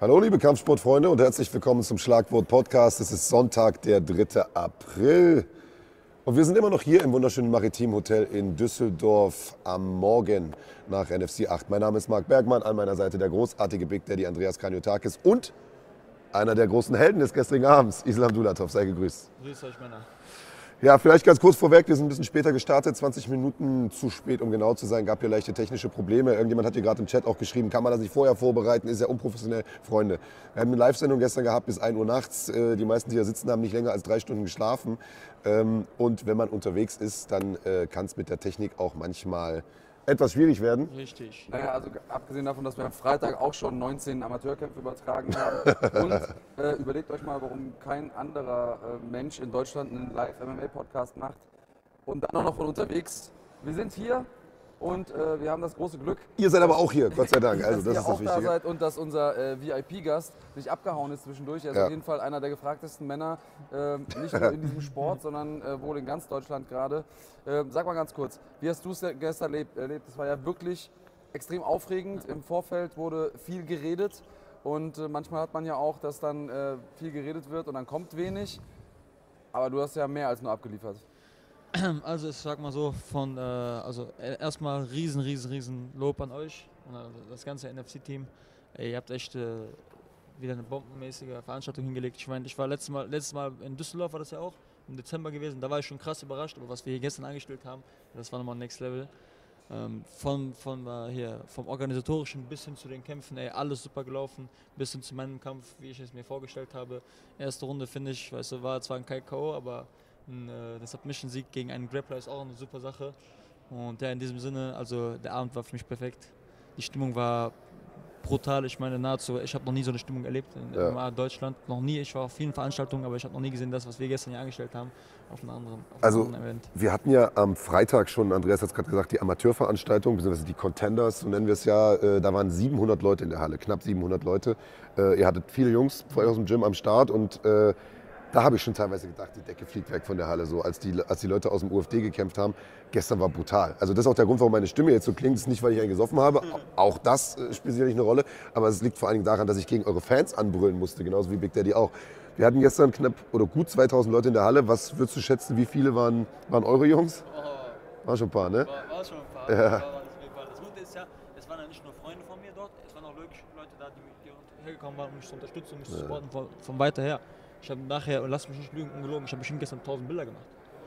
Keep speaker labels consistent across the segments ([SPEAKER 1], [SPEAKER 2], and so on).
[SPEAKER 1] Hallo liebe Kampfsportfreunde und herzlich willkommen zum Schlagwort Podcast. Es ist Sonntag, der 3. April. Und wir sind immer noch hier im wunderschönen Maritim Hotel in Düsseldorf am Morgen nach NFC 8. Mein Name ist Marc Bergmann, an meiner Seite der großartige Big Daddy Andreas Kaniotakis und einer der großen Helden des gestrigen Abends, Islam Dulatov. Sei gegrüßt.
[SPEAKER 2] Grüß euch, Männer.
[SPEAKER 1] Ja, vielleicht ganz kurz vorweg, wir sind ein bisschen später gestartet, 20 Minuten zu spät, um genau zu sein. Gab hier leichte technische Probleme. Irgendjemand hat hier gerade im Chat auch geschrieben, kann man das nicht vorher vorbereiten, ist ja unprofessionell. Freunde, wir haben eine Live-Sendung gestern gehabt bis 1 Uhr nachts. Äh, die meisten, die hier sitzen, haben nicht länger als drei Stunden geschlafen. Ähm, und wenn man unterwegs ist, dann äh, kann es mit der Technik auch manchmal etwas schwierig werden.
[SPEAKER 2] Richtig.
[SPEAKER 3] Naja, also abgesehen davon, dass wir am Freitag auch schon 19 Amateurkämpfe übertragen haben. Und äh, überlegt euch mal, warum kein anderer äh, Mensch in Deutschland einen Live-MMA-Podcast macht. Und dann auch noch von unterwegs. Wir sind hier und äh, wir haben das große Glück,
[SPEAKER 1] Ihr seid aber auch hier, Gott sei Dank. Also
[SPEAKER 3] dass
[SPEAKER 1] das ist
[SPEAKER 3] ihr
[SPEAKER 1] das
[SPEAKER 3] auch da
[SPEAKER 1] Wichtige.
[SPEAKER 3] seid und dass unser äh, VIP-Gast nicht abgehauen ist zwischendurch. Er ist
[SPEAKER 1] Ja.
[SPEAKER 3] auf jeden Fall einer der gefragtesten Männer, äh, nicht nur in diesem Sport, sondern äh, wohl in ganz Deutschland gerade. Äh, sag mal ganz kurz, wie hast du es gestern erlebt? Es war ja wirklich extrem aufregend. Im Vorfeld wurde viel geredet und äh, manchmal hat man ja auch, dass dann viel geredet wird und dann kommt wenig. Aber du hast ja mehr als nur abgeliefert.
[SPEAKER 2] Also ich sag mal so, von äh, also erstmal riesen, riesen, riesen Lob an euch und das ganze NFC-Team. Ihr habt echt äh, wieder eine bombenmäßige Veranstaltung hingelegt. Ich meine, ich war letztes Mal, letztes Mal in Düsseldorf war das ja auch, im Dezember gewesen. Da war ich schon krass überrascht, aber was wir hier gestern angestellt haben, das war nochmal Next Level. Ähm, von, von äh, hier, vom organisatorischen bis hin zu den Kämpfen, ey, alles super gelaufen, bis hin zu meinem Kampf, wie ich es mir vorgestellt habe. Erste Runde finde ich, weißt du, war zwar ein KO, aber ein äh, Submission-Sieg gegen einen Grappler ist auch eine super Sache. Und ja, in diesem Sinne, also der Abend war für mich perfekt. Die Stimmung war brutal. Ich meine, nahezu, ich habe noch nie so eine Stimmung erlebt in
[SPEAKER 1] Ja.
[SPEAKER 2] Deutschland. Noch nie. Ich war auf vielen Veranstaltungen, aber ich habe noch nie gesehen, das, was wir gestern hier angestellt haben, auf einem anderen, auf einem
[SPEAKER 1] Also-
[SPEAKER 2] anderen Event.
[SPEAKER 1] Wir hatten ja am Freitag schon, Andreas hat es gerade gesagt, die Amateurveranstaltung, beziehungsweise die Contenders, so nennen wir es ja. Äh, Da waren 700 Leute in der Halle, knapp 700 Leute. Äh, Ihr hattet viele Jungs vor euch aus dem Gym am Start und äh, da habe ich schon teilweise gedacht, die Decke fliegt weg von der Halle, so als die, als die Leute aus dem UFD gekämpft haben. Gestern war brutal. Also das ist auch der Grund, warum meine Stimme jetzt so klingt. Das ist nicht, weil ich einen gesoffen habe. Auch das äh, spielt sicherlich eine Rolle. Aber es liegt vor allen Dingen daran, dass ich gegen eure Fans anbrüllen musste, genauso wie Big Daddy auch. Wir hatten gestern knapp oder gut 2000 Leute in der Halle. Was würdest du schätzen, wie viele waren, waren eure Jungs? War schon ein paar, ne?
[SPEAKER 2] War, war schon ein paar.
[SPEAKER 1] Ja.
[SPEAKER 2] Das, Gute ist ja, es waren ja nicht nur Freunde von mir dort, es waren auch wirklich Leute da, die, hergekommen waren, um mich zu unterstützen, mich zu supporten von, von weiter her. Ich habe nachher, und lass mich nicht lügen, ungelogen, ich habe bestimmt gestern 1000 Bilder gemacht.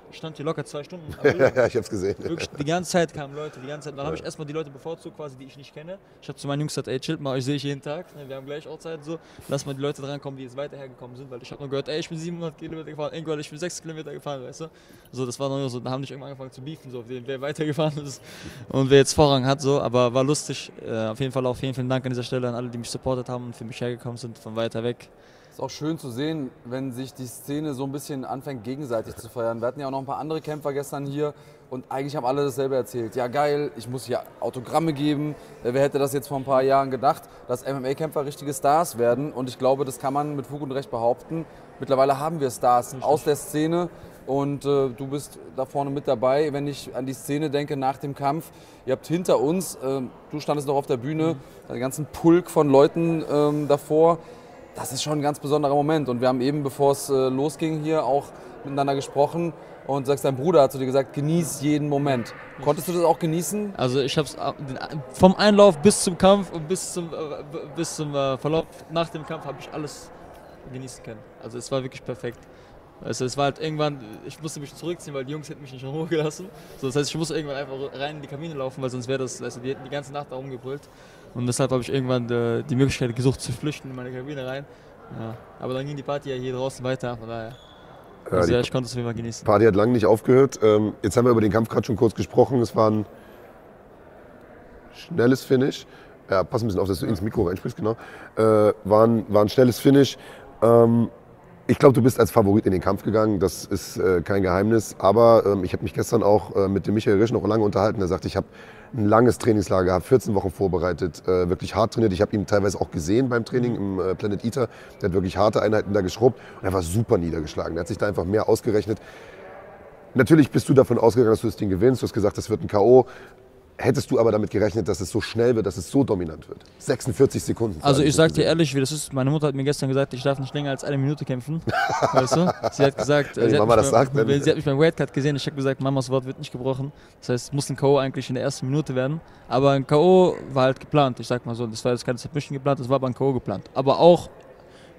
[SPEAKER 2] Ich stand hier locker zwei Stunden.
[SPEAKER 1] Ja, ich hab's gesehen.
[SPEAKER 2] Wirklich, die ganze Zeit kamen Leute, die ganze Zeit. Dann habe ich erstmal die Leute bevorzugt, quasi, die ich nicht kenne. Ich habe zu meinen Jungs gesagt, ey, chillt mal, euch sehe ich jeden Tag. ne, Wir haben gleich auch Zeit, so. Lass mal die Leute drankommen, die jetzt weiter hergekommen sind, weil ich habe nur gehört, ey, ich bin 700 Kilometer gefahren, irgendwann, ich bin 6 Kilometer gefahren, weißt du. So, das war noch so, da haben nicht irgendwann angefangen zu beefen, so, wer wer weitergefahren ist und wer jetzt Vorrang hat, so. Aber war lustig. Äh, auf jeden Fall auch vielen, vielen Dank an dieser Stelle an alle, die mich supportet haben und für mich hergekommen sind, von weiter weg.
[SPEAKER 3] Ist auch schön zu sehen, wenn sich die Szene so ein bisschen anfängt, gegenseitig zu feiern. Wir hatten ja auch noch ein paar andere Kämpfer gestern hier und eigentlich haben alle dasselbe erzählt. Ja, geil, ich muss hier Autogramme geben. Äh, Wer hätte das jetzt vor ein paar Jahren gedacht, dass MMA-Kämpfer richtige Stars werden? Und ich glaube, das kann man mit Fug und Recht behaupten. Mittlerweile haben wir Stars aus der Szene und äh, du bist da vorne mit dabei. Wenn ich an die Szene denke nach dem Kampf, ihr habt hinter uns, äh, du standest noch auf der Bühne, den ganzen Pulk von Leuten ähm, davor das ist schon ein ganz besonderer Moment. Und wir haben eben, bevor es äh, losging, hier auch miteinander gesprochen. Und sagst, dein Bruder hat zu dir gesagt, genieß jeden Moment. Konntest du das auch genießen?
[SPEAKER 2] Also ich habe es vom Einlauf bis zum Kampf und bis zum, äh, bis zum äh, Verlauf nach dem Kampf habe ich alles genießen können. Also es war wirklich perfekt. Also es war halt irgendwann, ich musste mich zurückziehen, weil die Jungs hätten mich nicht in Ruhe gelassen. So, das heißt, ich musste irgendwann einfach rein in die Kabine laufen, weil sonst wäre das, also die hätten die ganze Nacht da rumgebrüllt. Und deshalb habe ich irgendwann äh, die Möglichkeit gesucht zu flüchten in meine Kabine rein. Ja. Aber dann ging die Party ja hier draußen weiter, von daher.
[SPEAKER 1] Ja,
[SPEAKER 2] Also ja, ich konnte es Fall genießen.
[SPEAKER 1] Party hat lange nicht aufgehört. Ähm, jetzt haben wir über den Kampf gerade schon kurz gesprochen. Es war ein schnelles Finish. Ja, pass ein bisschen auf, dass du ins Mikro reinsprichst, genau. Äh, war, ein, war ein schnelles Finish. Ähm, ich glaube, du bist als Favorit in den Kampf gegangen. Das ist äh, kein Geheimnis. Aber ähm, ich habe mich gestern auch äh, mit dem Michael Risch noch lange unterhalten. Er sagt, ich habe ein langes Trainingslager gehabt, 14 Wochen vorbereitet, äh, wirklich hart trainiert. Ich habe ihn teilweise auch gesehen beim Training im äh, Planet Eater. Der hat wirklich harte Einheiten da geschrubbt und er war super niedergeschlagen. Er hat sich da einfach mehr ausgerechnet. Natürlich bist du davon ausgegangen, dass du das Ding gewinnst. Du hast gesagt, das wird ein K.O. hättest du aber damit gerechnet, dass es so schnell wird, dass es so dominant wird? 46 Sekunden.
[SPEAKER 2] Also ich sag dir ehrlich, wie das ist. Meine Mutter hat mir gestern gesagt, ich darf nicht länger als eine Minute kämpfen. weißt du? Sie hat gesagt, sie,
[SPEAKER 1] Mama
[SPEAKER 2] hat
[SPEAKER 1] das
[SPEAKER 2] mich
[SPEAKER 1] sagt,
[SPEAKER 2] beim,
[SPEAKER 1] dann-
[SPEAKER 2] sie hat mich beim Weightcut gesehen. Ich habe gesagt, Mamas Wort wird nicht gebrochen. Das heißt, es muss ein K.O. eigentlich in der ersten Minute werden. Aber ein K.O. war halt geplant. Ich sag mal so, das war jetzt keine Submission geplant, das war aber ein K.O. geplant. Aber auch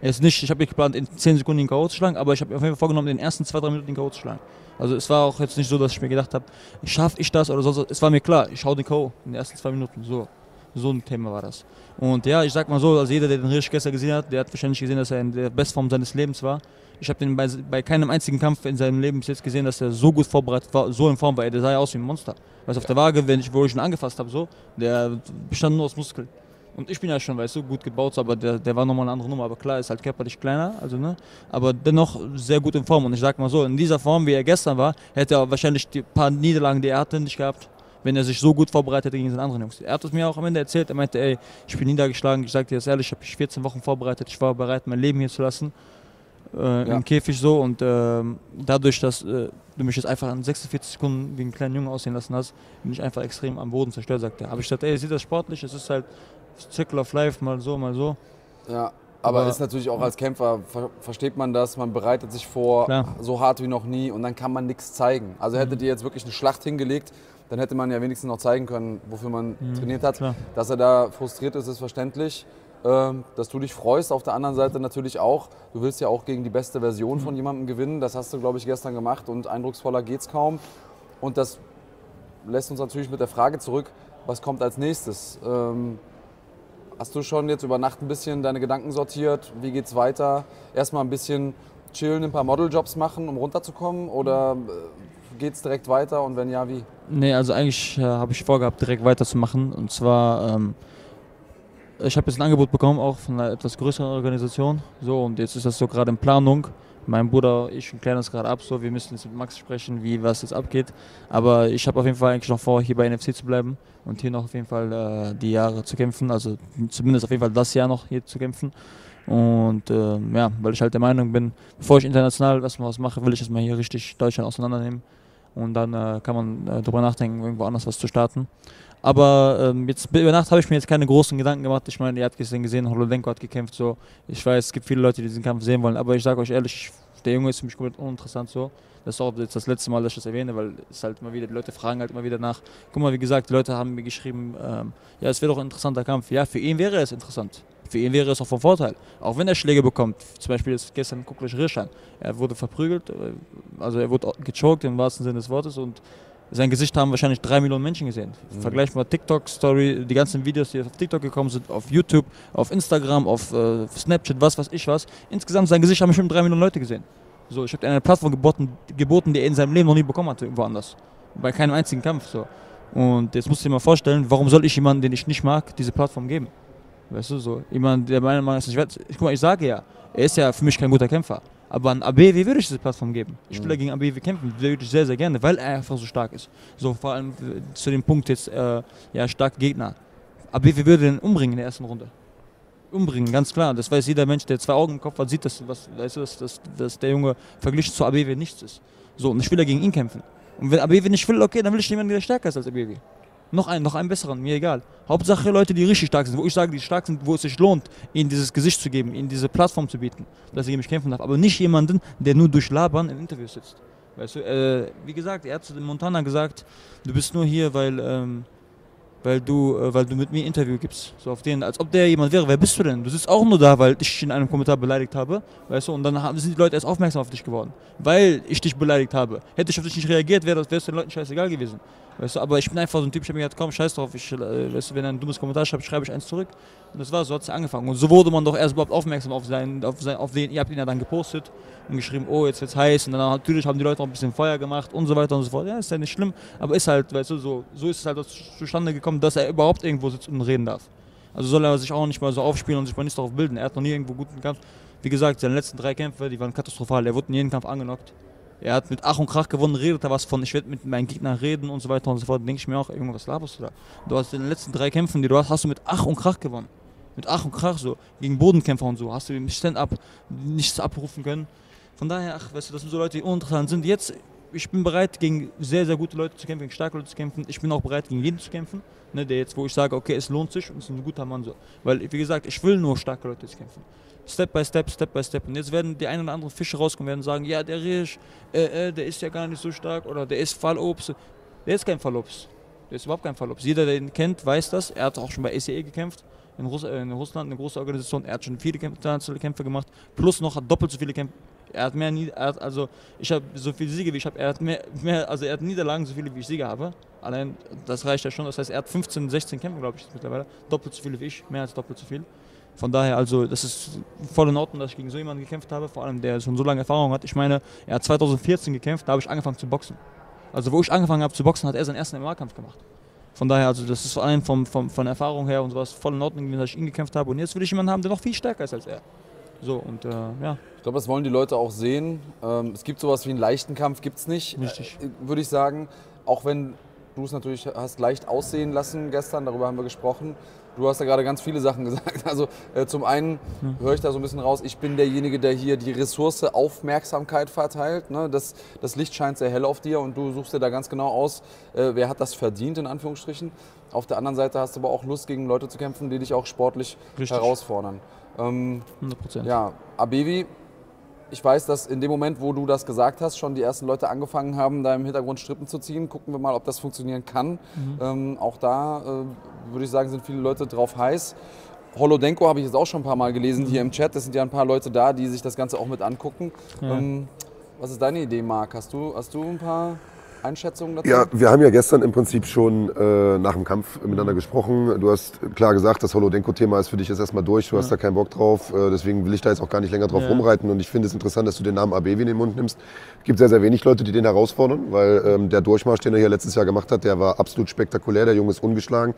[SPEAKER 2] Jetzt nicht, ich habe nicht geplant, in 10 Sekunden den K.O. zu schlagen, aber ich habe mir auf jeden Fall vorgenommen, in den ersten 2-3 Minuten den K.O. zu schlagen. Also es war auch jetzt nicht so, dass ich mir gedacht habe, schaffe ich das oder sonst. Es war mir klar, ich hau den K.O. in den ersten 2 Minuten. So. So ein Thema war das. Und ja, ich sag mal so, also jeder, der den Risch gestern gesehen hat, der hat wahrscheinlich gesehen, dass er in der Bestform seines Lebens war. Ich habe den bei, bei keinem einzigen Kampf in seinem Leben bis jetzt gesehen, dass er so gut vorbereitet war, so in Form war. Der sah ja aus wie ein Monster. Weißt auf der Waage, wenn ich, wo ich ihn angefasst habe, so, der bestand nur aus Muskeln. Und ich bin ja schon, weißt du, gut gebaut, aber der, der war nochmal eine andere Nummer. Aber klar, ist halt körperlich kleiner, also ne, aber dennoch sehr gut in Form. Und ich sag mal so, in dieser Form, wie er gestern war, hätte er wahrscheinlich die paar Niederlagen, die er hatte, nicht gehabt, wenn er sich so gut vorbereitet hätte gegen den anderen Jungs. Er hat es mir auch am Ende erzählt, er meinte, ey, ich bin niedergeschlagen, ich sag dir das ehrlich, ich habe mich 14 Wochen vorbereitet, ich war bereit, mein Leben hier zu lassen. Äh,
[SPEAKER 3] Ja.
[SPEAKER 2] Im Käfig so und ähm, dadurch, dass äh, du mich jetzt einfach in 46 Sekunden wie einen kleinen Jungen aussehen lassen hast, bin ich einfach extrem am Boden zerstört, sagt er. Aber ich dachte, ey, sieht das sportlich, es ist halt Circle of Life, mal so, mal so.
[SPEAKER 3] Ja, aber,
[SPEAKER 2] Aber-
[SPEAKER 3] ist natürlich auch als Kämpfer, ver versteht man das, man bereitet sich vor,
[SPEAKER 2] Klar.
[SPEAKER 3] so hart wie noch nie und dann kann man nichts zeigen. Also hättet
[SPEAKER 2] Mhm.
[SPEAKER 3] ihr jetzt wirklich eine Schlacht hingelegt, dann hätte man ja wenigstens noch zeigen können, wofür man trainiert hat.
[SPEAKER 2] Mhm. klar.
[SPEAKER 3] Dass er da frustriert ist, ist verständlich. Ähm, dass du dich freust, auf der anderen Seite natürlich auch. Du willst ja auch gegen die beste Version
[SPEAKER 2] Mhm.
[SPEAKER 3] von jemandem gewinnen. Das hast du, glaube ich, gestern gemacht und eindrucksvoller geht's kaum. Und das lässt uns natürlich mit der Frage zurück, was kommt als nächstes? Ähm, Hast du schon jetzt über Nacht ein bisschen deine Gedanken sortiert? Wie geht's weiter? Erstmal ein bisschen chillen, ein paar Modeljobs machen, um runterzukommen? Oder äh, geht's direkt weiter und wenn ja, wie?
[SPEAKER 2] Nee, also eigentlich äh, habe ich vorgehabt, direkt weiterzumachen. Und zwar, ähm, ich habe jetzt ein Angebot bekommen, auch von einer etwas größeren Organisation. So, und jetzt ist das so gerade in Planung. Mein Bruder, ich klären das gerade ab, so wir müssen jetzt mit Max sprechen, wie was jetzt abgeht. Aber ich habe auf jeden Fall eigentlich noch vor, hier bei NFC zu bleiben und hier noch auf jeden Fall äh, die Jahre zu kämpfen. Also zumindest auf jeden Fall das Jahr noch hier zu kämpfen. Und ähm, ja, weil ich halt der Meinung bin, bevor ich international erstmal was mache, will ich erstmal hier richtig Deutschland auseinandernehmen. Und dann äh, kann man äh, darüber nachdenken, irgendwo anders was zu starten. Aber ähm, jetzt über Nacht habe ich mir jetzt keine großen Gedanken gemacht. Ich meine, ihr habt gestern gesehen, Holodenko hat gekämpft. So. Ich weiß, es gibt viele Leute, die diesen Kampf sehen wollen. Aber ich sage euch ehrlich, der Junge ist für mich komplett uninteressant. So. Das ist auch jetzt das letzte Mal, dass ich das erwähne, weil es halt immer wieder, die Leute fragen halt immer wieder nach. Guck mal, wie gesagt, die Leute haben mir geschrieben, ähm, ja, es wäre doch ein interessanter Kampf. Ja, für ihn wäre es interessant. Für ihn wäre es auch von Vorteil. Auch wenn er Schläge bekommt. Zum Beispiel jetzt gestern, guckt euch Risch an. Er wurde verprügelt, äh, also er wurde gechoked im wahrsten Sinne des Wortes und sein Gesicht haben wahrscheinlich drei Millionen Menschen gesehen. Vergleich mal TikTok-Story, die ganzen Videos, die auf TikTok gekommen sind, auf YouTube, auf Instagram, auf äh, Snapchat, was weiß ich was. Insgesamt sein Gesicht haben bestimmt drei Millionen Leute gesehen. So, ich habe eine Plattform geboten, geboten, die er in seinem Leben noch nie bekommen hatte, irgendwo anders. Bei keinem einzigen Kampf. So. Und jetzt musst du dir mal vorstellen, warum soll ich jemanden, den ich nicht mag, diese Plattform geben? Weißt du, so. Jemand, der meiner Meinung nach nicht wert Guck mal, ich sage ja, er ist ja für mich kein guter Kämpfer. Aber an ABW würde ich diese Plattform geben. Ich will ja gegen ABW kämpfen, würde ich sehr, sehr gerne, weil er einfach so stark ist. So vor allem äh, zu dem Punkt jetzt, äh, ja, stark Gegner. ABW würde den umbringen in der ersten Runde. Umbringen, ganz klar. Das weiß jeder Mensch, der zwei Augen im Kopf hat, sieht, dass, was, weißt du, dass, dass, dass der Junge verglichen zu ABW nichts ist. So, und ich will ja gegen ihn kämpfen. Und wenn ABW nicht will, okay, dann will ich jemanden, der stärker ist als ABW. Noch einen, noch einen besseren, mir egal. Hauptsache Leute, die richtig stark sind, wo ich sage, die stark sind, wo es sich lohnt, ihnen dieses Gesicht zu geben, ihnen diese Plattform zu bieten, dass sie mich kämpfen darf. Aber nicht jemanden, der nur durch Labern in Interviews sitzt. Weißt du, äh, wie gesagt, er hat zu dem Montana gesagt, du bist nur hier, weil, ähm, weil, du, äh, weil du mit mir Interview gibst. So auf den, als ob der jemand wäre. Wer bist du denn? Du sitzt auch nur da, weil ich dich in einem Kommentar beleidigt habe. Weißt du, und dann haben, sind die Leute erst aufmerksam auf dich geworden. Weil ich dich beleidigt habe. Hätte ich auf dich nicht reagiert, wäre es den Leuten scheißegal gewesen. Weißt du, aber ich bin einfach so ein Typ, ich habe mir gedacht, komm, scheiß drauf, ich, äh, weißt du, wenn er ein dummes Kommentar schreibt, schreibe ich eins zurück. Und das war so, hat es angefangen. Und so wurde man doch erst überhaupt aufmerksam auf seinen, auf, sein, auf den, ihr habt ihn ja dann gepostet und geschrieben, oh, jetzt wird's heiß. Und dann natürlich haben die Leute auch ein bisschen Feuer gemacht und so weiter und so fort. Ja, ist ja nicht schlimm, aber ist halt, weißt du, so, so ist es halt zustande gekommen, dass er überhaupt irgendwo sitzt und reden darf. Also soll er sich auch nicht mal so aufspielen und sich mal nicht darauf bilden. Er hat noch nie irgendwo guten Kampf. Wie gesagt, seine letzten drei Kämpfe, die waren katastrophal. Er wurde in jedem Kampf angenockt. Er hat mit Ach und Krach gewonnen, redet da was von, ich werde mit meinen Gegnern reden und so weiter und so fort. Denke ich mir auch, Junge, was laberst du da? Du hast in den letzten drei Kämpfen, die du hast, hast du mit Ach und Krach gewonnen. Mit Ach und Krach so, gegen Bodenkämpfer und so, hast du im Stand-up nichts abrufen können. Von daher, ach, weißt du, das sind so Leute, die uninteressant sind. Jetzt ich bin bereit, gegen sehr, sehr gute Leute zu kämpfen, gegen starke Leute zu kämpfen. Ich bin auch bereit, gegen jeden zu kämpfen. Ne, der jetzt, wo ich sage, okay, es lohnt sich und es ist ein guter Mann so. Weil, wie gesagt, ich will nur starke Leute jetzt kämpfen. Step by Step, Step by Step. Und jetzt werden die ein oder anderen Fische rauskommen werden sagen, ja, der Risch, äh, äh, der ist ja gar nicht so stark oder der ist Fallobst. Der ist kein Fallobst. Der ist überhaupt kein Fallobst. Jeder, der ihn kennt, weiß das. Er hat auch schon bei ACE gekämpft. In, Russ äh, in Russland, eine große Organisation. Er hat schon viele internationale Kämpfe gemacht. Plus noch hat doppelt so viele Kämpfe. Er hat mehr, er hat, also ich habe so viele Siege wie ich habe. Er hat mehr, mehr, also er hat Niederlagen so viele wie ich Siege habe. Allein das reicht ja schon. Das heißt, er hat 15, 16 Kämpfe, glaube ich, mittlerweile. Doppelt so viele wie ich, mehr als doppelt so viel. Von daher, also das ist voll in Ordnung, dass ich gegen so jemanden gekämpft habe, vor allem der schon so lange Erfahrung hat. Ich meine, er hat 2014 gekämpft, da habe ich angefangen zu boxen. Also wo ich angefangen habe zu boxen, hat er seinen ersten MMA-Kampf gemacht. Von daher, also das ist vor allem vom, vom, von Erfahrung her und sowas voll in Ordnung, dass ich ihn gekämpft habe. Und jetzt will ich jemanden haben, der noch viel stärker ist als er. So, und äh, ja.
[SPEAKER 3] Ich glaube, das wollen die Leute auch sehen. Ähm, es gibt sowas wie einen leichten Kampf, gibt es nicht.
[SPEAKER 2] Richtig.
[SPEAKER 3] Äh, Würde ich sagen, auch wenn du es natürlich hast leicht aussehen lassen gestern, darüber haben wir gesprochen. Du hast ja gerade ganz viele Sachen gesagt. Also äh, zum einen
[SPEAKER 2] Hm.
[SPEAKER 3] höre ich da so ein bisschen raus, ich bin derjenige, der hier die Ressource Aufmerksamkeit verteilt. Ne? Das, das Licht scheint sehr hell auf dir und du suchst dir da ganz genau aus, äh, wer hat das verdient, in Anführungsstrichen. Auf der anderen Seite hast du aber auch Lust, gegen Leute zu kämpfen, die dich auch sportlich
[SPEAKER 2] Richtig.
[SPEAKER 3] herausfordern. Ähm,
[SPEAKER 2] 100 Prozent.
[SPEAKER 3] ja, Abevi, ich weiß, dass in dem Moment, wo du das gesagt hast, schon die ersten Leute angefangen haben, da im Hintergrund Strippen zu ziehen. Gucken wir mal, ob das funktionieren kann. Ähm, auch da äh, würde ich sagen, sind viele Leute drauf heiß. Holodenko habe ich jetzt auch schon ein paar Mal gelesen hier im Chat. Es sind ja ein paar Leute da, die sich das Ganze auch mit angucken.
[SPEAKER 2] Ja.
[SPEAKER 3] Ähm, was ist deine Idee, Marc? Hast du, hast du ein paar Einschätzungen dazu?
[SPEAKER 1] Ja, wir haben ja gestern im Prinzip schon äh, nach dem Kampf miteinander gesprochen. Du hast klar gesagt, das Holodenko-Thema ist für dich jetzt erstmal durch. Du hast da keinen Bock drauf. Äh, deswegen will ich da jetzt auch gar nicht länger drauf
[SPEAKER 2] Ja.
[SPEAKER 1] rumreiten. Und ich finde es interessant, dass du den Namen Abevi in den Mund nimmst. Es gibt sehr, sehr wenig Leute, die den herausfordern, weil ähm, der Durchmarsch, den er hier letztes Jahr gemacht hat, der war absolut spektakulär. Der Junge ist ungeschlagen.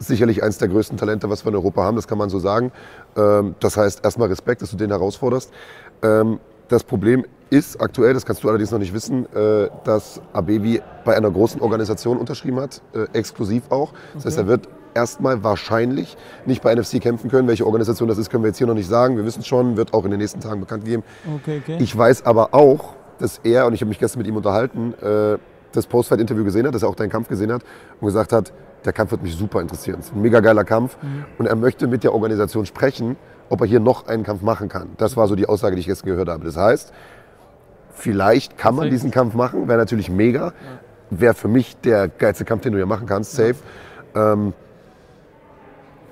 [SPEAKER 1] Sicherlich eins der größten Talente, was wir in Europa haben, das kann man so sagen. Ähm, das heißt, erstmal Respekt, dass du den herausforderst. Ähm, das Problem ist aktuell, das kannst du allerdings noch nicht wissen, äh, dass Abevi bei einer großen Organisation unterschrieben hat, äh, exklusiv auch. Das heißt, er wird erstmal wahrscheinlich nicht bei NFC kämpfen können. Welche Organisation das ist, können wir jetzt hier noch nicht sagen. Wir wissen schon, wird auch in den nächsten Tagen bekannt geben.
[SPEAKER 2] Okay, okay.
[SPEAKER 1] Ich weiß aber auch, dass er, und ich habe mich gestern mit ihm unterhalten, äh, das Postfight-Interview gesehen hat, dass er auch deinen Kampf gesehen hat und gesagt hat, der Kampf wird mich super interessieren. Es ist ein mega geiler Kampf und er möchte mit der Organisation sprechen, ob er hier noch einen Kampf machen kann. Das war so die Aussage, die ich gestern gehört habe. Das heißt, vielleicht kann man diesen Kampf machen, wäre natürlich mega. Wäre für mich der geilste Kampf, den du hier machen kannst, safe. Ähm,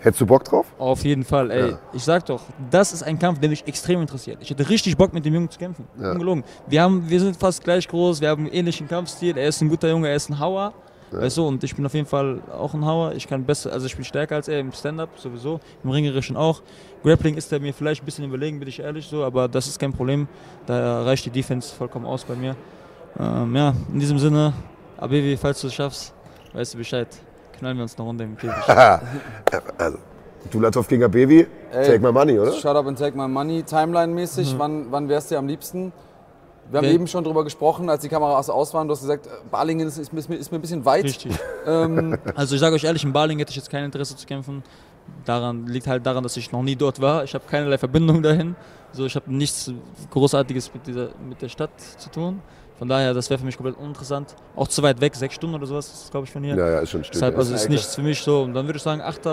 [SPEAKER 1] hättest du Bock drauf?
[SPEAKER 2] Auf jeden Fall, ey.
[SPEAKER 1] Ja.
[SPEAKER 2] Ich sag doch, das ist ein Kampf, der mich extrem interessiert. Ich hätte richtig Bock, mit dem Jungen zu kämpfen.
[SPEAKER 1] Ja.
[SPEAKER 2] Ungelogen. Wir, haben, wir sind fast gleich groß, wir haben einen ähnlichen Kampfstil. Er ist ein guter Junge, er ist ein Hauer. Weißt du, und ich bin auf jeden Fall auch ein Hauer. Ich kann besser, also ich bin stärker als er im Stand-up sowieso, im Ringerischen auch. Grappling ist er mir vielleicht ein bisschen überlegen, bin ich ehrlich so, aber das ist kein Problem. Da reicht die Defense vollkommen aus bei mir. Ähm, ja, in diesem Sinne, Abevi, falls du es schaffst, weißt du Bescheid. Knallen wir uns eine Runde im Käfig.
[SPEAKER 1] also, Dulatov gegen Abevi, take my money, oder?
[SPEAKER 3] Shut up and take my money, Timeline-mäßig. Wann, wann wär's dir am liebsten? Wir haben eben schon drüber gesprochen, als die Kameras aus waren. Du hast gesagt, äh, Balingen ist, ist, mir- ist mir ein bisschen weit.
[SPEAKER 2] Richtig.
[SPEAKER 3] Ähm,
[SPEAKER 2] Also ich sage euch ehrlich, in Baling hätte ich jetzt kein Interesse zu kämpfen. Daran liegt halt daran, dass ich noch nie dort war. Ich habe keinerlei Verbindung dahin. So, ich habe nichts Großartiges mit, dieser, mit der Stadt zu tun. Von daher, das wäre für mich komplett uninteressant. Auch zu weit weg, sechs Stunden oder sowas, ist glaube ich von hier.
[SPEAKER 1] Ja, ja, ist schon ein Stück.
[SPEAKER 2] Deshalb, also
[SPEAKER 3] ist eine
[SPEAKER 2] nichts für mich so. Und dann würde ich sagen, 8. äh,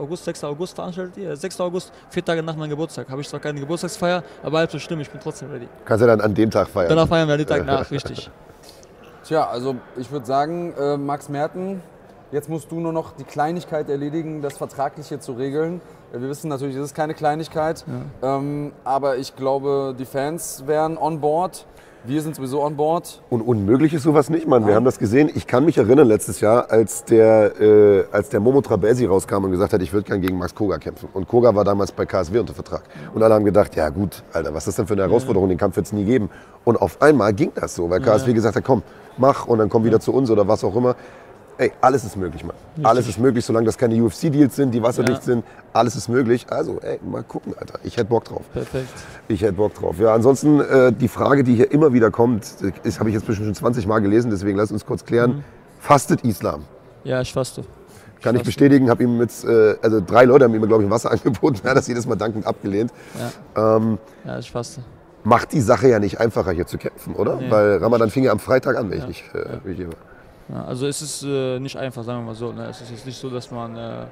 [SPEAKER 2] August, 6. August veranstaltet ihr. 6. August, vier Tage nach meinem Geburtstag. Habe ich zwar keine Geburtstagsfeier, aber halb so schlimm, ich bin trotzdem ready.
[SPEAKER 1] Kannst du dann an dem Tag feiern.
[SPEAKER 2] Danach feiern wir den Tag nach, richtig.
[SPEAKER 3] tja, also ich würde sagen, äh, Max Merten, jetzt musst du nur noch die Kleinigkeit erledigen, das Vertragliche zu regeln. Äh, Wir wissen natürlich, es ist keine Kleinigkeit, ähm, aber ich glaube, die Fans wären on board. Wir sind sowieso on board.
[SPEAKER 1] Und unmöglich ist sowas nicht, Mann. Wir haben das gesehen. Ich kann mich erinnern letztes Jahr, als der, äh, als der Momo Trabelsi rauskam und gesagt hat, ich würde gern gegen Max Koga kämpfen. Und Koga war damals bei KSW unter Vertrag. Und alle haben gedacht, ja gut, Alter, was ist das denn für eine Herausforderung? Den Kampf wird es nie geben. Und auf einmal ging das so, weil KSW gesagt hat, komm, mach und dann komm wieder zu uns oder was auch immer. Ey, alles ist möglich, Mann. Alles ist möglich, solange das keine UFC-Deals sind, die wasserdicht
[SPEAKER 2] Ja.
[SPEAKER 1] sind. Alles ist möglich. Also, ey, mal gucken, Alter. Ich hätte Bock drauf.
[SPEAKER 2] Perfekt.
[SPEAKER 1] Ich hätte Bock drauf. Ja, ansonsten äh, die Frage, die hier immer wieder kommt, habe ich jetzt bestimmt schon 20 Mal gelesen, deswegen lass uns kurz klären. Fastet Islam?
[SPEAKER 2] Ja, ich faste.
[SPEAKER 1] Kann ich bestätigen, habe ihm jetzt, äh, also drei Leute haben ihm, glaube ich, Wasser angeboten, er hat das jedes Mal dankend abgelehnt.
[SPEAKER 2] Ja,
[SPEAKER 1] Ähm,
[SPEAKER 2] ja ich faste.
[SPEAKER 1] macht die Sache ja nicht einfacher, hier zu kämpfen, oder?
[SPEAKER 2] Nee.
[SPEAKER 1] Weil Ramadan fing ja am Freitag an, wenn ich nicht äh,
[SPEAKER 2] Ja. Ja, also es ist äh, nicht einfach, sagen wir mal so. Ne? Es ist jetzt nicht so, dass man äh,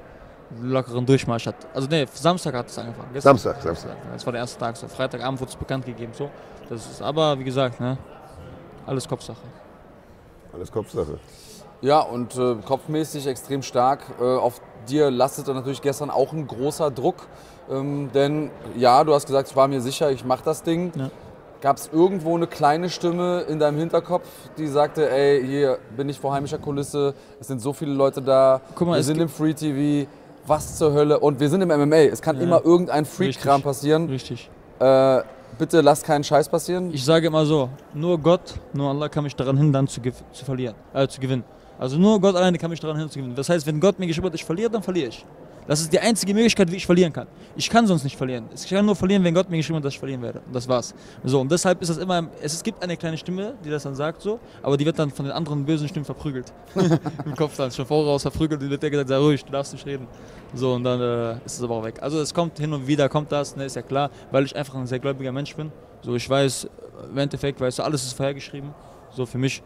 [SPEAKER 2] lockeren Durchmarsch hat. Also nee, Samstag hat es angefangen. Gestern-
[SPEAKER 1] Samstag, Samstag.
[SPEAKER 2] Das war der erste Tag. So. Freitagabend wurde es bekannt gegeben. So. Das ist, aber wie gesagt, ne? alles Kopfsache.
[SPEAKER 1] Alles Kopfsache.
[SPEAKER 3] Ja, und äh, kopfmäßig extrem stark. Äh, auf dir lastete natürlich gestern auch ein großer Druck. Ähm, denn ja, du hast gesagt, ich war mir sicher, ich mache das Ding.
[SPEAKER 2] Ja.
[SPEAKER 3] Gab es irgendwo eine kleine Stimme in deinem Hinterkopf, die sagte, ey, hier bin ich vor heimischer Kulisse, es sind so viele Leute da,
[SPEAKER 2] Guck mal,
[SPEAKER 3] wir sind im Free TV, was zur Hölle? Und wir sind im MMA, es kann
[SPEAKER 2] Ja.
[SPEAKER 3] immer irgendein Freak-Kram passieren.
[SPEAKER 2] Richtig.
[SPEAKER 3] Äh, bitte lass keinen Scheiß passieren.
[SPEAKER 2] Ich sage immer so, nur Gott, nur Allah kann mich daran hindern zu, zu verlieren, äh, zu gewinnen. Also nur Gott alleine kann mich daran hindern zu gewinnen. Das heißt, wenn Gott mir geschrieben hat, ich verliere, dann verliere ich. Das ist die einzige Möglichkeit, wie ich verlieren kann. Ich kann sonst nicht verlieren. Ich kann nur verlieren, wenn Gott mir geschrieben hat, dass ich verlieren werde. Und das war's. So, und deshalb ist das immer, es, gibt eine kleine Stimme, die das dann sagt so, aber die wird dann von den anderen bösen Stimmen verprügelt. Im Kopf dann, schon voraus verprügelt, die wird dir gesagt, sei ruhig, du darfst nicht reden. So, und dann äh, ist es aber auch weg. Also es kommt hin und wieder, kommt das, ne, ist ja klar, weil ich einfach ein sehr gläubiger Mensch bin. So, ich weiß, im Endeffekt, weißt du, alles ist vorhergeschrieben, so für mich.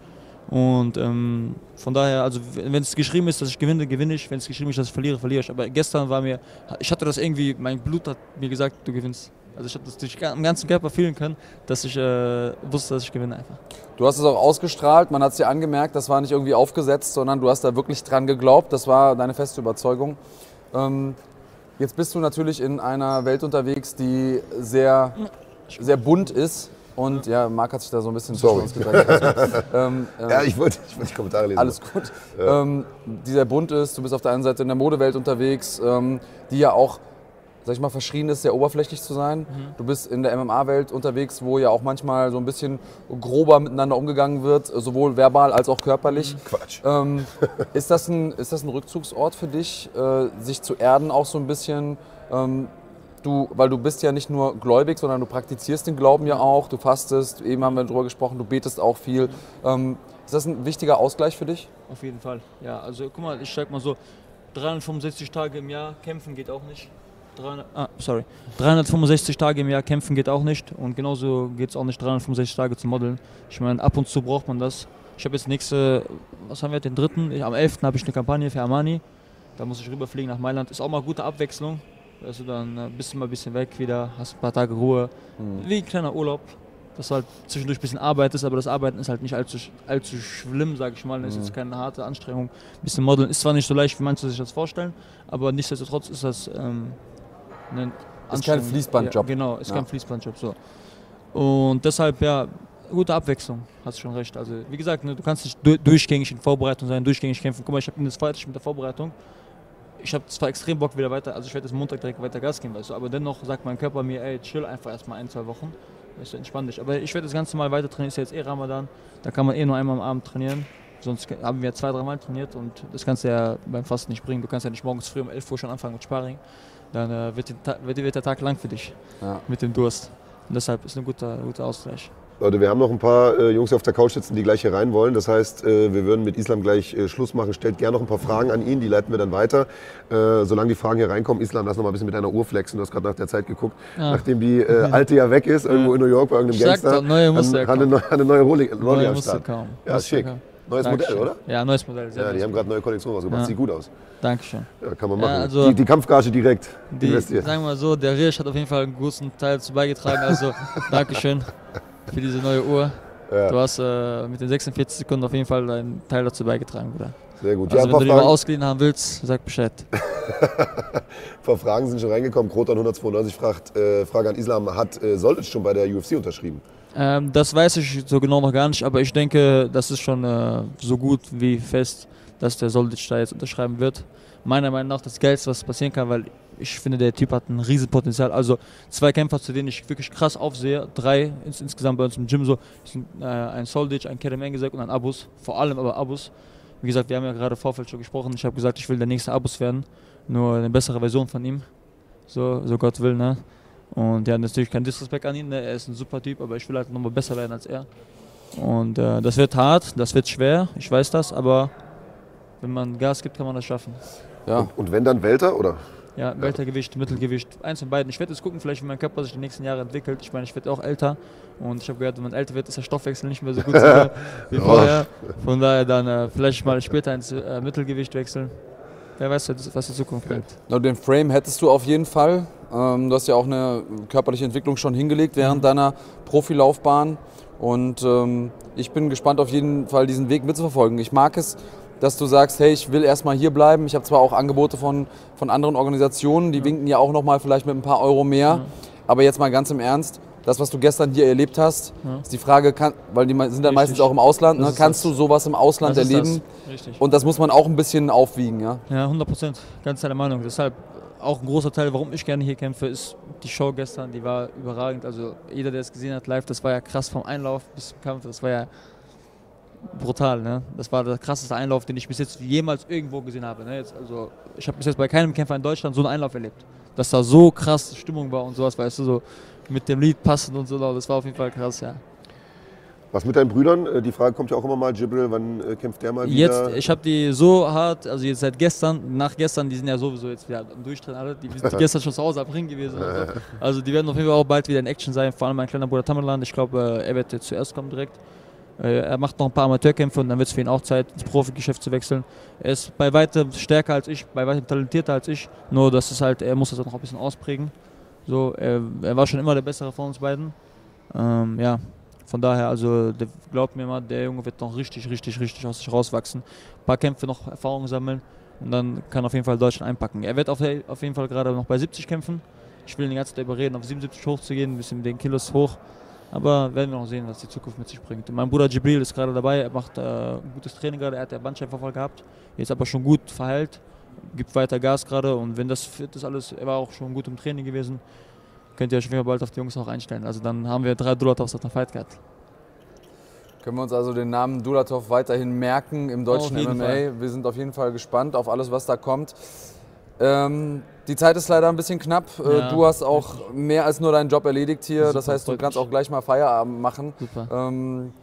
[SPEAKER 2] Und ähm, von daher, also wenn es geschrieben ist, dass ich gewinne, gewinne ich. Wenn es geschrieben ist, dass ich verliere, verliere ich. Aber gestern war mir, ich hatte das irgendwie, mein Blut hat mir gesagt, du gewinnst. Also ich habe das durch am ganzen Körper fühlen können, dass ich äh, wusste, dass ich gewinne einfach.
[SPEAKER 3] Du hast es auch ausgestrahlt, man hat es dir angemerkt, das war nicht irgendwie aufgesetzt, sondern du hast da wirklich dran geglaubt, das war deine feste Überzeugung. Ähm, jetzt bist du natürlich in einer Welt unterwegs, die sehr, sehr bunt ist. Und ja, Marc hat sich da so ein bisschen
[SPEAKER 1] Sorry.
[SPEAKER 3] zwischen uns gedrängt. Gut. ähm, ähm,
[SPEAKER 1] Ja, ich wollte, ich wollte die Kommentare lesen.
[SPEAKER 3] alles gut. Ähm, die sehr bunt ist, du bist auf der einen Seite in der Modewelt unterwegs, ähm, die ja auch, sag ich mal, verschrien ist, sehr oberflächlich zu sein. Du bist in der MMA-Welt unterwegs, wo ja auch manchmal so ein bisschen grober miteinander umgegangen wird, sowohl verbal als auch körperlich.
[SPEAKER 1] Quatsch.
[SPEAKER 3] Ähm, ist, das ein, ist das ein Rückzugsort für dich, äh, sich zu erden auch so ein bisschen? Du, weil du bist ja nicht nur gläubig, sondern du praktizierst den Glauben ja auch, du fastest, eben haben wir darüber gesprochen, du betest auch viel. Ähm, ist das ein wichtiger Ausgleich für dich?
[SPEAKER 2] Auf jeden Fall. Ja, also guck mal, ich sag mal so, 365 Tage im Jahr kämpfen geht auch nicht. 300, ah, sorry. 365 Tage im Jahr kämpfen geht auch nicht. Und genauso geht es auch nicht 365 Tage zu modeln. Ich meine, ab und zu braucht man das. Ich habe jetzt nächste, was haben wir, den dritten, am 11. habe ich eine Kampagne für Armani. Da muss ich rüberfliegen nach Mailand. Ist auch mal gute Abwechslung. Du, dann äh, bist du mal ein bisschen weg wieder, hast ein paar Tage Ruhe. Wie ein kleiner Urlaub. Dass du halt zwischendurch ein bisschen arbeitest, aber das Arbeiten ist halt nicht allzu, allzu schlimm, sage ich mal. Es ist keine harte Anstrengung. Ein bisschen Modeln ist zwar nicht so leicht, wie manche sich das vorstellen, aber nichtsdestotrotz ist das ähm, eine
[SPEAKER 3] Ist kein. Fließbandjob.
[SPEAKER 2] Ja, genau, ist
[SPEAKER 3] Ja.
[SPEAKER 2] kein Fließbandjob. So. Und deshalb, ja, gute Abwechslung, hast schon recht. Also, wie gesagt, ne, du kannst nicht du durchgängig in Vorbereitung sein, durchgängig kämpfen. Guck mal, ich habe jetzt fertig mit der Vorbereitung. Ich habe zwar extrem Bock wieder weiter, also ich werde jetzt Montag direkt weiter Gas geben, weißt du, aber dennoch sagt mein Körper mir, ey, chill einfach erstmal ein, zwei Wochen. Weißt du, entspann dich. Aber ich werde das Ganze mal weiter trainieren, ist ja jetzt eh Ramadan, da kann man eh nur einmal am Abend trainieren. Sonst haben wir zwei, dreimal trainiert und das kannst du ja beim Fasten nicht bringen. Du kannst ja nicht morgens früh um 11 Uhr schon anfangen mit Sparring. Dann äh, wird, wird, wird der Tag lang für dich
[SPEAKER 3] Ja.
[SPEAKER 2] mit dem Durst. Und deshalb ist ein guter, guter Ausgleich.
[SPEAKER 1] Leute, wir haben noch ein paar äh, Jungs auf der Couch sitzen, die gleich hier rein wollen. Das heißt, äh, wir würden mit Islam gleich äh, Schluss machen. Stellt gerne noch ein paar Fragen an ihn, die leiten wir dann weiter. Äh, solange die Fragen hier reinkommen, Islam, lass noch mal ein bisschen mit deiner Uhr flexen. Du hast gerade nach der Zeit geguckt.
[SPEAKER 2] Ja.
[SPEAKER 1] Nachdem die äh, alte ja weg ist, irgendwo in New York bei irgendeinem
[SPEAKER 2] sag
[SPEAKER 1] Gangster.
[SPEAKER 2] doch, neue musste
[SPEAKER 1] hat,
[SPEAKER 2] ja
[SPEAKER 1] hat eine, neue- Rolli, Rolli
[SPEAKER 2] Neue musste kaum.
[SPEAKER 1] Ja,
[SPEAKER 2] Musste
[SPEAKER 1] schick.
[SPEAKER 2] kaum.
[SPEAKER 1] Neues
[SPEAKER 2] Dankeschön.
[SPEAKER 1] Modell, oder?
[SPEAKER 2] Ja, neues Modell.
[SPEAKER 1] Ja, die
[SPEAKER 2] neues
[SPEAKER 1] haben gerade neue Kollektion rausgebracht.
[SPEAKER 2] Ja.
[SPEAKER 1] Sieht gut aus.
[SPEAKER 2] Dankeschön.
[SPEAKER 1] Ja, kann man
[SPEAKER 2] Ja,
[SPEAKER 1] machen.
[SPEAKER 2] also-
[SPEAKER 1] die, die Kampfgage direkt
[SPEAKER 2] Die,
[SPEAKER 1] investiert.
[SPEAKER 2] sagen wir mal so, der Risch hat auf jeden Fall einen großen Teil dazu beigetragen. Also Dankeschön für diese neue Uhr.
[SPEAKER 1] Ja.
[SPEAKER 2] Du hast äh, mit den 46 Sekunden auf jeden Fall einen Teil dazu beigetragen, Bruder.
[SPEAKER 1] Sehr gut.
[SPEAKER 2] Also
[SPEAKER 1] ja,
[SPEAKER 2] wenn du die mal ausgeliehen haben willst, sag Bescheid.
[SPEAKER 1] ein paar Fragen sind schon reingekommen. Kroton 192 fragt, äh, Frage an Islam, hat äh, Soldic schon bei der UFC unterschrieben?
[SPEAKER 2] Ähm, das weiß ich so genau noch gar nicht, aber ich denke, das ist schon äh, so gut wie fest, dass der Soldic da jetzt unterschreiben wird. Meiner Meinung nach das Geilste, was passieren kann, weil ich finde, der Typ hat ein Riesenpotenzial. Also zwei Kämpfer, zu denen ich wirklich krass aufsehe, drei ins, insgesamt bei uns im Gym so, sind, äh, ein Soldic, ein Kerem Engizek und ein Abus, vor allem aber Abus. Wie gesagt, wir haben ja gerade Vorfeld schon gesprochen, ich habe gesagt, ich will der nächste Abus werden, nur eine bessere Version von ihm, so, so Gott will, ne? Und ja, natürlich kein Disrespect an ihn, ne? er ist ein super Typ, aber ich will halt nochmal besser werden als er. Und äh, das wird hart, das wird schwer, ich weiß das, aber wenn man Gas gibt, kann man das schaffen.
[SPEAKER 3] Ja.
[SPEAKER 1] Und, und wenn dann Welter, oder?
[SPEAKER 2] Ja, Weltergewicht, Mittelgewicht, eins von beiden. Ich werde jetzt gucken, vielleicht wie mein Körper sich die nächsten Jahre entwickelt. Ich meine, ich werde auch älter und ich habe gehört, wenn man älter wird, ist der Stoffwechsel nicht mehr so gut wie vorher. Von daher dann äh, vielleicht mal später ins äh, Mittelgewicht wechseln. Wer weiß, was die Zukunft bringt.
[SPEAKER 3] Na, den Frame hättest du auf jeden Fall. Ähm, du hast ja auch eine körperliche Entwicklung schon hingelegt während
[SPEAKER 2] Mhm.
[SPEAKER 3] deiner Profilaufbahn. Und ähm, ich bin gespannt auf jeden Fall diesen Weg mitzuverfolgen. Ich mag es, dass du sagst, hey, ich will erstmal hier bleiben. Ich habe zwar auch Angebote von, von anderen Organisationen, die winken ja auch nochmal vielleicht mit ein paar Euro mehr. Aber jetzt mal ganz im Ernst, das, was du gestern hier erlebt hast,
[SPEAKER 2] Ja.
[SPEAKER 3] ist die Frage, kann, weil die sind dann
[SPEAKER 2] Richtig.
[SPEAKER 3] meistens auch im Ausland, ne? kannst
[SPEAKER 2] das.
[SPEAKER 3] du sowas im Ausland erleben?
[SPEAKER 2] Richtig.
[SPEAKER 3] Und das muss man auch ein bisschen aufwiegen, ja?
[SPEAKER 2] Ja, 100 Prozent. Ganz deiner Meinung. Deshalb auch ein großer Teil, warum ich gerne hier kämpfe, ist die Show gestern. Die war überragend. Also jeder, der es gesehen hat live, das war ja krass vom Einlauf bis zum Kampf. Das war ja brutal. Ne? Das war der krasseste Einlauf, den ich bis jetzt jemals irgendwo gesehen habe. Ne? Jetzt, also ich habe bis jetzt bei keinem Kämpfer in Deutschland so einen Einlauf erlebt. Dass da so krass Stimmung war und sowas, weißt du, so mit dem Lied passend und so. Das war auf jeden Fall krass, ja.
[SPEAKER 1] Was mit deinen Brüdern? Äh, Die Frage kommt ja auch immer mal, Jibril, wann äh, kämpft der mal wieder?
[SPEAKER 2] Jetzt, ich habe die so hart, also jetzt seit gestern, nach gestern, die sind ja sowieso jetzt wieder am Durchdrehen alle, die sind gestern schon zu Hause am Ring gewesen. So. Also die werden auf jeden Fall auch bald wieder in Action sein, vor allem mein kleiner Bruder Tamerlan, ich glaube, er wird jetzt zuerst kommen direkt. Äh, Er macht noch ein paar Amateurkämpfe und dann wird es für ihn auch Zeit, ins Profigeschäft zu wechseln. Er ist bei weitem stärker als ich, bei weitem talentierter als ich, nur das ist halt, er muss das auch noch ein bisschen ausprägen. So, er, er war schon immer der Bessere von uns beiden. Ähm, ja, von daher, also glaubt mir mal, der Junge wird noch richtig, richtig, richtig aus sich rauswachsen. Ein paar Kämpfe noch Erfahrung sammeln und dann kann auf jeden Fall Deutschland einpacken. Er wird auf, auf jeden Fall gerade noch bei 70 kämpfen. Ich will ihn die ganze Zeit überreden, auf 77 hochzugehen, ein bisschen mit den Kilos hoch. Aber werden wir noch sehen, was die Zukunft mit sich bringt. Mein Bruder Jibril ist gerade dabei, er macht äh, ein gutes Training gerade, er hat ja Bandscheibenvorfall gehabt, jetzt aber schon gut verheilt, gibt weiter Gas gerade und wenn das fit ist alles, er war auch schon gut im Training gewesen, könnt ihr euch Fall bald auf die Jungs auch einstellen. Also dann haben wir drei Dulatovs auf der Fight Card.
[SPEAKER 3] Können wir uns also den Namen Dulatov weiterhin merken im deutschen MMA.
[SPEAKER 2] Fall.
[SPEAKER 3] Wir sind auf jeden Fall gespannt auf alles, was da kommt. Ähm, die Zeit ist leider ein bisschen knapp. Äh,
[SPEAKER 2] Ja,
[SPEAKER 3] du hast auch mehr als nur deinen Job erledigt hier.
[SPEAKER 2] Super,
[SPEAKER 3] das heißt, du kannst auch gleich mal Feierabend machen.
[SPEAKER 2] Super.
[SPEAKER 3] Ähm,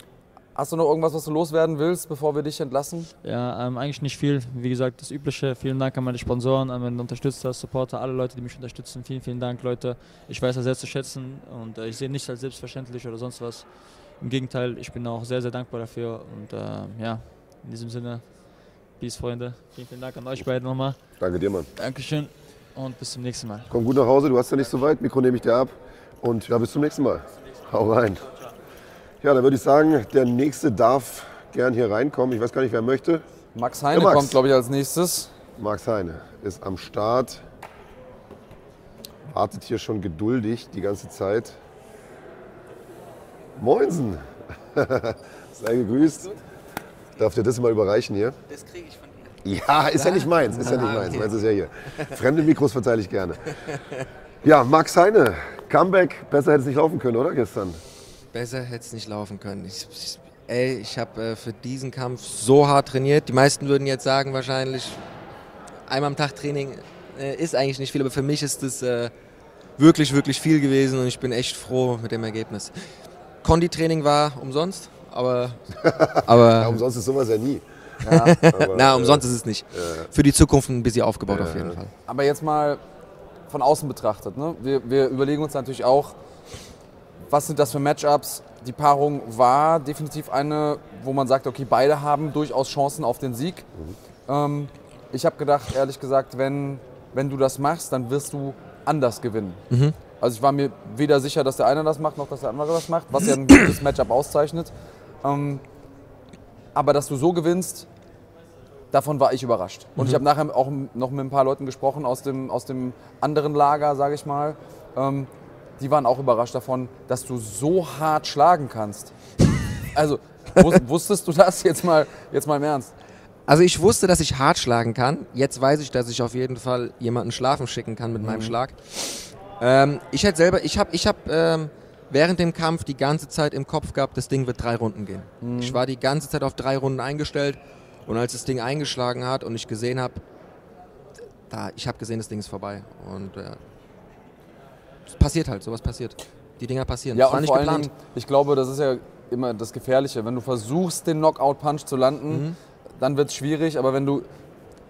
[SPEAKER 3] hast du noch irgendwas, was du loswerden willst, bevor wir dich entlassen?
[SPEAKER 2] Ja, ähm, eigentlich nicht viel. Wie gesagt, das Übliche. Vielen Dank an meine Sponsoren, an meine Unterstützer, Supporter, alle Leute, die mich unterstützen. Vielen, vielen Dank, Leute. Ich weiß das sehr zu schätzen und äh, ich sehe nichts als selbstverständlich oder sonst was. Im Gegenteil, ich bin auch sehr, sehr dankbar dafür. Und äh, ja, in diesem Sinne, Peace, Freunde. Vielen, vielen Dank an euch beiden nochmal.
[SPEAKER 1] Danke dir, Mann.
[SPEAKER 2] Dankeschön und bis zum nächsten Mal.
[SPEAKER 1] Komm gut nach Hause, du hast ja nicht so weit, Mikro nehme ich dir ab. Und ja, bis zum nächsten Mal. Hau rein. Ja, dann würde ich sagen, der nächste darf gern hier reinkommen. Ich weiß gar nicht, wer möchte.
[SPEAKER 3] Max Heine
[SPEAKER 1] Ja, Max.
[SPEAKER 3] kommt, glaube ich, als nächstes.
[SPEAKER 1] Max Heine ist am Start. Wartet hier schon geduldig die ganze Zeit. Moinsen. Sei gegrüßt. Darf dir das mal überreichen hier?
[SPEAKER 4] Das kriege ich von dir.
[SPEAKER 1] Ja, ist ja nicht meins, ist ja nicht meins. Meins ist ja hier. Fremde Mikros verteile ich gerne. Ja, Max Heine, Comeback, besser hätte es nicht laufen können, oder gestern?
[SPEAKER 4] Besser hätte es nicht laufen können. Ich, ich, ey, ich habe äh, für diesen Kampf so hart trainiert. Die meisten würden jetzt sagen wahrscheinlich, einmal am Tag Training äh, ist eigentlich nicht viel, aber für mich ist es äh, wirklich, wirklich viel gewesen und ich bin echt froh mit dem Ergebnis. Konditraining war umsonst, aber, aber
[SPEAKER 1] Ja, umsonst ist sowas ja nie.
[SPEAKER 3] Ja.
[SPEAKER 1] Aber,
[SPEAKER 4] na,
[SPEAKER 1] äh,
[SPEAKER 4] umsonst ist es nicht. Für die Zukunft ein bisschen aufgebaut auf jeden Fall.
[SPEAKER 3] Aber jetzt mal von außen betrachtet. Ne? Wir, wir überlegen uns natürlich auch, was sind das für Matchups? Die Paarung war definitiv eine, wo man sagt, okay, beide haben durchaus Chancen auf den Sieg. Ähm, ich habe gedacht, ehrlich gesagt, wenn, wenn du das machst, dann wirst du anders gewinnen. Also ich war mir weder sicher, dass der eine das macht, noch dass der andere das macht, was ja ein gutes Matchup auszeichnet. Ähm, aber dass du so gewinnst, davon war ich überrascht. Und ich habe nachher auch noch mit ein paar Leuten gesprochen aus dem, aus dem anderen Lager, sage ich mal. Ähm, die waren auch überrascht davon, dass du so hart schlagen kannst. Also, wus- wusstest du das jetzt mal, jetzt mal im Ernst?
[SPEAKER 4] Also ich wusste, dass ich hart schlagen kann. Jetzt weiß ich, dass ich auf jeden Fall jemanden schlafen schicken kann mit meinem Schlag. Ähm, ich hätte selber, ich habe, ich habe ähm, während dem Kampf die ganze Zeit im Kopf gehabt, das Ding wird drei Runden gehen. Ich war die ganze Zeit auf drei Runden eingestellt und als das Ding eingeschlagen hat und ich gesehen habe, da, ich habe gesehen, das Ding ist vorbei und äh, es passiert halt, sowas passiert. Die Dinger passieren.
[SPEAKER 3] Ja,
[SPEAKER 4] das war nicht geplant.
[SPEAKER 3] Dingen, ich glaube, das ist ja immer das Gefährliche. Wenn du versuchst, den Knockout-Punch zu landen, dann wird es schwierig. Aber wenn du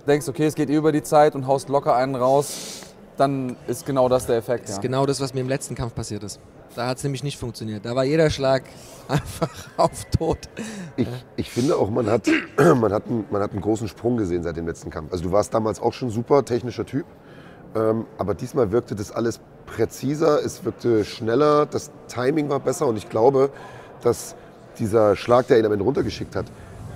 [SPEAKER 3] denkst, okay, es geht eh über die Zeit und haust locker einen raus, dann ist genau das der Effekt.
[SPEAKER 4] Das ist
[SPEAKER 3] Ja.
[SPEAKER 4] genau das, was mir im letzten Kampf passiert ist. Da hat es nämlich nicht funktioniert. Da war jeder Schlag einfach auf Tod.
[SPEAKER 1] Ich, ich finde auch, man hat, man, hat einen, man hat einen großen Sprung gesehen seit dem letzten Kampf. Also du warst damals auch schon super technischer Typ, ähm, aber diesmal wirkte das alles präziser, es wirkte schneller, das Timing war besser und ich glaube, dass dieser Schlag, der ihn am Ende runtergeschickt hat,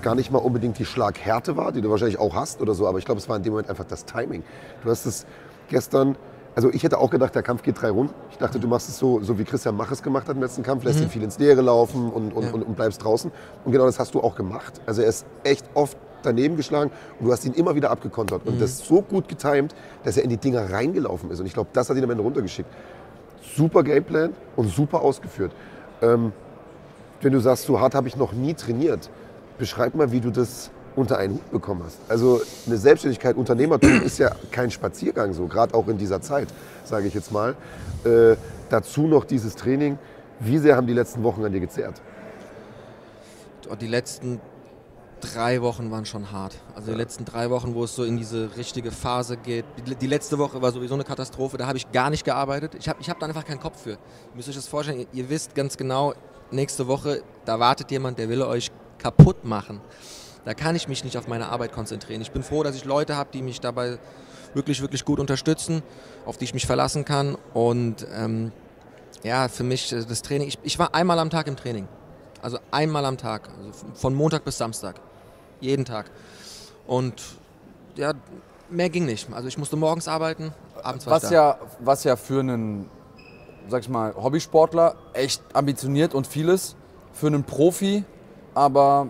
[SPEAKER 1] gar nicht mal unbedingt die Schlaghärte war, die du wahrscheinlich auch hast oder so, aber ich glaube, es war in dem Moment einfach das Timing. Du hast es gestern, also ich hätte auch gedacht, der Kampf geht drei Runden. Ich dachte, du machst es so, so wie Christian Mach es gemacht hat im letzten Kampf, lässt ihn viel ins Leere laufen und, und,
[SPEAKER 4] Ja.
[SPEAKER 1] und, und bleibst draußen. Und genau das hast du auch gemacht. Also er ist echt oft daneben geschlagen und du hast ihn immer wieder abgekontert. Und das so gut getimt, dass er in die Dinger reingelaufen ist. Und ich glaube, das hat ihn am Ende runtergeschickt. Super Gameplan und super ausgeführt. Ähm, wenn du sagst, so hart habe ich noch nie trainiert, beschreib mal, wie du das unter einen Hut bekommen hast. Also eine Selbstständigkeit, Unternehmertum ist ja kein Spaziergang so, gerade auch in dieser Zeit, sage ich jetzt mal. Äh, dazu noch dieses Training. Wie sehr haben die letzten Wochen an dir gezerrt?
[SPEAKER 4] Und die letzten drei Wochen waren schon hart. Also die letzten drei Wochen, wo es so in diese richtige Phase geht. Die, die letzte Woche war sowieso eine Katastrophe. Da habe ich gar nicht gearbeitet. Ich habe ich hab da einfach keinen Kopf für. Ihr müsst euch das vorstellen. Ihr, ihr wisst ganz genau, nächste Woche, da wartet jemand, der will euch kaputt machen. Da kann ich mich nicht auf meine Arbeit konzentrieren. Ich bin froh, dass ich Leute habe, die mich dabei wirklich, wirklich gut unterstützen, auf die ich mich verlassen kann. Und ähm, ja, für mich äh, das Training, ich, ich war einmal am Tag im Training. Also einmal am Tag, also von Montag bis Samstag. Jeden Tag. Und ja, mehr ging nicht. Also ich musste morgens arbeiten, abends war
[SPEAKER 3] Was ja, was ja für einen, sag ich mal, Hobbysportler echt ambitioniert und vieles. Für einen Profi aber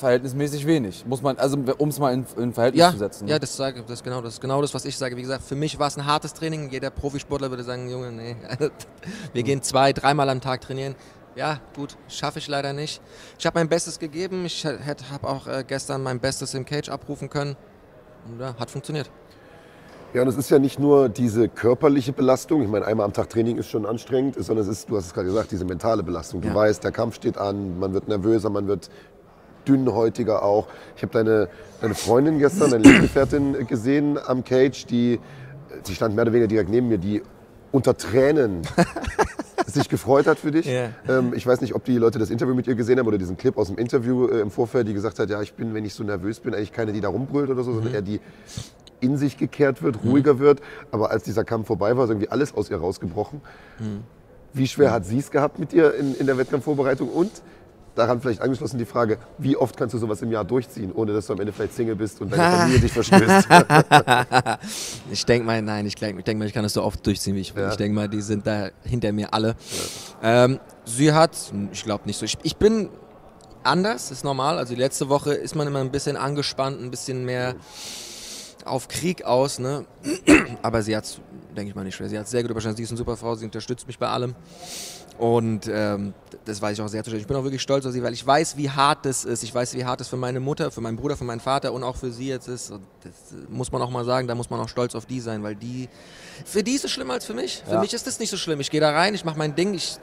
[SPEAKER 3] verhältnismäßig wenig. Muss man, also um es mal in, in Verhältnis
[SPEAKER 4] ja,
[SPEAKER 3] zu setzen. ne?
[SPEAKER 4] ja, das, sage, das, ist genau, das ist genau das, was ich sage. Wie gesagt, für mich war es ein hartes Training. Jeder Profisportler würde sagen, Junge, nee, wir gehen zwei, dreimal am Tag trainieren. Ja, gut, schaffe ich leider nicht. Ich habe mein Bestes gegeben. Ich habe auch äh, gestern mein Bestes im Cage abrufen können. Und ja, hat funktioniert.
[SPEAKER 1] Ja, und es ist ja nicht nur diese körperliche Belastung, ich meine, einmal am Tag Training ist schon anstrengend, sondern es ist, du hast es gerade gesagt, diese mentale Belastung. Du
[SPEAKER 4] Ja.
[SPEAKER 1] weißt, der Kampf steht an, man wird nervöser, man wird dünnhäutiger auch. Ich habe deine, deine Freundin gestern, deine Lebensgefährtin gesehen am Cage, die, die stand mehr oder weniger direkt neben mir, die unter Tränen sich gefreut hat für dich.
[SPEAKER 4] Ja.
[SPEAKER 1] Ähm, ich weiß nicht, ob die Leute das Interview mit ihr gesehen haben oder diesen Clip aus dem Interview äh, im Vorfeld, die gesagt hat, ja, ich bin, wenn ich so nervös bin, eigentlich keine, die da rumbrüllt oder so, sondern eher die in sich gekehrt wird, ruhiger wird. Aber als dieser Kampf vorbei war, ist irgendwie alles aus ihr rausgebrochen. Wie schwer hat sie es gehabt mit dir in, in der Wettkampfvorbereitung? Und daran vielleicht angeschlossen die Frage, wie oft kannst du sowas im Jahr durchziehen, ohne dass du am Ende vielleicht Single bist und deine Familie dich verstößt?
[SPEAKER 4] Ich denke mal, nein, ich denke denk mal, ich kann das so oft durchziehen, wie ich will.
[SPEAKER 1] Ja.
[SPEAKER 4] Ich denke mal, die sind da hinter mir alle. Ähm, sie hat, ich glaube nicht so. Ich, ich bin anders, ist normal. Also die letzte Woche ist man immer ein bisschen angespannt, ein bisschen mehr auf Krieg aus. Ne? Aber sie hat es, denke ich mal, nicht schwer. Sie hat sehr gut überstanden. Sie ist eine super Frau, sie unterstützt mich bei allem. Und ähm, das weiß ich auch sehr zu schätzen. Ich bin auch wirklich stolz auf sie, weil ich weiß, wie hart das ist. Ich weiß, wie hart das für meine Mutter, für meinen Bruder, für meinen Vater und auch für sie jetzt ist. Und das äh, muss man auch mal sagen, da muss man auch stolz auf die sein, weil die, für die ist es schlimmer als für mich. Für
[SPEAKER 3] Ja.
[SPEAKER 4] mich ist das nicht so schlimm. Ich gehe da rein, ich mache mein Ding. Ich,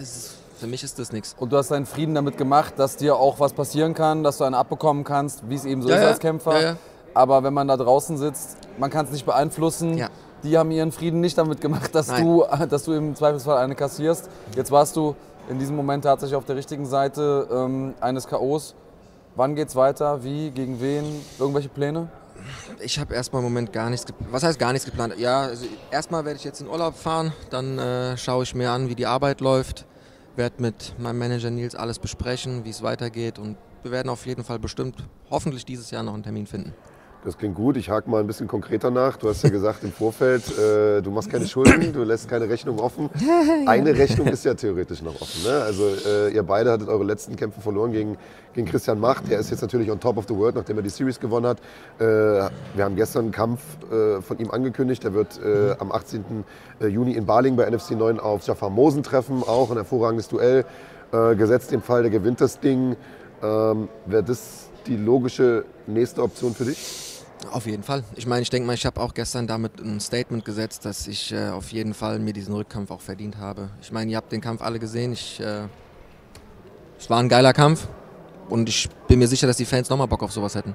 [SPEAKER 4] ist, für mich ist das nichts.
[SPEAKER 3] Und du hast deinen Frieden damit gemacht, dass dir auch was passieren kann, dass du einen abbekommen kannst, wie es eben so
[SPEAKER 4] Ja,
[SPEAKER 3] ist als Kämpfer.
[SPEAKER 4] Ja.
[SPEAKER 3] Aber wenn man da draußen sitzt, man kann es nicht beeinflussen.
[SPEAKER 4] Ja.
[SPEAKER 3] Die haben ihren Frieden nicht damit gemacht, dass
[SPEAKER 4] Nein.
[SPEAKER 3] du, dass du im Zweifelsfall eine kassierst. Jetzt warst du in diesem Moment tatsächlich auf der richtigen Seite ähm, eines K.O.s. Wann geht's weiter? Wie? Gegen wen? Irgendwelche Pläne?
[SPEAKER 4] Ich habe erstmal im Moment gar nichts geplant. Was heißt gar nichts geplant? Ja, also erstmal werde ich jetzt in Urlaub fahren, dann äh, schaue ich mir an, wie die Arbeit läuft, werde mit meinem Manager Nils alles besprechen, wie es weitergeht und wir werden auf jeden Fall bestimmt hoffentlich dieses Jahr noch einen Termin finden.
[SPEAKER 1] Das klingt gut. Ich hake mal ein bisschen konkreter nach. Du hast ja gesagt im Vorfeld, äh, du machst keine Schulden, du lässt keine Rechnung offen. Eine Rechnung ist ja theoretisch noch offen. Ne? Also äh, ihr beide hattet eure letzten Kämpfe verloren gegen, gegen Christian Macht. Der ist jetzt natürlich on top of the world, nachdem er die Series gewonnen hat. Äh, wir haben gestern einen Kampf äh, von ihm angekündigt. Der wird äh, am 18. Juni in Baling bei NFC 9 auf Jafar Mosen treffen. Auch ein hervorragendes Duell. Äh, gesetzt im Fall, der gewinnt das Ding. Ähm, Wäre das die logische nächste Option für dich?
[SPEAKER 4] Auf jeden Fall. Ich meine, ich denke mal, ich habe auch gestern damit ein Statement gesetzt, dass ich äh, auf jeden Fall mir diesen Rückkampf auch verdient habe. Ich meine, ihr habt den Kampf alle gesehen. Ich, äh, es war ein geiler Kampf und ich bin mir sicher, dass die Fans nochmal Bock auf sowas hätten.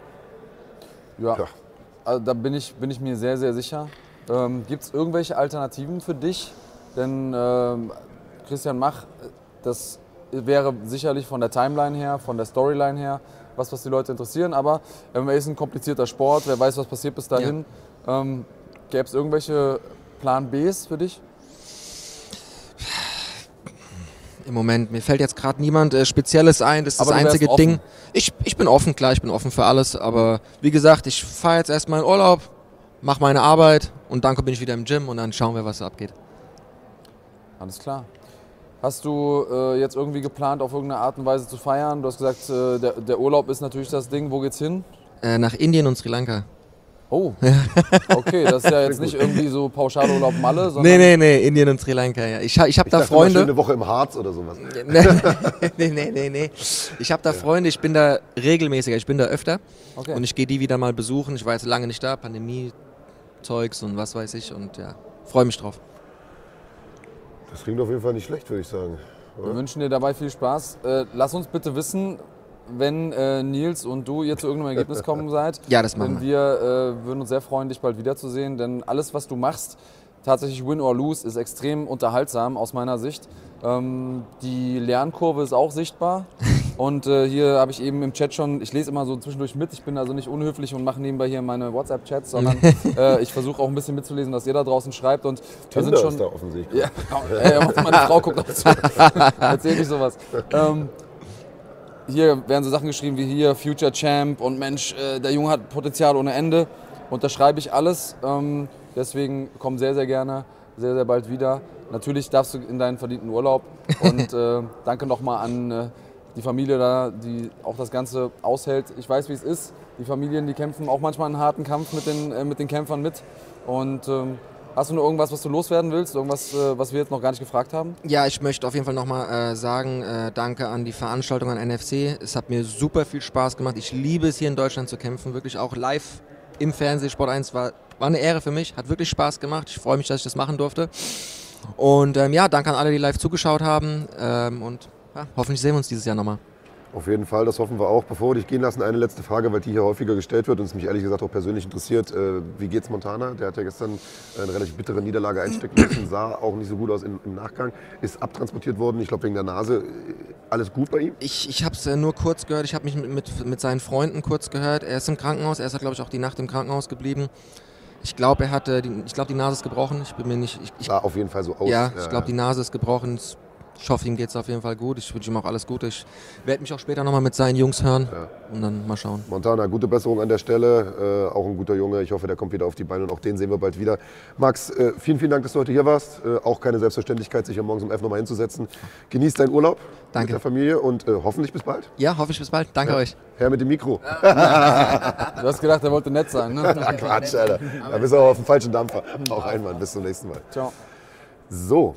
[SPEAKER 3] Ja.
[SPEAKER 1] Ja.
[SPEAKER 3] Also da bin ich, bin ich mir sehr, sehr sicher. Ähm, Gibt es irgendwelche Alternativen für dich? Denn ähm, Christian Mach, das wäre sicherlich von der Timeline her, von der Storyline her, was, was die Leute interessieren. Aber ähm, er ist ein komplizierter Sport, wer weiß, was passiert bis dahin. Ähm, Gäbe es irgendwelche Plan Bs für dich?
[SPEAKER 4] Im Moment, mir fällt jetzt gerade niemand äh, Spezielles ein. Das ist
[SPEAKER 3] Aber
[SPEAKER 4] das einzige. Ding. Ich, ich bin offen, klar, ich bin offen für alles. Aber wie gesagt, ich fahre jetzt erstmal in Urlaub, mache meine Arbeit und dann bin ich wieder im Gym und dann schauen wir, was da abgeht.
[SPEAKER 3] Alles klar. Hast du äh, jetzt irgendwie geplant, auf irgendeine Art und Weise zu feiern? Du hast gesagt, äh, der, der Urlaub ist natürlich das Ding. Wo geht's hin?
[SPEAKER 4] Äh, nach Indien und Sri Lanka.
[SPEAKER 3] Oh, okay, das ist ja jetzt nicht irgendwie so Pauschalurlaub Malle, sondern
[SPEAKER 4] Nee, nee, nee, Indien und Sri Lanka, ja. Ich, ich habe da
[SPEAKER 1] dachte immer,
[SPEAKER 4] Freunde.
[SPEAKER 1] schöne Woche im Harz oder sowas.
[SPEAKER 4] nee, nee, nee, nee. Ich habe da Freunde, ich bin da regelmäßiger, ich bin da öfter.
[SPEAKER 3] Okay.
[SPEAKER 4] Und ich gehe die wieder mal besuchen. Ich war jetzt lange nicht da, Pandemie-Zeugs und was weiß ich. Und ja, freue mich drauf.
[SPEAKER 1] Das klingt auf jeden Fall nicht schlecht, würde ich sagen.
[SPEAKER 3] Wir wünschen dir dabei viel Spaß. Äh, lass uns bitte wissen, wenn äh, Nils und du ihr zu irgendeinem Ergebnis kommen seid.
[SPEAKER 4] Ja, das machen
[SPEAKER 3] Denn wir äh, würden uns sehr freuen, dich bald wiederzusehen. Denn alles, was du machst, tatsächlich Win or Lose, ist extrem unterhaltsam aus meiner Sicht. Ähm, die Lernkurve ist auch sichtbar. Und äh, hier habe ich eben im Chat schon, ich lese immer so zwischendurch mit, ich bin also nicht unhöflich und mache nebenbei hier meine WhatsApp-Chats, sondern äh, ich versuche auch ein bisschen mitzulesen, was ihr da draußen schreibt. Und wir sind
[SPEAKER 1] Tinder
[SPEAKER 3] schon,
[SPEAKER 1] ist da offensichtlich.
[SPEAKER 3] ja, ey, meine Frau guckt auch zu. Erzähl nicht sowas. Ähm, hier werden so Sachen geschrieben wie hier Future Champ und Mensch, äh, der Junge hat Potenzial ohne Ende. Unterschreibe ich alles. Ähm, deswegen komm sehr, sehr gerne, sehr, sehr bald wieder. Natürlich darfst du in deinen verdienten Urlaub. Und äh, danke nochmal an äh, die Familie da, die auch das Ganze aushält. Ich weiß, wie es ist. Die Familien, die kämpfen auch manchmal einen harten Kampf mit den, äh, mit den Kämpfern mit. Und ähm, hast du noch irgendwas, was du loswerden willst? Irgendwas, äh, was wir jetzt noch gar nicht gefragt haben?
[SPEAKER 4] Ja, ich möchte auf jeden Fall nochmal äh, sagen, äh, danke an die Veranstaltung an NFC. Es hat mir super viel Spaß gemacht. Ich liebe es hier in Deutschland zu kämpfen, wirklich auch live im Fernsehen. Sport 1 war, war eine Ehre für mich, hat wirklich Spaß gemacht. Ich freue mich, dass ich das machen durfte. Und ähm, ja, danke an alle, die live zugeschaut haben. Ähm, und ja, hoffentlich sehen wir uns dieses Jahr nochmal.
[SPEAKER 1] Auf jeden Fall, das hoffen wir auch. Bevor wir dich gehen lassen, eine letzte Frage, weil die hier häufiger gestellt wird und es mich ehrlich gesagt auch persönlich interessiert. Äh, wie geht's Montana? Der hat ja gestern eine relativ bittere Niederlage einstecken müssen, sah auch nicht so gut aus im, Nachgang, ist abtransportiert worden, ich glaube wegen der Nase. Alles gut bei ihm?
[SPEAKER 4] Ich, ich habe es äh, nur kurz gehört, ich habe mich mit, mit, mit seinen Freunden kurz gehört. Er ist im Krankenhaus, er ist, glaube ich, auch die Nacht im Krankenhaus geblieben. Ich glaube, er hatte, die, ich glaube, die Nase ist gebrochen. Ich bin mir nicht, ich, ich
[SPEAKER 1] Sah auf jeden Fall so aus.
[SPEAKER 4] Ja, ich glaube, die Nase ist gebrochen. Ich hoffe, ihm geht es auf jeden Fall gut. Ich wünsche ihm auch alles Gute. Ich werde mich auch später nochmal mit seinen Jungs hören
[SPEAKER 1] Ja.
[SPEAKER 4] und dann mal schauen.
[SPEAKER 1] Montana, gute Besserung an der Stelle. Äh, auch ein guter Junge. Ich hoffe, der kommt wieder auf die Beine und auch den sehen wir bald wieder. Max, äh, vielen, vielen Dank, dass du heute hier warst. Äh, auch keine Selbstverständlichkeit, sich hier morgens um 11 nochmal hinzusetzen. Genieß deinen Urlaub
[SPEAKER 4] Danke.
[SPEAKER 1] mit der Familie und äh, hoffentlich bis bald.
[SPEAKER 4] Ja, hoffe ich bis bald. Danke euch.
[SPEAKER 1] Herr mit dem Mikro.
[SPEAKER 3] Du hast gedacht, er wollte nett sein, ne?
[SPEAKER 1] Quatsch, Alter. Da bist du auch auf dem falschen Dampfer. Auch ein Mann. Bis zum nächsten Mal.
[SPEAKER 3] Ciao.
[SPEAKER 1] So.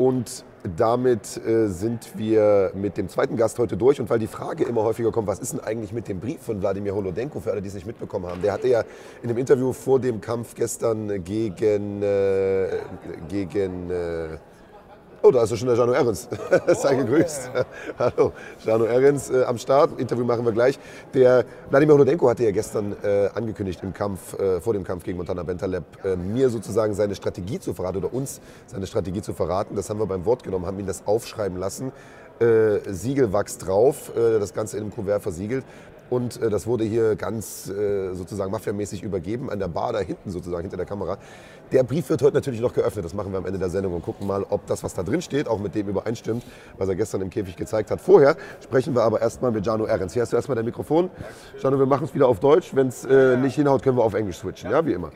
[SPEAKER 1] Und damit äh, sind wir mit dem zweiten Gast heute durch. Und weil die Frage immer häufiger kommt, was ist denn eigentlich mit dem Brief von Wladimir Holodenko, für alle, die es nicht mitbekommen haben. Der hatte ja in dem Interview vor dem Kampf gestern gegen, äh, gegen äh, Oh, da ist ja schon der Jano Ehrens. Sei gegrüßt. Hallo, Jano Ehrens äh, am Start. Interview machen wir gleich. Der Wladimir Holodenko hatte ja gestern äh, angekündigt im Kampf, äh, vor dem Kampf gegen Montana Bentaleb, äh, mir sozusagen seine Strategie zu verraten oder uns seine Strategie zu verraten. Das haben wir beim Wort genommen, haben ihn das aufschreiben lassen. Äh, Siegelwachs drauf, äh, das Ganze in einem Kuvert versiegelt. Und äh, das wurde hier ganz äh, sozusagen mafiamäßig übergeben, an der Bar da hinten sozusagen, hinter der Kamera. Der Brief wird heute natürlich noch geöffnet, das machen wir am Ende der Sendung und gucken mal, ob das, was da drin steht, auch mit dem übereinstimmt, was er gestern im Käfig gezeigt hat. Vorher sprechen wir aber erstmal mit Jano Ehrens. Hier hast du erstmal dein Mikrofon. Jano, wir machen es wieder auf Deutsch. Wenn es äh, nicht hinhaut, können wir auf Englisch switchen, ja, wie immer.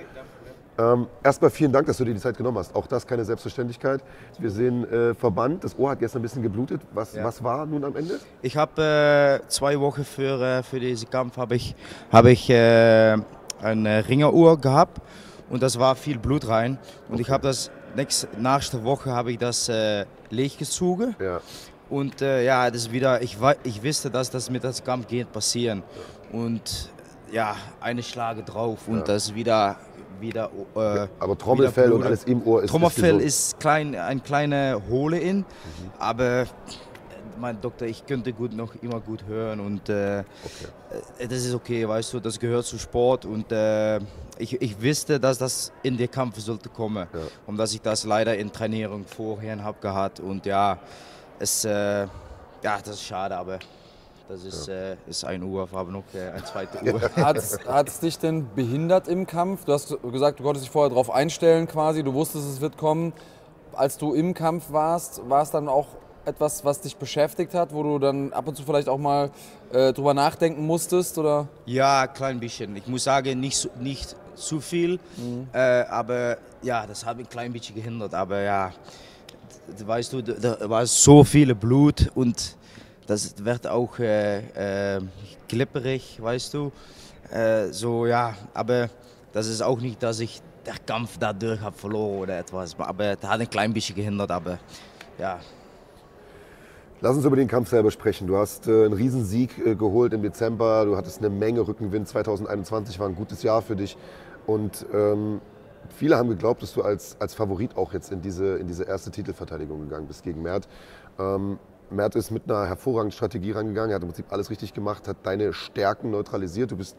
[SPEAKER 1] Ähm, erstmal vielen Dank, dass du dir die Zeit genommen hast. Auch das keine Selbstverständlichkeit. Wir sehen äh, Verband. Das Ohr hat gestern ein bisschen geblutet. Was, was war nun am Ende?
[SPEAKER 5] Ich habe äh, zwei Wochen für, äh, für diesen Kampf habe ich, habe ich äh, eine Ringeruhr gehabt und das war viel Blut rein. Und ich habe das nächste, nächste Woche habe ich das äh, leeg gezogen
[SPEAKER 1] Ja.
[SPEAKER 5] und äh, ja, das wieder, ich, ich wusste, dass das mit das Kampf geht passieren und ja, eine Schlage drauf und
[SPEAKER 1] Ja.
[SPEAKER 5] das wieder wieder äh,
[SPEAKER 1] Aber Trommelfell und alles im Ohr ist
[SPEAKER 5] Trommelfell
[SPEAKER 1] ist
[SPEAKER 5] ist klein, ein kleine Hole in, aber mein Doktor, ich könnte gut noch immer gut hören und äh, okay. Äh, das ist okay, weißt du, das gehört zu Sport und äh, ich, ich wusste, dass das in den Kampf sollte kommen ja. und dass ich das leider in Trainierung vorher habe gehabt und ja, es, äh, ja, das ist schade, aber das ist, ja. äh, ist ein Uhr, aber noch äh, eine zweite Uhr.
[SPEAKER 3] Hat es dich denn behindert im Kampf? Du hast gesagt, du konntest dich vorher darauf einstellen quasi, du wusstest, es wird kommen. Als du im Kampf warst, war es dann auch etwas, was dich beschäftigt hat, wo du dann ab und zu vielleicht auch mal äh, drüber nachdenken musstest? Oder?
[SPEAKER 5] Ja, ein klein bisschen. Ich muss sagen, nicht, so, nicht zu viel, mhm. äh, aber ja, das hat mich ein klein bisschen gehindert. Aber ja, weißt du, da war so viel Blut und das wird auch äh, äh, glipperig, weißt du. Äh, so ja, aber das ist auch nicht, dass ich der Kampf dadurch habe verloren oder etwas. Aber das hat ein klein bisschen gehindert, aber ja.
[SPEAKER 1] Lass uns über den Kampf selber sprechen. Du hast äh, einen Riesensieg äh, geholt im Dezember. Du hattest eine Menge Rückenwind. 2021 war ein gutes Jahr für dich. Und ähm, viele haben geglaubt, dass du als, als Favorit auch jetzt in diese, in diese erste Titelverteidigung gegangen bist gegen Mert. Ähm, Mert ist mit einer hervorragenden Strategie rangegangen. Er hat im Prinzip alles richtig gemacht, hat deine Stärken neutralisiert. Du bist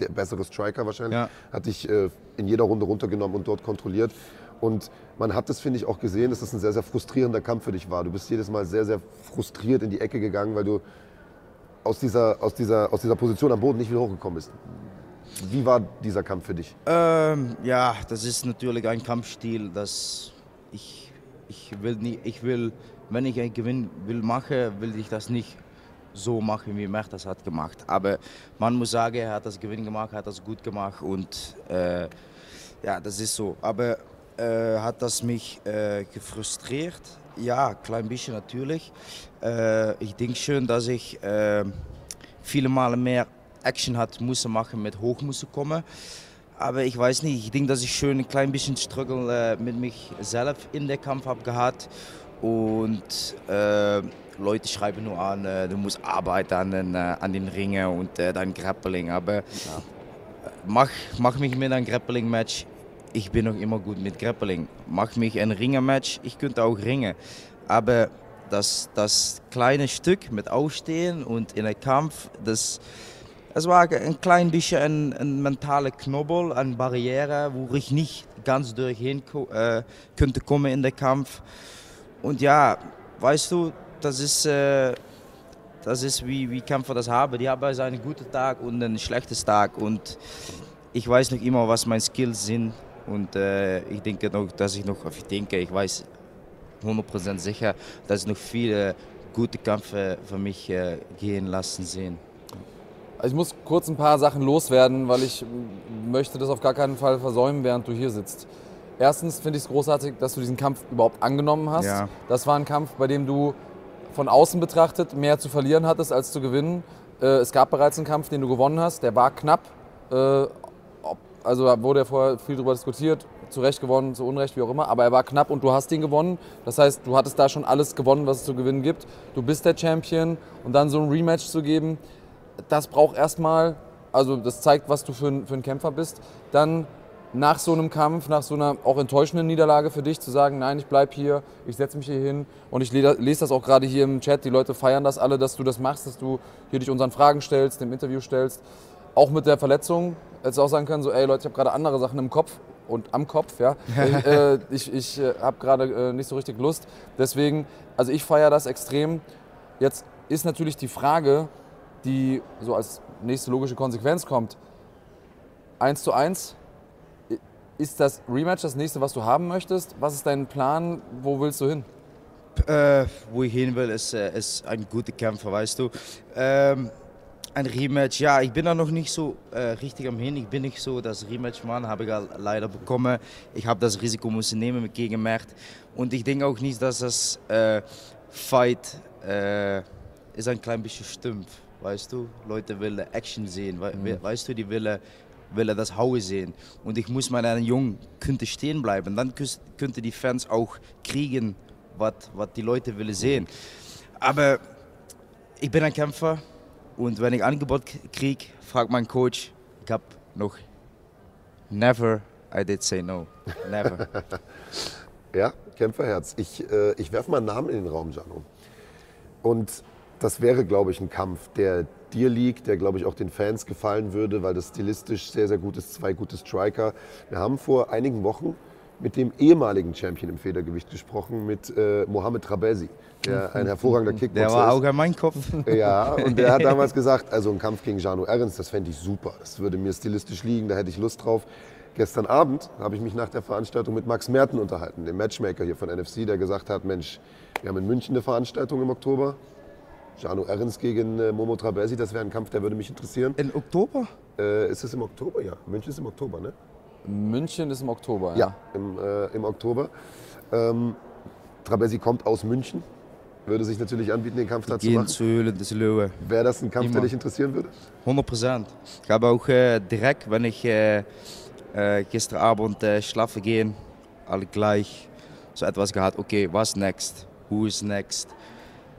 [SPEAKER 1] der bessere Striker wahrscheinlich. Ja. Hat dich äh, in jeder Runde runtergenommen und dort kontrolliert. Und man hat das, finde ich, auch gesehen, dass das ein sehr, sehr frustrierender Kampf für dich war. Du bist jedes Mal sehr, sehr frustriert in die Ecke gegangen, weil du aus dieser, aus dieser, aus dieser Position am Boden nicht wieder hochgekommen bist. Wie war dieser Kampf für dich?
[SPEAKER 5] Ähm, ja, das ist natürlich ein Kampfstil, das ich, ich will nie, ich will wenn ich einen Gewinn will mache, will ich das nicht so machen, wie Mert das hat gemacht. Aber man muss sagen, er hat das Gewinn gemacht, hat das gut gemacht und äh, ja, das ist so. Aber äh, hat das mich äh, gefrustriert? Ja, klein bisschen natürlich. Äh, ich denke schon, dass ich äh, viele Male mehr Action hat müssen machen mit hoch müssen kommen. Aber ich weiß nicht, ich denke, dass ich schon ein klein bisschen Struggle äh, mit mich selbst in der Kampf habe gehabt und äh, Leute schreiben nur an, äh, du musst arbeiten an den, äh, an den Ringen und äh, dein Grappling. Aber ja. mach, mach mich mit einem Grappling-Match. Ich bin noch immer gut mit Grappling. Mach mich ein Ringer-Match, ich könnte auch ringen. Aber das, das kleine Stück mit Aufstehen und in einem Kampf, das, das war ein klein bisschen ein, ein mentaler Knobbel, eine Barriere, wo ich nicht ganz durchhin äh, könnte kommen in den Kampf. Und ja, weißt du, das ist, äh, das ist wie, wie Kämpfer das haben. Die haben also einen guten Tag und einen schlechten Tag. Und ich weiß nicht immer, was meine Skills sind. Und äh, ich denke noch, dass ich noch, ich denke, ich weiß 100% sicher, dass noch viele gute Kämpfe für mich äh, gehen lassen sehen.
[SPEAKER 3] Ich muss kurz ein paar Sachen loswerden, weil ich möchte das auf gar keinen Fall versäumen, während du hier sitzt. Erstens finde ich es großartig, dass du diesen Kampf überhaupt angenommen hast. Ja. Das war ein Kampf, bei dem du von außen betrachtet mehr zu verlieren hattest als zu gewinnen. Äh, es gab bereits einen Kampf, den du gewonnen hast. Der war knapp. Äh, also wurde ja vorher viel darüber diskutiert. Zu Recht gewonnen, zu Unrecht, wie auch immer. Aber er war knapp und du hast ihn gewonnen. Das heißt, du hattest da schon alles gewonnen, was es zu gewinnen gibt. Du bist der Champion. Und dann so ein Rematch zu geben, das braucht erstmal, also das zeigt, was du für ein, für ein Kämpfer bist. Dann nach so einem Kampf, nach so einer auch enttäuschenden Niederlage für dich zu sagen, nein, ich bleibe hier, ich setze mich hier hin und ich lese das auch gerade hier im Chat, die Leute feiern das alle, dass du das machst, dass du hier dich unseren Fragen stellst, dem Interview stellst. Auch mit der Verletzung, du auch sagen können, so, ey Leute, ich habe gerade andere Sachen im Kopf und am Kopf, ja. ich äh, ich, ich äh, habe gerade äh, nicht so richtig Lust. Deswegen, also ich feiere das extrem. Jetzt ist natürlich die Frage, die so als nächste logische Konsequenz kommt, eins zu eins ist das Rematch das nächste, was du haben möchtest? Was ist dein Plan? Wo willst du hin?
[SPEAKER 5] Äh, wo ich hin will, ist, äh, ist ein guter Kämpfer, weißt du. Ähm, ein Rematch, ja, ich bin da noch nicht so äh, richtig am hin. Ich bin nicht so das Rematch-Mann, habe ich leider bekommen. Ich habe das Risiko müssen nehmen gegen Mert. Und ich denke auch nicht, dass das äh, Fight äh, ist ein klein bisschen stumpf, weißt du. Leute wollen Action sehen, mhm. weißt du, die wollen will er das Haue sehen. Und ich muss meinen Jungen könnte stehen bleiben. Dann könnte die Fans auch kriegen, was die Leute will sehen. Aber ich bin ein Kämpfer und wenn ich Angebot kriege, fragt mein Coach, ich habe noch never I did say no. Never.
[SPEAKER 1] ja, Kämpferherz. Ich, äh, ich werfe mal einen Namen in den Raum, Jano. Und das wäre, glaube ich, ein Kampf, der dir liegt, der, glaube ich, auch den Fans gefallen würde, weil das stilistisch sehr, sehr gut ist. Zwei gute Striker. Wir haben vor einigen Wochen mit dem ehemaligen Champion im Federgewicht gesprochen, mit äh, Mohamed Trabezi, der ein hervorragender Kickboxer
[SPEAKER 5] Der war
[SPEAKER 1] ist.
[SPEAKER 5] auch an meinem Kopf.
[SPEAKER 1] Ja, und der hat damals gesagt, also ein Kampf gegen Jano Ehrens, das fände ich super. Das würde mir stilistisch liegen, da hätte ich Lust drauf. Gestern Abend habe ich mich nach der Veranstaltung mit Max Merten unterhalten, dem Matchmaker hier von NFC, der gesagt hat, Mensch, wir haben in München eine Veranstaltung im Oktober. Jano Ehrens gegen äh, Momo Trabesi, das wäre ein Kampf, der würde mich interessieren.
[SPEAKER 5] In Oktober?
[SPEAKER 1] Äh, ist es im Oktober? Ja, München ist im Oktober, ne?
[SPEAKER 3] München ist im Oktober.
[SPEAKER 1] Ja, im, äh, im Oktober. Ähm, Trabesi kommt aus München, würde sich natürlich anbieten, den Kampf da zu
[SPEAKER 5] Gehen
[SPEAKER 1] machen.
[SPEAKER 5] zu Höhlen des Löwen.
[SPEAKER 1] Wäre das ein Kampf, der
[SPEAKER 5] Immer.
[SPEAKER 1] dich interessieren würde?
[SPEAKER 5] 100 Prozent. Ich habe auch äh, direkt, wenn ich äh, äh, gestern Abend äh, schlafen gehen, alle gleich so etwas gehabt, okay, was next? Who is next?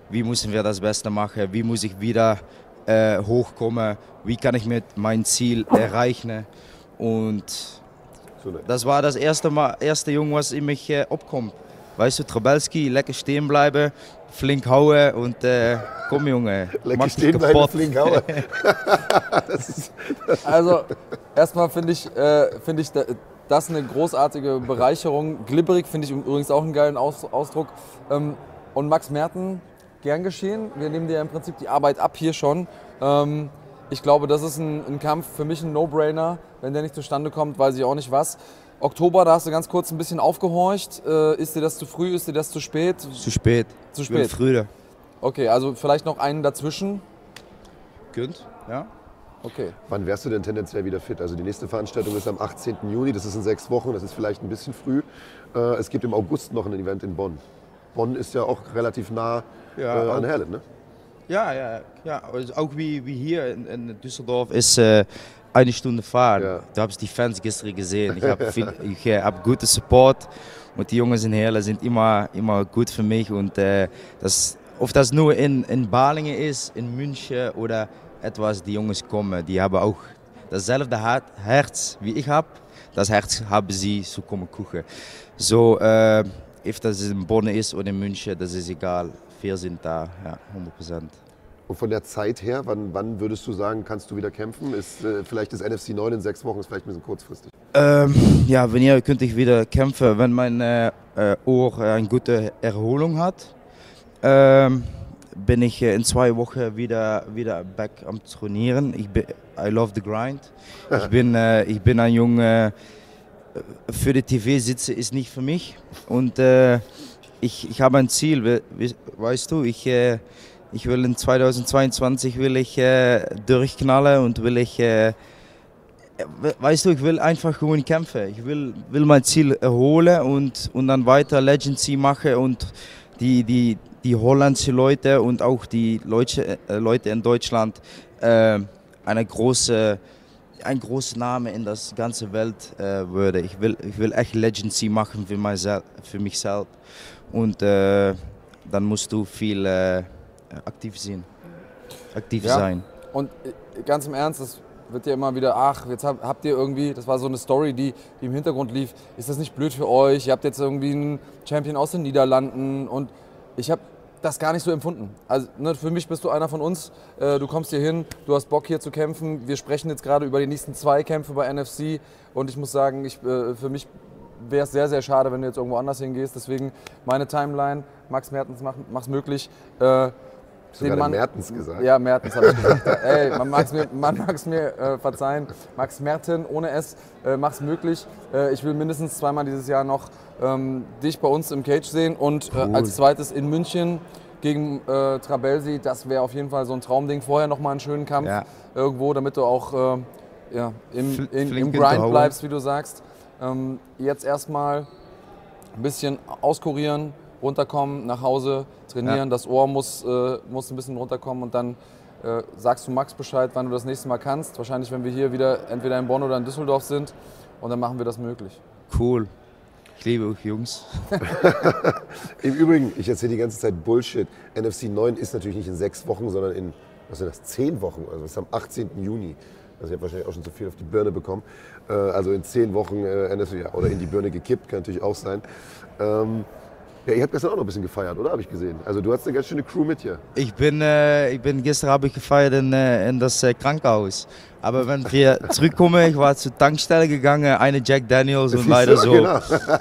[SPEAKER 5] Wie müssen wir das Beste machen? Wie muss ich wieder äh, hochkommen? Wie kann ich mit mein Ziel erreichen? Und
[SPEAKER 1] ne?
[SPEAKER 5] das war das erste, Mal, erste Jung, was in mich äh, abkommt. Weißt du, Trabelski, lecker stehen bleiben, flink hauen und äh, komm Junge,
[SPEAKER 1] Lecker stehen bleiben, flink hauen. das ist,
[SPEAKER 3] Also, erstmal finde ich, äh, find ich da- das eine großartige Bereicherung. Glibberig finde ich übrigens auch einen geilen Aus Ausdruck. Ähm, und Max Merten, gern geschehen. Wir nehmen dir ja im Prinzip die Arbeit ab hier schon. Ähm, ich glaube, das ist ein, ein Kampf, für mich ein No-Brainer. Wenn der nicht zustande kommt, weiß ich auch nicht was. Oktober, da hast du ganz kurz ein bisschen aufgehorcht. Äh, ist dir das zu früh, ist dir das zu spät?
[SPEAKER 5] Zu spät.
[SPEAKER 3] Zu spät.
[SPEAKER 5] früher.
[SPEAKER 3] Okay, also vielleicht noch einen dazwischen.
[SPEAKER 5] Könnt, ja.
[SPEAKER 3] Okay.
[SPEAKER 1] wann wärst du denn tendenziell wieder fit? Also die nächste Veranstaltung ist am 18. Juni, das ist in sechs Wochen, das ist vielleicht ein bisschen früh. Äh, es gibt im August noch ein Event in Bonn. Bonn ist ja auch relativ nah
[SPEAKER 5] Ja,
[SPEAKER 1] äh, an
[SPEAKER 5] auch-
[SPEAKER 1] Herlet, ne?
[SPEAKER 5] Ja, ja, ja. Also auch wie, wie hier in, in Düsseldorf ist äh, eine Stunde fahren.
[SPEAKER 1] Ja.
[SPEAKER 5] Da habe ich die Fans gestern gesehen. Ich habe ich, äh, hab guten Support und die Jungs in Herle sind immer, immer gut für mich. Und äh, das, ob das nur in, in Balingen ist, in München oder etwas, die Jungs kommen, die haben auch dasselbe Herz wie ich habe. Das Herz haben sie zu kommen gucken. So, äh, ob das in Bonn ist oder in München, das ist egal. Wir sind da, ja, 100 Prozent.
[SPEAKER 1] Und von der Zeit her, wann, wann würdest du sagen, kannst du wieder kämpfen? Ist, äh, vielleicht ist NFC 9 in sechs Wochen, ist vielleicht ein bisschen kurzfristig.
[SPEAKER 5] Ähm, ja, wanneer könnte ich wieder kämpfen, wenn mein äh, äh, Ohr äh, eine gute Erholung hat? Ähm, bin ich äh, in zwei Wochen wieder, wieder back am Trainieren. Ich bin, I love the grind. Ich bin, äh, ich bin ein Junge, für die TV sitze ist nicht für mich. Und äh, ich, ich habe ein Ziel, we- we- weißt du, ich, äh, ich will in 2022 will ich äh, durchknallen und will ich äh, we- weißt du, ich will einfach nur kämpfen. Ich will, will mein Ziel erholen und, und dann weiter Legacy machen und die, die, die holländischen Leute und auch die Leute, äh, Leute in Deutschland äh, eine große, ein großer Name in das ganze Welt äh, würde. Ich will, ich will echt Legacy machen für, myself, für mich selbst. Und äh, dann musst du viel äh, aktiv sein. Aktiv
[SPEAKER 3] Ja.
[SPEAKER 5] sein.
[SPEAKER 3] Und äh, ganz im Ernst, es wird ja immer wieder, ach, jetzt hab, habt ihr irgendwie, das war so eine Story, die, die im Hintergrund lief, ist das nicht blöd für euch? Ihr habt jetzt irgendwie einen Champion aus den Niederlanden und ich habe das gar nicht so empfunden. Also ne, für mich bist du einer von uns, äh, du kommst hier hin, du hast Bock hier zu kämpfen. Wir sprechen jetzt gerade über die nächsten zwei Kämpfe bei NFC und ich muss sagen, ich, äh, für mich wäre es sehr, sehr schade, wenn du jetzt irgendwo anders hingehst. Deswegen meine Timeline, Max Mertens, mach, mach's möglich. Äh,
[SPEAKER 1] du gerade Mertens gesagt?
[SPEAKER 3] ja, Mertens habe ich gesagt. Ey, man mag es mir, man mag's mir äh, verzeihen. Max Merten ohne S, äh, mach's möglich. Äh, ich will mindestens zweimal dieses Jahr noch ähm, dich bei uns im Cage sehen und äh, als zweites in München gegen äh, Trabelsi. Das wäre auf jeden Fall so ein Traumding. Vorher noch mal einen schönen Kampf
[SPEAKER 5] Ja.
[SPEAKER 3] irgendwo, damit du auch äh, ja, im, in, im Grind bleibst, wie du sagst. Ähm, jetzt erstmal ein bisschen auskurieren, runterkommen, nach Hause trainieren.
[SPEAKER 5] Ja.
[SPEAKER 3] Das Ohr muss, äh, muss ein bisschen runterkommen und dann äh, sagst du Max Bescheid, wann du das nächste Mal kannst. Wahrscheinlich, wenn wir hier wieder entweder in Bonn oder in Düsseldorf sind. Und dann machen wir das möglich.
[SPEAKER 5] Cool. Ich liebe euch Jungs.
[SPEAKER 1] Im Übrigen, ich erzähle die ganze Zeit Bullshit. NFC 9 ist natürlich nicht in sechs Wochen, sondern in, was sind das, zehn Wochen. Also das ist am 18. Juni. Also ich habe wahrscheinlich auch schon zu viel auf die Birne bekommen. Äh, also in zehn Wochen äh, ja, oder in die Birne gekippt, kann natürlich auch sein. Ähm, Ja, ihr habt gestern auch noch ein bisschen gefeiert, oder? Habe ich gesehen. Also du hast eine ganz schöne Crew mit hier.
[SPEAKER 5] Ich bin, äh, ich bin gestern habe ich gefeiert in, äh, in das äh, Krankenhaus. Aber wenn wir zurückkommen, ich war zur Tankstelle gegangen, eine Jack Daniels und leider so.
[SPEAKER 1] Genau.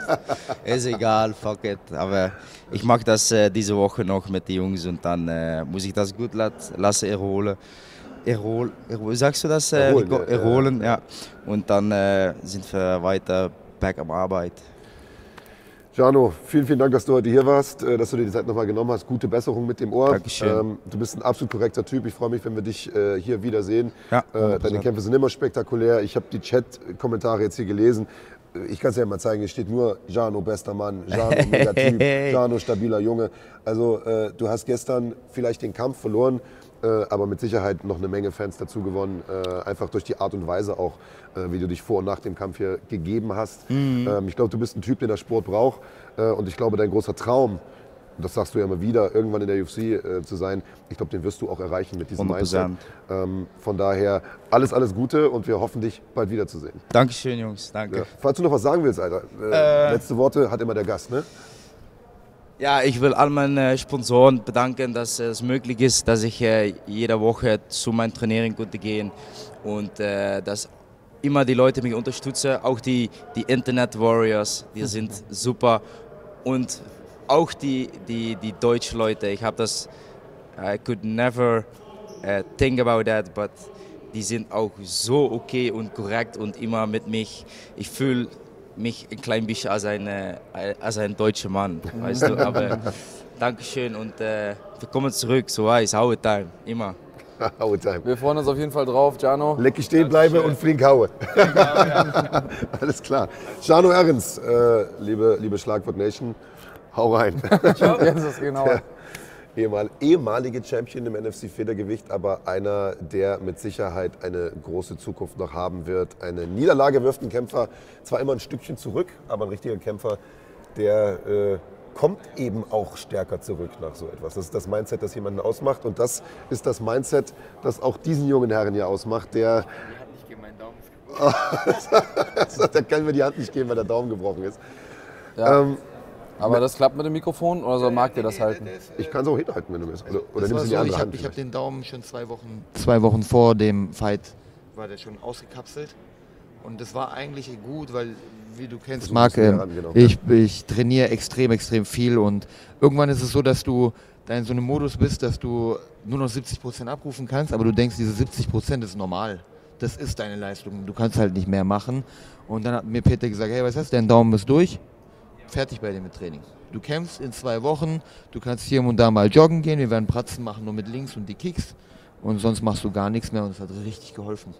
[SPEAKER 5] Ist egal, fuck it. Aber ich mache das äh, diese Woche noch mit den Jungs und dann muss ich das gut lassen erholen. Erhol, erhol, sagst du das? Äh,
[SPEAKER 1] Erholen, ja,
[SPEAKER 5] erholen, ja. Und dann äh, sind wir weiter back am Arbeit.
[SPEAKER 1] Jano, vielen, vielen Dank, dass du heute hier warst, äh, dass du dir die Zeit nochmal genommen hast. Gute Besserung mit dem Ohr.
[SPEAKER 5] Dankeschön.
[SPEAKER 1] Ähm, du bist ein absolut korrekter Typ. Ich freue mich, wenn wir dich äh, hier wiedersehen.
[SPEAKER 5] Ja,
[SPEAKER 1] Äh, deine
[SPEAKER 5] 100%.
[SPEAKER 1] Kämpfe sind immer spektakulär. Ich habe die Chat-Kommentare jetzt hier gelesen. Ich kann es ja mal zeigen, hier steht nur Jano, bester Mann, Jano, mega Typ, Jano, stabiler Junge. Also äh, du hast gestern vielleicht den Kampf verloren, äh, aber mit Sicherheit noch eine Menge Fans dazu gewonnen. Äh, einfach durch die Art und Weise auch, äh, wie du dich vor und nach dem Kampf hier gegeben hast. Ähm, ich glaube, du bist ein Typ, den der Sport braucht. Äh, und ich glaube, dein großer Traum, das sagst du ja immer wieder, irgendwann in der UFC äh, zu sein, ich glaube, den wirst du auch erreichen mit diesem
[SPEAKER 5] 100%.
[SPEAKER 1] Mindset. Ähm, von daher alles, alles Gute und wir hoffen, dich bald wiederzusehen.
[SPEAKER 5] Dankeschön, Jungs. Danke.
[SPEAKER 1] Ja. Falls du noch was sagen willst, Alter. Äh. letzte Worte hat immer der Gast, ne?
[SPEAKER 5] Ja, ich will all meine Sponsoren bedanken, dass es möglich ist, dass ich äh, jede Woche zu meinem Training konnte gehen und äh, dass immer die Leute mich unterstützen, auch die, die Internet Warriors, die sind super und auch die, die, die deutschen Leute. Ich habe das, I could never uh, think about that, but die sind auch so okay und korrekt und immer mit mich. Ich fühle mich ein klein bisschen als ein, äh, als ein deutscher Mann, weißt du. Aber Dankeschön und äh, wir kommen zurück, so weiß, how time, immer.
[SPEAKER 1] Haue time.
[SPEAKER 3] Wir freuen uns auf jeden Fall drauf, Jano.
[SPEAKER 1] Lecky stehen bleibe und flink haue. Alles klar. Jano Ehrens, äh, liebe, liebe Schlagwort Nation, hau rein.
[SPEAKER 3] Jetzt ist genau.
[SPEAKER 1] Ehemal, ehemalige Champion im NFC Federgewicht, aber einer, der mit Sicherheit eine große Zukunft noch haben wird. Eine Niederlage wirft ein Kämpfer zwar immer ein Stückchen zurück, aber ein richtiger Kämpfer, der äh, kommt eben auch stärker zurück nach so etwas. Das ist das Mindset, das jemanden ausmacht und das ist das Mindset, das auch diesen jungen Herren hier ausmacht, der da können wir die Hand nicht geben, weil der Daumen gebrochen ist.
[SPEAKER 3] Ja.
[SPEAKER 1] Ähm,
[SPEAKER 3] Aber das klappt mit dem Mikrofon oder so mag ihr das halten?
[SPEAKER 1] ich kann es auch hinhalten, wenn du willst. Oder, oder nimmst du die andere
[SPEAKER 6] so, ich habe hab den Daumen schon zwei Wochen, zwei Wochen vor dem Fight, war der schon ausgekapselt. Und das war eigentlich gut, weil, wie du kennst, Marc, ähm,
[SPEAKER 1] genau.
[SPEAKER 6] ich, ich trainiere extrem, extrem viel. Und irgendwann ist es so, dass du da in so einem Modus bist, dass du nur noch 70% abrufen kannst, aber du denkst, diese 70% ist normal. Das ist deine Leistung. Du kannst halt nicht mehr machen. Und dann hat mir Peter gesagt, hey, was hast du, dein Daumen ist durch, fertig bei dir mit Training. Du kämpfst in zwei Wochen, du kannst hier und da mal joggen gehen, wir werden Pratzen machen nur mit links und die Kicks und sonst machst du gar nichts mehr und es hat richtig geholfen.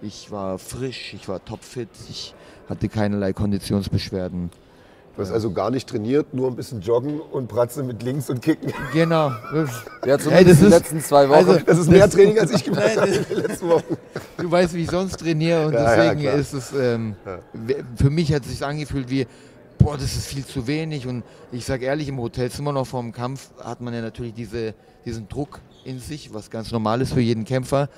[SPEAKER 6] Ich war frisch, ich war topfit, ich hatte keinerlei Konditionsbeschwerden.
[SPEAKER 1] Du hast also gar nicht trainiert, nur ein bisschen joggen und Pratze mit links und kicken.
[SPEAKER 6] Genau.
[SPEAKER 3] Ja,
[SPEAKER 6] Hey, das
[SPEAKER 3] die
[SPEAKER 6] ist-
[SPEAKER 3] letzten zwei Wochen.
[SPEAKER 6] also-
[SPEAKER 1] Das ist mehr Training, als ich gemacht habe in den letzten Wochen.
[SPEAKER 6] Du weißt, wie ich sonst trainiere und
[SPEAKER 1] Ja, ja,
[SPEAKER 6] deswegen
[SPEAKER 1] klar.
[SPEAKER 6] ist es, ähm, für mich hat es sich angefühlt wie, boah, das ist viel zu wenig und ich sage ehrlich, im Hotelzimmer noch vor dem Kampf hat man ja natürlich diese, diesen Druck in sich, was ganz normal ist für jeden Kämpfer,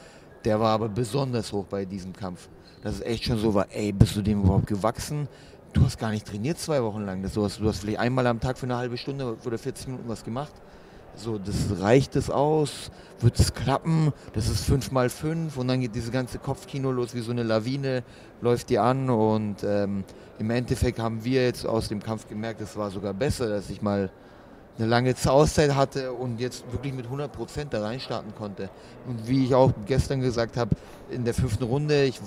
[SPEAKER 6] der war aber besonders hoch bei diesem Kampf. Dass es echt schon so war, ey, bist du dem überhaupt gewachsen? Du hast gar nicht trainiert zwei Wochen lang. Das, du, hast, du hast vielleicht einmal am Tag für eine halbe Stunde oder 40 Minuten was gemacht. So, das reicht es aus? Wird es klappen? Das ist 5 mal 5 und dann geht diese ganze Kopfkino los wie so eine Lawine, läuft die an und ähm, im Endeffekt haben wir jetzt aus dem Kampf gemerkt, es war sogar besser, dass ich mal eine lange Auszeit hatte und jetzt wirklich mit 100% da reinstarten konnte. Und wie ich auch gestern gesagt habe, in der fünften Runde, ich,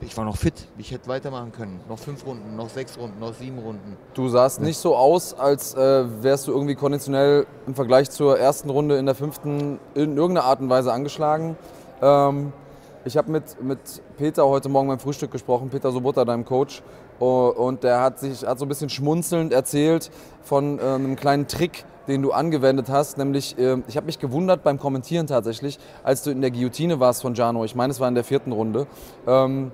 [SPEAKER 6] ich war noch fit, ich hätte weitermachen können. Noch fünf Runden, noch sechs Runden, noch sieben Runden.
[SPEAKER 3] Du sahst nicht so aus, als äh, wärst du irgendwie konditionell im Vergleich zur ersten Runde in der fünften in irgendeiner Art und Weise angeschlagen. Ähm, ich habe mit, mit Peter heute Morgen beim Frühstück gesprochen, Peter Sobotta, deinem Coach. Oh, Und der hat sich hat so ein bisschen schmunzelnd erzählt von äh, einem kleinen Trick, den du angewendet hast. Nämlich, äh, ich habe mich gewundert beim Kommentieren tatsächlich, als du in der Guillotine warst von Jano. Ich meine, es war in der vierten Runde. Ähm,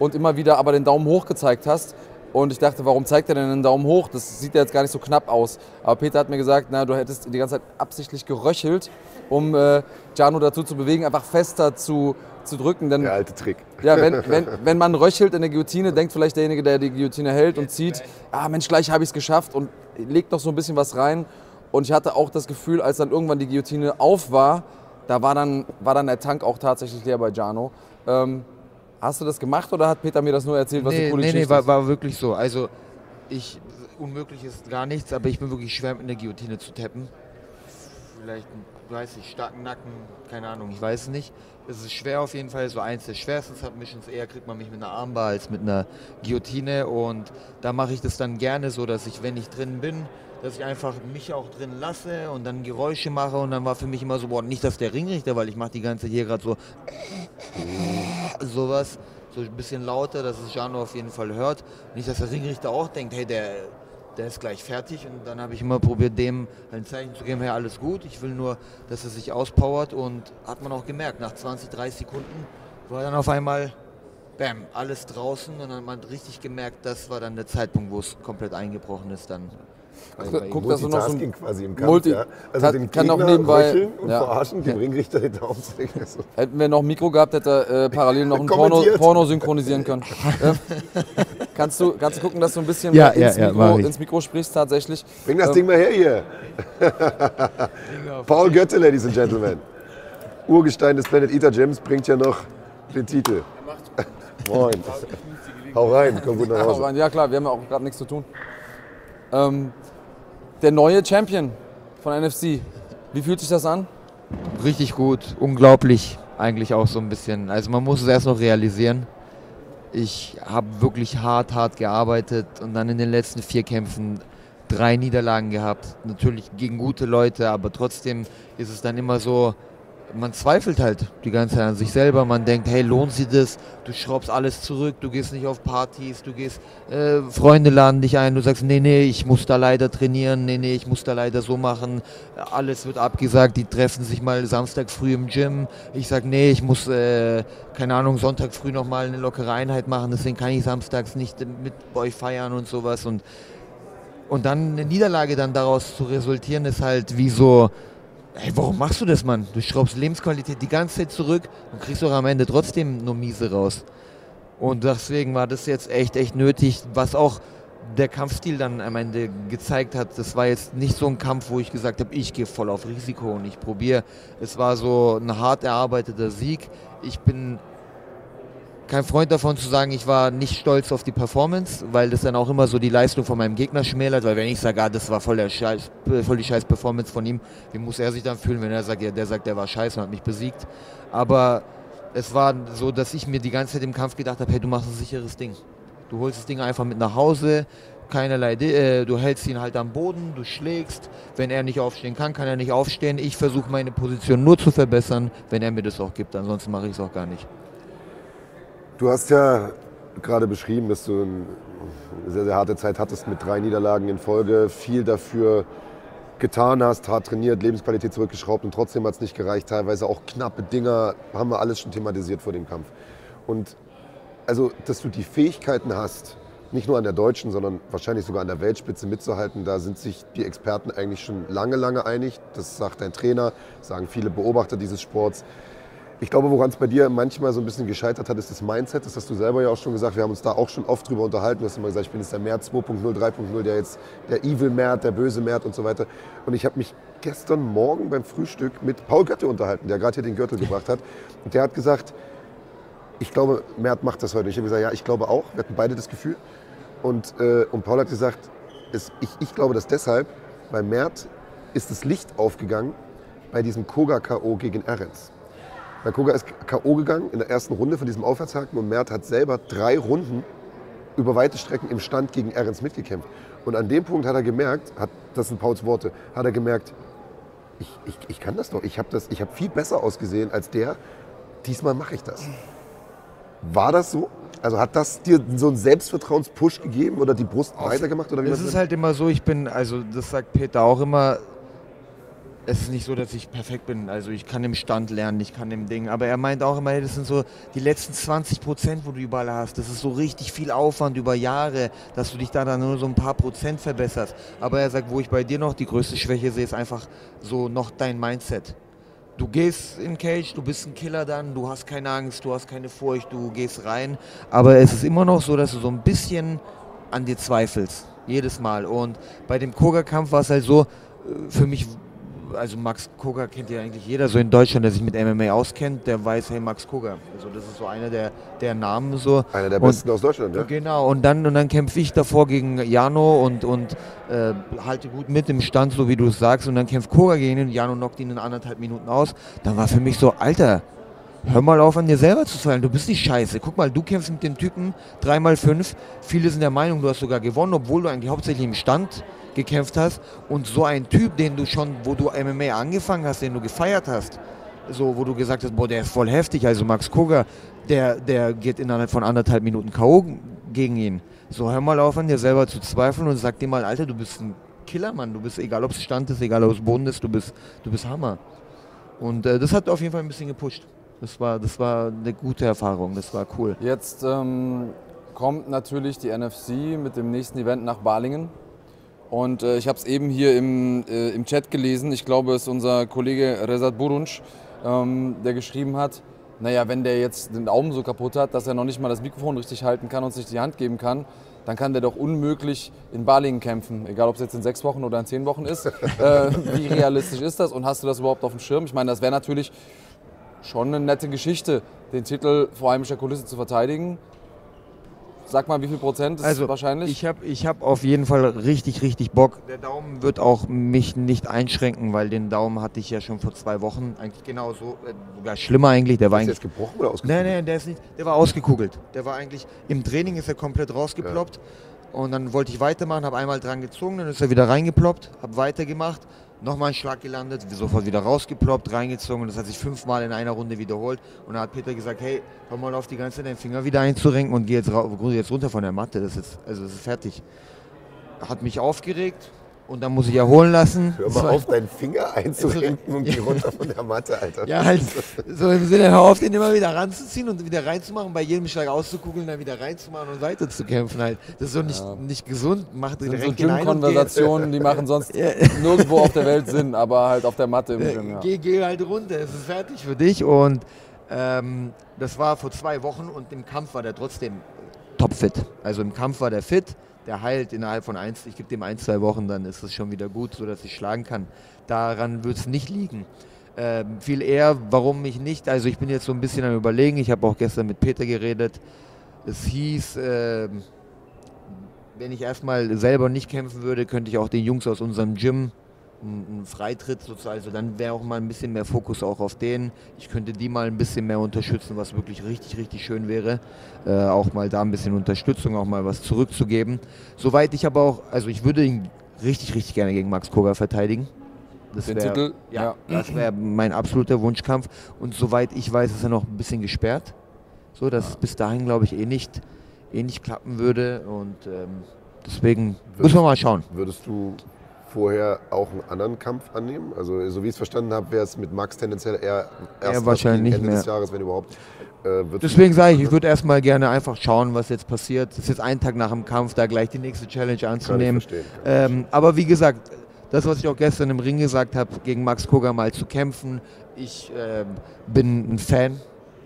[SPEAKER 3] und immer wieder aber den Daumen hoch gezeigt hast. Und ich dachte, warum zeigt er denn den Daumen hoch? Das sieht ja jetzt gar nicht so knapp aus. Aber Peter hat mir gesagt, na, du hättest die ganze Zeit absichtlich geröchelt, um äh, Jano dazu zu bewegen, einfach fester zu, zu drücken. Denn
[SPEAKER 1] Der alte Trick.
[SPEAKER 3] ja, wenn, wenn, wenn man röchelt in der Guillotine, denkt vielleicht derjenige, der die Guillotine hält und zieht, ah Mensch, gleich habe ich es geschafft und legt noch so ein bisschen was rein. Und ich hatte auch das Gefühl, als dann irgendwann die Guillotine auf war, da war dann, war dann der Tank auch tatsächlich leer bei Jano. Ähm, hast du das gemacht oder hat Peter mir das nur erzählt, was eine
[SPEAKER 6] Nee,
[SPEAKER 3] coole
[SPEAKER 6] nee, nee, war, war wirklich so. Also, ich, unmöglich ist gar nichts, aber ich bin wirklich schwer mit einer Guillotine zu tappen. Vielleicht, weiß ich, starken Nacken, keine Ahnung, ich weiß nicht. Es ist schwer auf jeden Fall, so eins der schwersten Submissions. Eher kriegt man mich mit einer Armbar als mit einer Guillotine und da mache ich das dann gerne so, dass ich, wenn ich drin bin, dass ich einfach mich auch drin lasse und dann Geräusche mache und dann war für mich immer so, boah, nicht dass der Ringrichter, weil ich mache die ganze hier gerade so sowas, so ein bisschen lauter, dass es Jano auf jeden Fall hört. Nicht, dass der Ringrichter auch denkt, hey, der, der ist gleich fertig. Und dann habe ich immer probiert, dem ein Zeichen zu geben, hey, alles gut, ich will nur, dass er sich auspowert. Und hat man auch gemerkt, nach 20, 30 Sekunden war dann auf einmal, bam, alles draußen. Und dann hat man richtig gemerkt, das war dann der Zeitpunkt, wo es komplett eingebrochen ist dann. Ihm.
[SPEAKER 3] Guck, dass du noch so ein
[SPEAKER 1] quasi im Kampf.
[SPEAKER 3] Multi-
[SPEAKER 1] ja. Also
[SPEAKER 3] kann-
[SPEAKER 1] den
[SPEAKER 3] kann auch
[SPEAKER 1] Gegner
[SPEAKER 3] nebenbei-
[SPEAKER 1] und
[SPEAKER 3] ja.
[SPEAKER 1] verarschen, dem Ringrichter den Daumen zeigen. Also,
[SPEAKER 3] Hätten wir noch ein Mikro gehabt, hätte er äh, parallel noch ein Porno. Porno synchronisieren können. kannst, du, kannst du gucken, dass du ein bisschen
[SPEAKER 6] Ja,
[SPEAKER 3] ins,
[SPEAKER 6] ja, ja,
[SPEAKER 3] Mikro, ins Mikro sprichst tatsächlich?
[SPEAKER 1] Bring das
[SPEAKER 3] Ähm,
[SPEAKER 1] Ding mal her hier. Paul Götte, Ladies and Gentlemen. Urgestein des Planet Eater Gyms bringt ja noch den Titel. Moin. Hau rein, komm gut nach Hause.
[SPEAKER 3] Ja klar, wir haben ja auch gerade nichts zu tun. Ähm, der neue Champion von NFC. Wie fühlt sich das an?
[SPEAKER 6] Richtig gut, unglaublich eigentlich auch so ein bisschen. Also man muss es erst noch realisieren. Ich habe wirklich hart, hart gearbeitet und dann in den letzten vier Kämpfen drei Niederlagen gehabt. Natürlich gegen gute Leute, aber trotzdem ist es dann immer so, man zweifelt halt die ganze Zeit an sich selber. Man denkt, hey, lohnt sich das? Du schraubst alles zurück, du gehst nicht auf Partys, du gehst, äh, Freunde laden dich ein, du sagst, nee, nee, ich muss da leider trainieren, nee, nee, ich muss da leider so machen. Alles wird abgesagt, die treffen sich mal Samstag früh im Gym. Ich sag, nee, ich muss, äh, keine Ahnung, Sonntag früh nochmal eine lockere Einheit machen, deswegen kann ich samstags nicht mit euch feiern und sowas. Und, und dann eine Niederlage dann daraus zu resultieren, ist halt wie so, Ey, warum machst du das, Mann? Du schraubst Lebensqualität die ganze Zeit zurück und kriegst doch am Ende trotzdem nur miese raus. Und deswegen war das jetzt echt, echt nötig, was auch der Kampfstil dann am Ende gezeigt hat. Das war jetzt nicht so ein Kampf, wo ich gesagt habe, ich gehe voll auf Risiko und ich probiere. Es war so ein hart erarbeiteter Sieg. Ich bin kein Freund davon zu sagen, ich war nicht stolz auf die Performance, weil das dann auch immer so die Leistung von meinem Gegner schmälert, weil wenn ich sage, ah, das war voll, der Scheiß, voll die scheiß Performance von ihm, wie muss er sich dann fühlen, wenn er sagt, ja, der sagt, der war scheiße und hat mich besiegt. Aber es war so, dass ich mir die ganze Zeit im Kampf gedacht habe, hey, du machst ein sicheres Ding. Du holst das Ding einfach mit nach Hause, keinerlei, äh, du hältst ihn halt am Boden, du schlägst. Wenn er nicht aufstehen kann, kann er nicht aufstehen. Ich versuche meine Position nur zu verbessern, wenn er mir das auch gibt. Ansonsten mache ich es auch gar nicht.
[SPEAKER 1] Du hast ja gerade beschrieben, dass du eine sehr, sehr harte Zeit hattest mit drei Niederlagen in Folge, viel dafür getan hast, hart trainiert, Lebensqualität zurückgeschraubt und trotzdem hat es nicht gereicht. Teilweise auch knappe Dinger, haben wir alles schon thematisiert vor dem Kampf. Und also, dass du die Fähigkeiten hast, nicht nur an der deutschen, sondern wahrscheinlich sogar an der Weltspitze mitzuhalten, da sind sich die Experten eigentlich schon lange, lange einig. Das sagt dein Trainer, sagen viele Beobachter dieses Sports. Ich glaube, woran es bei dir manchmal so ein bisschen gescheitert hat, ist das Mindset. Das hast du selber ja auch schon gesagt. Wir haben uns da auch schon oft drüber unterhalten. Du hast immer gesagt, ich bin jetzt der Mert 2.0, 3.0, der jetzt der Evil Mert, der böse Mert und so weiter. Und ich habe mich gestern Morgen beim Frühstück mit Paul Götte unterhalten, der gerade hier den Gürtel gebracht hat. Und der hat gesagt, ich glaube, Mert macht das heute. Ich habe gesagt, ja, ich glaube auch. Wir hatten beide das Gefühl. Und, äh, und Paul hat gesagt, es, ich, ich glaube das deshalb, bei Mert ist das Licht aufgegangen bei diesem Koga-K.O. gegen Ahrens. Weil Koga ist K.O. gegangen in der ersten Runde von diesem Aufwärtshaken und Mert hat selber drei Runden über weite Strecken im Stand gegen Ahrens mitgekämpft. Und an dem Punkt hat er gemerkt, hat, das sind Pauls Worte, hat er gemerkt, ich, ich, ich kann das doch, ich habe hab viel besser ausgesehen als der, diesmal mache ich das. War das so? Also hat das dir so einen Selbstvertrauenspush gegeben oder die Brust breiter gemacht? Oder wie
[SPEAKER 6] Es
[SPEAKER 1] man
[SPEAKER 6] ist halt immer so, ich bin, also das sagt Peter auch immer, es ist nicht so, dass ich perfekt bin. Also ich kann im Stand lernen, ich kann im Ding. Aber er meint auch immer, das sind so die letzten 20 Prozent, wo du überall hast. Das ist so richtig viel Aufwand über Jahre, dass du dich da dann nur so ein paar Prozent verbesserst. Aber er sagt, wo ich bei dir noch die größte Schwäche sehe, ist einfach so noch dein Mindset. du gehst in Cage, du bist ein Killer dann, du hast keine Angst, du hast keine Furcht, du gehst rein. Aber es ist immer noch so, dass du so ein bisschen an dir zweifelst. Jedes Mal. Und bei dem Koga-Kampf war es halt so, äh, für mich, also Max Koga kennt ja eigentlich jeder so in Deutschland, der sich mit MMA auskennt, der weiß, hey, Max Koga. Also das ist so einer der, der Namen so.
[SPEAKER 1] Einer der
[SPEAKER 6] Und-
[SPEAKER 1] besten aus Deutschland, ja?
[SPEAKER 6] Genau, und dann, und dann kämpfe ich davor gegen Jano und, und äh, halte gut mit im Stand, so wie du es sagst. Und dann kämpft Koga gegen ihn und Jano knockt ihn in anderthalb Minuten aus. Dann war für mich so, Alter, hör mal auf an dir selber zu fallen. Du bist nicht scheiße. Guck mal, du kämpfst mit dem Typen 3x5. Viele sind der Meinung, du hast sogar gewonnen, obwohl du eigentlich hauptsächlich im Stand gekämpft hast. Und so ein Typ, den du schon, wo du MMA angefangen hast, den du gefeiert hast, so, wo du gesagt hast, boah, der ist voll heftig, also Max Koga, der, der geht innerhalb von anderthalb Minuten K.O. gegen ihn. So, hör mal auf an dir selber zu zweifeln und sag dir mal, Alter, du bist ein Killer, Mann. Du bist, egal ob es Stand ist, egal ob es Boden ist, du bist, du bist Hammer. Und äh, das hat auf jeden Fall ein bisschen gepusht. Das war, das war eine gute Erfahrung, das war cool.
[SPEAKER 3] Jetzt ähm, kommt natürlich die NFC mit dem nächsten Event nach Balingen. Und äh, ich habe es eben hier im, äh, im Chat gelesen. Ich glaube, es ist unser Kollege Rezat Burunc, ähm, der geschrieben hat, naja, wenn der jetzt den Daumen so kaputt hat, dass er noch nicht mal das Mikrofon richtig halten kann und sich die Hand geben kann, dann kann der doch unmöglich in Balingen kämpfen. Egal, ob es jetzt in sechs Wochen oder in zehn Wochen ist. äh, wie realistisch ist das und hast du das überhaupt auf dem Schirm? Ich meine, das wäre natürlich schon eine nette Geschichte, den Titel vor heimischer Kulisse zu verteidigen. Sag mal, wie viel Prozent ist
[SPEAKER 6] Also,
[SPEAKER 3] wahrscheinlich?
[SPEAKER 6] Ich habe ich hab auf jeden Fall richtig, richtig Bock. Der Daumen wird auch mich nicht einschränken, weil den Daumen hatte ich ja schon vor zwei Wochen. Eigentlich genauso, äh, sogar schlimmer eigentlich. Der war
[SPEAKER 1] Ist
[SPEAKER 6] eigentlich
[SPEAKER 1] jetzt gebrochen oder ausgekugelt?
[SPEAKER 6] Nein, nein, der ist nicht. Der war ausgekugelt. Der war eigentlich im Training ist er komplett rausgeploppt. Und dann wollte ich weitermachen, habe einmal dran gezogen, dann ist er wieder reingeploppt, habe weitergemacht, nochmal ein Schlag gelandet, sofort wieder rausgeploppt, reingezogen. Das hat sich fünfmal in einer Runde wiederholt. Und dann hat Peter gesagt, hey, hör mal auf, die ganze Zeit deinen Finger wieder einzurenken und geh jetzt, jetzt runter von der Matte. Das ist, also das ist fertig. Hat mich aufgeregt und dann muss ich erholen lassen.
[SPEAKER 1] Hör mal auf, deinen Finger einzurenken und geh runter von der Matte, Alter.
[SPEAKER 6] Ja, halt so im Sinne, hör auf, den immer wieder ranzuziehen und wieder reinzumachen, bei jedem Schlag auszukugeln, dann wieder reinzumachen und weiterzukämpfen halt. Das ist so nicht, nicht gesund, macht
[SPEAKER 3] das sind so
[SPEAKER 6] direkt geh,
[SPEAKER 3] Gym-Konversationen, die machen sonst nirgendwo auf der Welt Sinn, aber halt auf der Matte im Gym. Ja.
[SPEAKER 6] geh, geh halt runter, es ist fertig für dich und ähm, das war vor zwei Wochen und im Kampf war der trotzdem topfit. Also im Kampf war der fit, der heilt innerhalb von eins, ich gebe dem ein, zwei Wochen, dann ist es schon wieder gut, sodass ich schlagen kann. Daran wird es nicht liegen. Ähm, viel eher, warum mich nicht. Also ich bin jetzt so ein bisschen am überlegen. Ich habe auch gestern mit Peter geredet. Es hieß, ähm, wenn ich erstmal selber nicht kämpfen würde, könnte ich auch den Jungs aus unserem Gym einen Freitritt sozusagen, also dann wäre auch mal ein bisschen mehr Fokus auch auf denen. Ich könnte die mal ein bisschen mehr unterstützen, was wirklich richtig, richtig schön wäre. Äh, auch mal da ein bisschen Unterstützung, auch mal was zurückzugeben. Soweit ich aber auch, also ich würde ihn richtig, richtig gerne gegen Max Koga verteidigen. Das
[SPEAKER 3] Den
[SPEAKER 6] wär-
[SPEAKER 3] Titel,
[SPEAKER 6] ja,
[SPEAKER 3] ja.
[SPEAKER 6] das wäre mein absoluter Wunschkampf. Und soweit ich weiß, ist er noch ein bisschen gesperrt. So, dass es bis dahin, glaube ich, eh nicht, eh nicht klappen würde. Und ähm, deswegen müssen wir mal schauen.
[SPEAKER 1] Würdest du vorher auch einen anderen Kampf annehmen? Also, so wie ich es verstanden habe, wäre es mit Max tendenziell eher erst
[SPEAKER 6] wahrscheinlich
[SPEAKER 1] gegen Ende
[SPEAKER 6] nicht
[SPEAKER 1] des
[SPEAKER 6] mehr.
[SPEAKER 1] Jahres, wenn überhaupt. Äh,
[SPEAKER 6] Deswegen sage ich, ich würde erstmal gerne einfach schauen, was jetzt passiert. Es ist jetzt ein Tag nach dem Kampf, da gleich die nächste Challenge anzunehmen. Ähm, aber wie gesagt, das, was ich auch gestern im Ring gesagt habe, gegen Max Koga mal zu kämpfen, ich ähm, bin ein Fan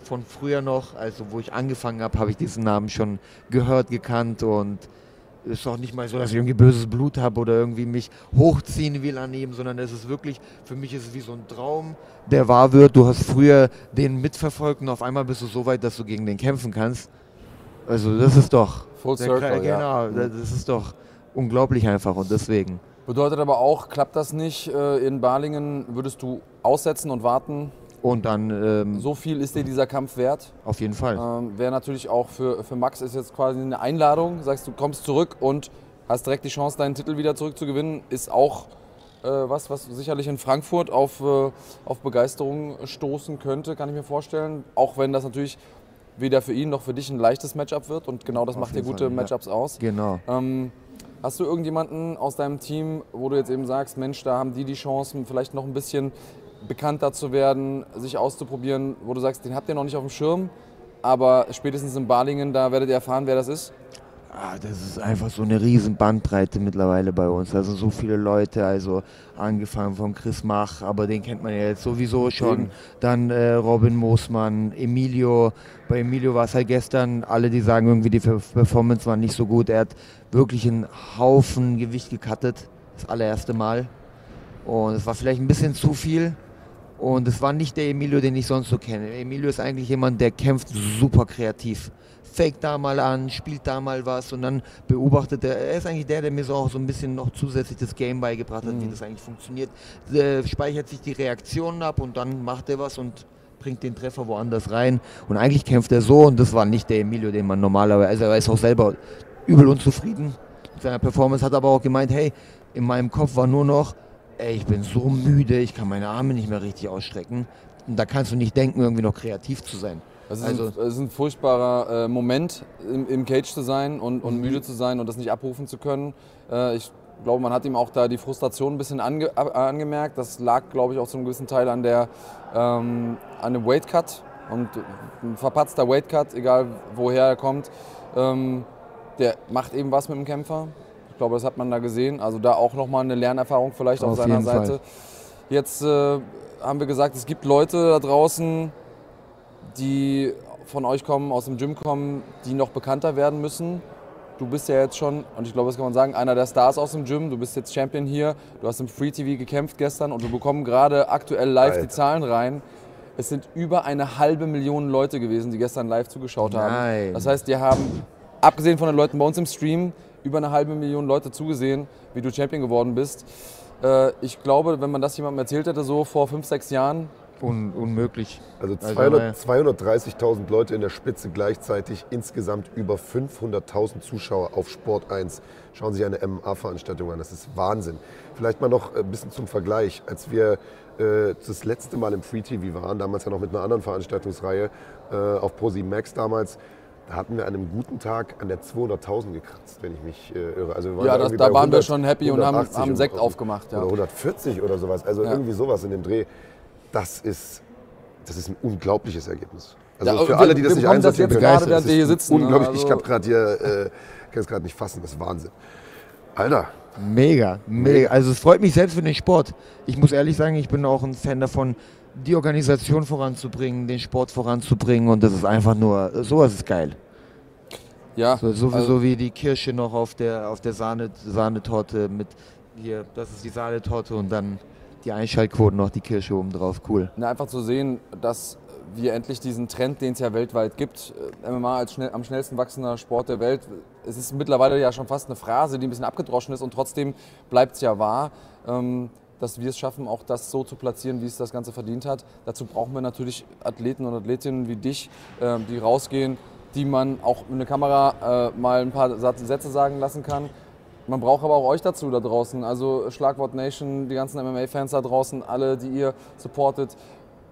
[SPEAKER 6] von früher noch. Also wo ich angefangen habe, habe ich diesen Namen schon gehört, gekannt und ist auch nicht mal so, dass ich irgendwie böses Blut habe oder irgendwie mich hochziehen will an ihm, sondern es ist wirklich, für mich ist es wie so ein Traum, der wahr wird. Du hast früher den mitverfolgt und auf einmal bist du so weit, dass du gegen den kämpfen kannst. Also das ist doch...
[SPEAKER 3] Full Circle,
[SPEAKER 6] Kre-
[SPEAKER 3] ja.
[SPEAKER 6] Genau, das ist doch unglaublich einfach und deswegen.
[SPEAKER 3] Bedeutet aber auch, klappt das nicht äh, in Balingen, würdest du aussetzen und warten?
[SPEAKER 6] Und dann ähm,
[SPEAKER 3] So viel ist dir dieser Kampf wert?
[SPEAKER 6] auf jeden Fall.
[SPEAKER 3] Ähm, Wäre natürlich auch für, für Max ist jetzt quasi eine Einladung. Sagst du, kommst zurück und hast direkt die Chance, deinen Titel wieder zurückzugewinnen. Ist auch äh, was, was sicherlich in Frankfurt auf, äh, auf Begeisterung stoßen könnte, kann ich mir vorstellen. Auch wenn das natürlich weder für ihn noch für dich ein leichtes Matchup wird. Und genau das
[SPEAKER 6] Auf
[SPEAKER 3] macht dir gute
[SPEAKER 6] Fall, ja.
[SPEAKER 3] Matchups aus.
[SPEAKER 6] Genau.
[SPEAKER 3] Ähm, hast du irgendjemanden aus deinem Team, wo du jetzt eben sagst, Mensch, da haben die die Chancen, vielleicht noch ein bisschen bekannter zu werden, sich auszuprobieren, wo du sagst, den habt ihr noch nicht auf dem Schirm, aber spätestens in Balingen, da werdet ihr erfahren, wer das ist?
[SPEAKER 6] Ah, das ist einfach so eine riesen Bandbreite mittlerweile bei uns. Also so viele Leute, also angefangen von Chris Mach, aber den kennt man ja jetzt sowieso schon. Dann äh, Robin Moosmann, Emilio. Bei Emilio war es halt gestern, alle die sagen irgendwie, die Per- Performance war nicht so gut. Er hat wirklich einen Haufen Gewicht gecuttet, das allererste Mal. Und es war vielleicht ein bisschen zu viel. Und es war nicht der Emilio, den ich sonst so kenne. Emilio ist eigentlich jemand, der kämpft super kreativ. Fake da mal an, spielt da mal was und dann beobachtet er. Er ist eigentlich der, der mir so auch so ein bisschen noch zusätzlich das Game beigebracht hat, wie das eigentlich funktioniert. Äh, speichert sich die Reaktionen ab und dann macht er was und bringt den Treffer woanders rein. Und eigentlich kämpft er so und das war nicht der Emilio, den man normalerweise. Also er ist auch selber übel unzufrieden mit seiner Performance, hat aber auch gemeint, hey, in meinem Kopf war nur noch, ey, ich bin so müde, ich kann meine Arme nicht mehr richtig ausstrecken. Und da kannst du nicht denken, irgendwie noch kreativ zu sein.
[SPEAKER 3] Es ist,
[SPEAKER 6] Also-
[SPEAKER 3] ein, es ist ein furchtbarer äh, Moment, im, im Cage zu sein und, und müde zu sein und das nicht abrufen zu können. Äh, ich glaube, man hat ihm auch da die Frustration ein bisschen ange, äh, angemerkt. Das lag, glaube ich, auch zu einem gewissen Teil an, der, ähm, an dem Weight Cut. Und ein verpatzter Weight Cut, egal woher er kommt, ähm, der macht eben was mit dem Kämpfer. Ich glaube, das hat man da gesehen. Also da auch nochmal eine Lernerfahrung vielleicht auf,
[SPEAKER 6] Auf
[SPEAKER 3] seiner
[SPEAKER 6] jeden Fall.
[SPEAKER 3] Seite. Jetzt äh, haben wir gesagt, es gibt Leute da draußen, die von euch kommen, aus dem Gym kommen, die noch bekannter werden müssen. Du bist ja jetzt schon, und ich glaube, das kann man sagen, einer der Stars aus dem Gym. Du bist jetzt Champion hier. Du hast im Free TV gekämpft gestern und wir bekommen gerade aktuell live die
[SPEAKER 1] Alter.
[SPEAKER 3] Zahlen rein. Es sind über eine halbe Million Leute gewesen, die gestern live zugeschaut haben.
[SPEAKER 6] Nein.
[SPEAKER 3] Das heißt, die haben, abgesehen von den Leuten bei uns im Stream, über eine halbe Million Leute zugesehen, wie du Champion geworden bist. Äh, ich glaube, wenn man das jemandem erzählt hätte, so vor fünf, sechs Jahren,
[SPEAKER 6] Un unmöglich.
[SPEAKER 1] Also
[SPEAKER 6] Also,
[SPEAKER 1] 200 230.000 Leute in der Spitze gleichzeitig, insgesamt über 500.000 Zuschauer auf Sport 1 schauen sich eine MMA-Veranstaltung an. Das ist Wahnsinn. Vielleicht mal noch ein bisschen zum Vergleich. Als wir äh, das letzte Mal im Free TV waren, damals ja noch mit einer anderen Veranstaltungsreihe äh, auf Pro7 Max damals, da hatten wir an einem guten Tag an der 200.000 gekratzt, wenn ich mich äh, irre. Also waren
[SPEAKER 3] Ja, das- da waren wir schon happy und haben-
[SPEAKER 1] 180
[SPEAKER 3] haben
[SPEAKER 1] und-
[SPEAKER 3] Sekt aufgemacht, ja.
[SPEAKER 1] Oder 140 oder sowas. Also
[SPEAKER 3] Ja.
[SPEAKER 1] irgendwie sowas in dem Dreh. Das ist, das ist ein unglaubliches Ergebnis. Also
[SPEAKER 3] Ja,
[SPEAKER 1] für alle, die das nicht
[SPEAKER 3] das
[SPEAKER 1] einsortieren können,
[SPEAKER 3] gerade,
[SPEAKER 1] das ist
[SPEAKER 3] hier sitzen?
[SPEAKER 1] Unglaublich. Ich
[SPEAKER 3] Also-
[SPEAKER 1] habe gerade hier, äh, kann es gerade nicht fassen. Das ist Wahnsinn. Alter,
[SPEAKER 6] Mega, mega. Also es freut mich selbst für den Sport. Ich muss ehrlich sagen, ich bin auch ein Fan davon, die Organisation voranzubringen, den Sport voranzubringen und das ist einfach nur, sowas ist geil.
[SPEAKER 3] ja,
[SPEAKER 6] So, sowieso
[SPEAKER 3] also,
[SPEAKER 6] wie die Kirsche noch auf der, auf der Sahne, Sahnetorte mit hier, das ist die Sahnetorte und dann die Einschaltquoten noch die Kirsche oben drauf. Cool.
[SPEAKER 3] na, einfach zu sehen, dass wir endlich diesen Trend, den es ja weltweit gibt, äh, MMA als schnell, am schnellsten wachsender Sport der Welt, es ist mittlerweile ja schon fast eine Phrase, die ein bisschen abgedroschen ist und trotzdem bleibt es ja wahr. Ähm, dass wir es schaffen, auch das so zu platzieren, wie es das Ganze verdient hat. Dazu brauchen wir natürlich Athleten und Athletinnen wie dich, ähm, die rausgehen, die man auch mit einer Kamera äh, mal ein paar Sätze sagen lassen kann. Man braucht aber auch euch dazu da draußen. Also Schlagwort Nation, die ganzen MMA-Fans da draußen, alle, die ihr supportet,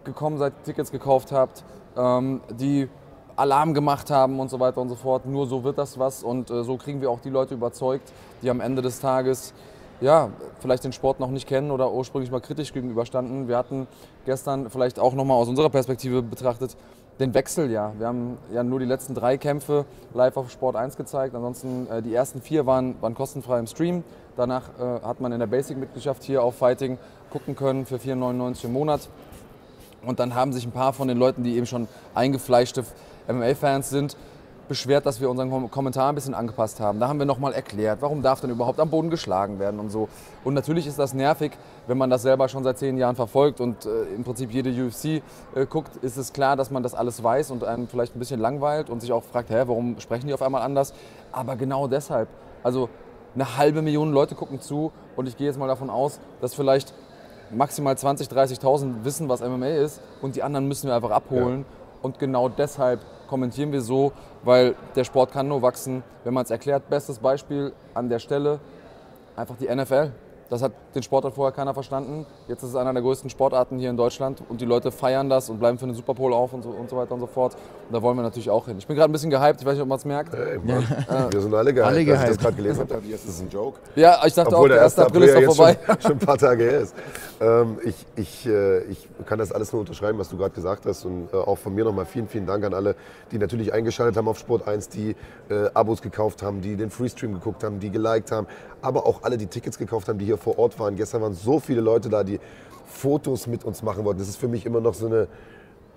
[SPEAKER 3] gekommen seid, Tickets gekauft habt, ähm, die Alarm gemacht haben und so weiter und so fort. Nur so wird das was und äh, so kriegen wir auch die Leute überzeugt, die am Ende des Tages ja, vielleicht den Sport noch nicht kennen oder ursprünglich mal kritisch gegenüberstanden. Wir hatten gestern vielleicht auch nochmal aus unserer Perspektive betrachtet den Wechsel ja. Wir haben ja nur die letzten drei Kämpfe live auf Sport 1 gezeigt. Ansonsten äh, die ersten vier waren, waren kostenfrei im Stream. Danach äh, hat man in der Basic-Mitgliedschaft hier auf Fighting gucken können für 4,99 im Monat. Und dann haben sich ein paar von den Leuten, die eben schon eingefleischte MMA-Fans sind, beschwert, dass wir unseren Kom- Kommentar ein bisschen angepasst haben. Da haben wir nochmal erklärt, warum darf denn überhaupt am Boden geschlagen werden und so. Und natürlich ist das nervig, wenn man das selber schon seit zehn Jahren verfolgt und äh, im Prinzip jede UFC äh, guckt, ist es klar, dass man das alles weiß und einem vielleicht ein bisschen langweilt und sich auch fragt, hä, warum sprechen die auf einmal anders? Aber genau deshalb, also eine halbe Million Leute gucken zu und ich gehe jetzt mal davon aus, dass vielleicht maximal 20, 30.000 wissen, was MMA ist und die anderen müssen wir einfach abholen. Und genau deshalb kommentieren wir so, weil der Sport kann nur wachsen, wenn man es erklärt. Bestes Beispiel an der Stelle, einfach die NFL. Das hat den Sport hat vorher keiner verstanden. Jetzt ist es einer der größten Sportarten hier in Deutschland und die Leute feiern das und bleiben für den Super Bowl auf und so, und so weiter und so fort. Und da wollen wir natürlich auch hin. Ich bin gerade ein bisschen gehypt, ich weiß nicht, ob man es merkt.
[SPEAKER 1] ey, Mann, wir sind alle gehypt.
[SPEAKER 6] Alle
[SPEAKER 1] Als ich das
[SPEAKER 6] gehypt.
[SPEAKER 1] gerade gelesen habe, das ist ein Joke.
[SPEAKER 3] Ja, ich dachte
[SPEAKER 1] Obwohl
[SPEAKER 3] auch, der 1. April ist doch
[SPEAKER 1] jetzt
[SPEAKER 3] vorbei.
[SPEAKER 1] Schon, schon ein paar Tage her ist. Ähm, ich, ich, äh, ich kann das alles nur unterschreiben, was du gerade gesagt hast. Und äh, auch von mir nochmal vielen, vielen Dank an alle, die natürlich eingeschaltet haben auf Sport 1, die äh, Abos gekauft haben, die den Freestream geguckt haben, die geliked haben. Aber auch alle, die Tickets gekauft haben, die hier vor Ort waren. Gestern waren so viele Leute da, die Fotos mit uns machen wollten. Das ist für mich immer noch so eine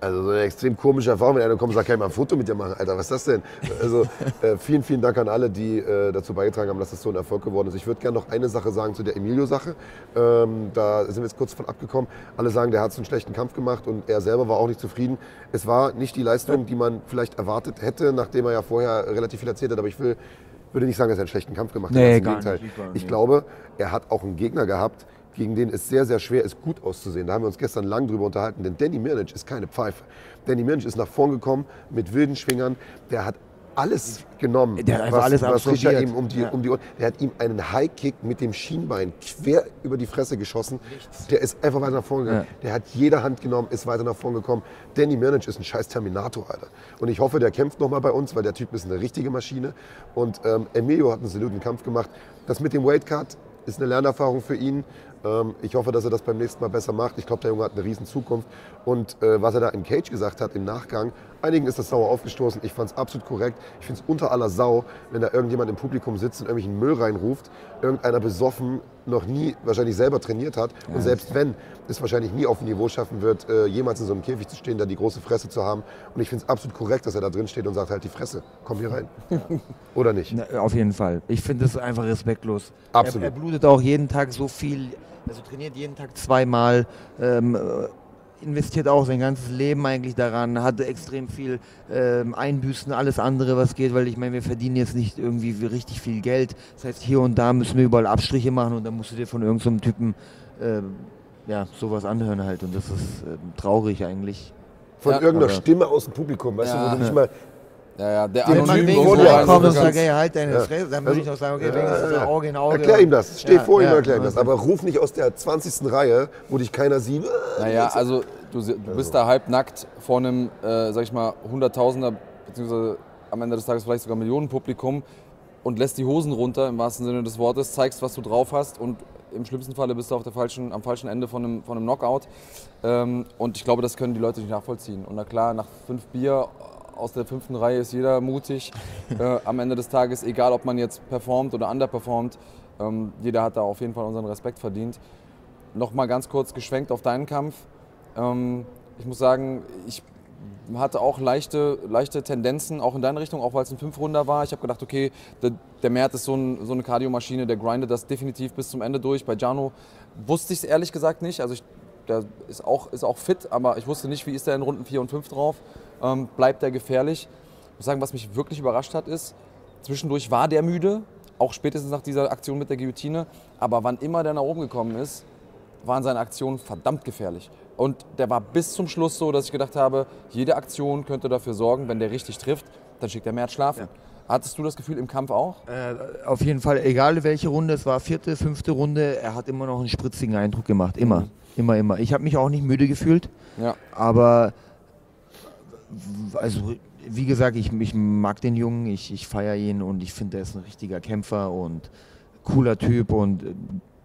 [SPEAKER 1] also so eine extrem komische Erfahrung, wenn einer kommt und sagt, kann ich mal ein Foto mit dir machen? Alter, was ist das denn? Also äh, vielen, vielen Dank an alle, die äh, dazu beigetragen haben, dass das so ein Erfolg geworden ist. Ich würde gerne noch eine Sache sagen zu der Emilio-Sache. Ähm, da sind wir jetzt kurz von abgekommen. Alle sagen, der hat so einen schlechten Kampf gemacht und er selber war auch nicht zufrieden. Es war nicht die Leistung, die man vielleicht erwartet hätte, nachdem er ja vorher relativ viel erzählt hat. Aber ich will, würde nicht sagen, dass er einen schlechten Kampf gemacht
[SPEAKER 6] Nee,
[SPEAKER 1] hat. Im
[SPEAKER 6] gar
[SPEAKER 1] Gegenteil.
[SPEAKER 6] nicht,
[SPEAKER 1] Ich glaube, er hat auch einen Gegner gehabt, gegen den es sehr, sehr schwer ist, gut auszusehen. Da haben wir uns gestern lang drüber unterhalten, denn Danny Mirnic ist keine Pfeife. Danny Mirnic ist nach vorn gekommen mit wilden Schwingern. Der hat alles genommen,
[SPEAKER 6] Der hat einfach
[SPEAKER 1] was,
[SPEAKER 6] alles
[SPEAKER 1] was Richard ihm um die,
[SPEAKER 6] Ja.
[SPEAKER 1] um die Ohren. Der hat ihm einen High-Kick mit dem Schienbein quer über die Fresse geschossen. Der ist einfach weiter nach vorn gegangen. Der hat jede Hand genommen, ist weiter nach vorn gekommen. Danny Mirnic ist ein scheiß Terminator, Alter. Und ich hoffe, der kämpft nochmal bei uns, weil der Typ ist eine richtige Maschine. Und ähm, Emilio hat einen saluten Kampf gemacht. Das mit dem Weightcut ist eine Lernerfahrung für ihn. Ähm, ich hoffe, dass er das beim nächsten Mal besser macht. Ich glaube, der Junge hat eine riesen Zukunft. Und äh, was er da im Cage gesagt hat im Nachgang, einigen ist das sauer aufgestoßen. Ich fand es absolut korrekt. Ich finde es unter aller Sau, wenn da irgendjemand im Publikum sitzt und irgendwelchen Müll reinruft, irgendeiner besoffen noch nie wahrscheinlich selber trainiert hat und selbst wenn, es wahrscheinlich nie auf dem Niveau schaffen wird, äh, jemals in so einem Käfig zu stehen, da die große Fresse zu haben. Und ich finde es absolut korrekt, dass er da drin steht und sagt, halt die Fresse, komm hier rein. Oder nicht?
[SPEAKER 6] Na, auf jeden Fall. Ich finde das einfach respektlos.
[SPEAKER 1] Absolut.
[SPEAKER 6] Er, er blutet auch jeden Tag so viel, also trainiert jeden Tag zweimal, ähm, äh, investiert auch sein ganzes Leben eigentlich daran, hat extrem viel ähm, Einbüßen, alles andere, was geht, weil ich meine, wir verdienen jetzt nicht irgendwie wie richtig viel Geld. Das heißt, hier und da müssen wir überall Abstriche machen und dann musst du dir von irgendeinem Typen ähm, ja, sowas anhören halt. Und das ist ähm, traurig eigentlich.
[SPEAKER 1] Von
[SPEAKER 3] Ja,
[SPEAKER 1] irgendeiner Stimme aus dem Publikum, weißt du, wo
[SPEAKER 3] Ja.
[SPEAKER 1] du nicht mal
[SPEAKER 3] Ja, ja, der
[SPEAKER 6] Wenn man wegen
[SPEAKER 1] Folie
[SPEAKER 6] so
[SPEAKER 1] rein,
[SPEAKER 6] kommt
[SPEAKER 1] so
[SPEAKER 6] und sagt,
[SPEAKER 1] ganz-
[SPEAKER 6] ey, halt deine
[SPEAKER 1] Ja.
[SPEAKER 6] Fresse, dann würde ich noch sagen, okay, wenigstens
[SPEAKER 1] ja.
[SPEAKER 6] Auge in Auge.
[SPEAKER 1] Erklär ihm das. Steh
[SPEAKER 6] Ja,
[SPEAKER 1] vor ihm
[SPEAKER 6] ja,
[SPEAKER 1] und erklär ihm das.
[SPEAKER 6] also-
[SPEAKER 1] Aber ruf nicht aus der 20. Reihe, wo dich keiner sieht.
[SPEAKER 3] Naja, also du, du bist da halbnackt vor einem, äh, sag ich mal, Hunderttausender, beziehungsweise am Ende des Tages vielleicht sogar Millionenpublikum und lässt die Hosen runter im wahrsten Sinne des Wortes, zeigst, was du drauf hast und im schlimmsten Falle bist du auf der falschen, am falschen Ende von einem, von einem Knockout. Ähm, und ich glaube, das können die Leute nicht nachvollziehen. Und na klar, nach fünf Bier aus der fünften Reihe ist jeder mutig. äh, am Ende des Tages, egal ob man jetzt performt oder underperformt, ähm, jeder hat da auf jeden Fall unseren Respekt verdient. Nochmal ganz kurz geschwenkt auf deinen Kampf. Ähm, ich muss sagen, ich hatte auch leichte, leichte Tendenzen, auch in deine Richtung, auch weil es ein Fünfrunder war. Ich habe gedacht, okay, der, der Mert ist so, ein, so eine Kardiomaschine, der grindet das definitiv bis zum Ende durch. Bei Jano wusste ich es ehrlich gesagt nicht. Also ich, der ist auch, ist auch fit, aber ich wusste nicht, wie ist der in Runden 4 und 5 drauf. Ähm, bleibt der gefährlich? Ich muss sagen, was mich wirklich überrascht hat, ist, zwischendurch war der müde, auch spätestens nach dieser Aktion mit der Guillotine. Aber wann immer der nach oben gekommen ist, waren seine Aktionen verdammt gefährlich. Und der war bis zum Schluss so, dass ich gedacht habe, jede Aktion könnte dafür sorgen, wenn der richtig trifft, dann schickt der Mert schlafen. Hattest du das Gefühl im Kampf auch?
[SPEAKER 6] Äh, auf jeden Fall, egal welche Runde es war, vierte, fünfte Runde, er hat immer noch einen spritzigen Eindruck gemacht. Immer,
[SPEAKER 3] Mhm.
[SPEAKER 6] immer, immer. Ich habe mich auch nicht müde gefühlt,
[SPEAKER 3] Ja.
[SPEAKER 6] aber also wie gesagt, ich, ich mag den Jungen, ich, ich feiere ihn und ich finde, er ist ein richtiger Kämpfer und cooler Typ und äh,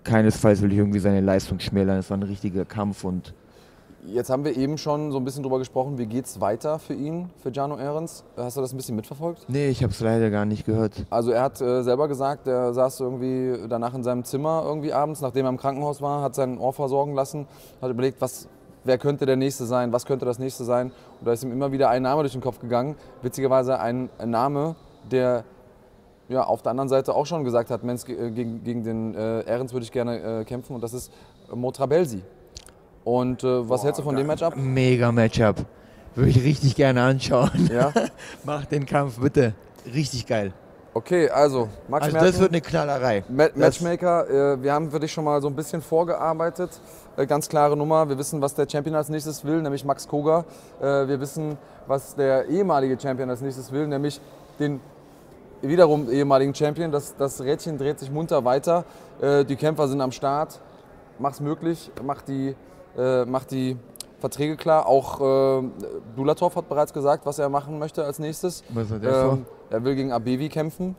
[SPEAKER 6] keinesfalls will ich irgendwie seine Leistung schmälern. Es war ein richtiger Kampf und
[SPEAKER 3] Jetzt haben wir eben schon so ein bisschen drüber gesprochen, wie geht's weiter für ihn, für Jano Ehrens? Hast du das ein bisschen mitverfolgt?
[SPEAKER 6] nee, ich habe es leider gar nicht gehört.
[SPEAKER 3] Also er hat äh, selber gesagt, er saß irgendwie danach in seinem Zimmer irgendwie abends, nachdem er im Krankenhaus war, hat sein Ohr versorgen lassen, hat überlegt, was, wer könnte der Nächste sein, was könnte das Nächste sein. Und da ist ihm immer wieder ein Name durch den Kopf gegangen. Witzigerweise ein, Name, der ja, auf der anderen Seite auch schon gesagt hat, Mensch, ge- gegen, gegen den äh, Ehrens würde ich gerne äh, kämpfen und das ist äh, Motrabelsi. Und äh, was hältst du von dem Matchup?
[SPEAKER 6] Mega Matchup. Würde ich richtig gerne anschauen.
[SPEAKER 3] Ja?
[SPEAKER 6] Mach den Kampf bitte. Richtig geil.
[SPEAKER 3] Okay, also Max
[SPEAKER 6] Also
[SPEAKER 3] Merten.
[SPEAKER 6] das wird eine Knallerei.
[SPEAKER 3] Ma Matchmaker, äh, wir haben für dich schon mal so ein bisschen vorgearbeitet. Äh, ganz klare Nummer. Wir wissen, was der Champion als nächstes will, nämlich Max Koga. Äh, wir wissen, was der ehemalige Champion als nächstes will, nämlich den wiederum ehemaligen Champion. Das, das Rädchen dreht sich munter weiter. Äh, die Kämpfer sind am Start. Mach's möglich, mach die, äh, mach die Verträge klar. Auch äh, Dulatov hat bereits gesagt, was er machen möchte als nächstes.
[SPEAKER 6] Was hat vor?
[SPEAKER 3] Ähm, er will gegen Abevi kämpfen.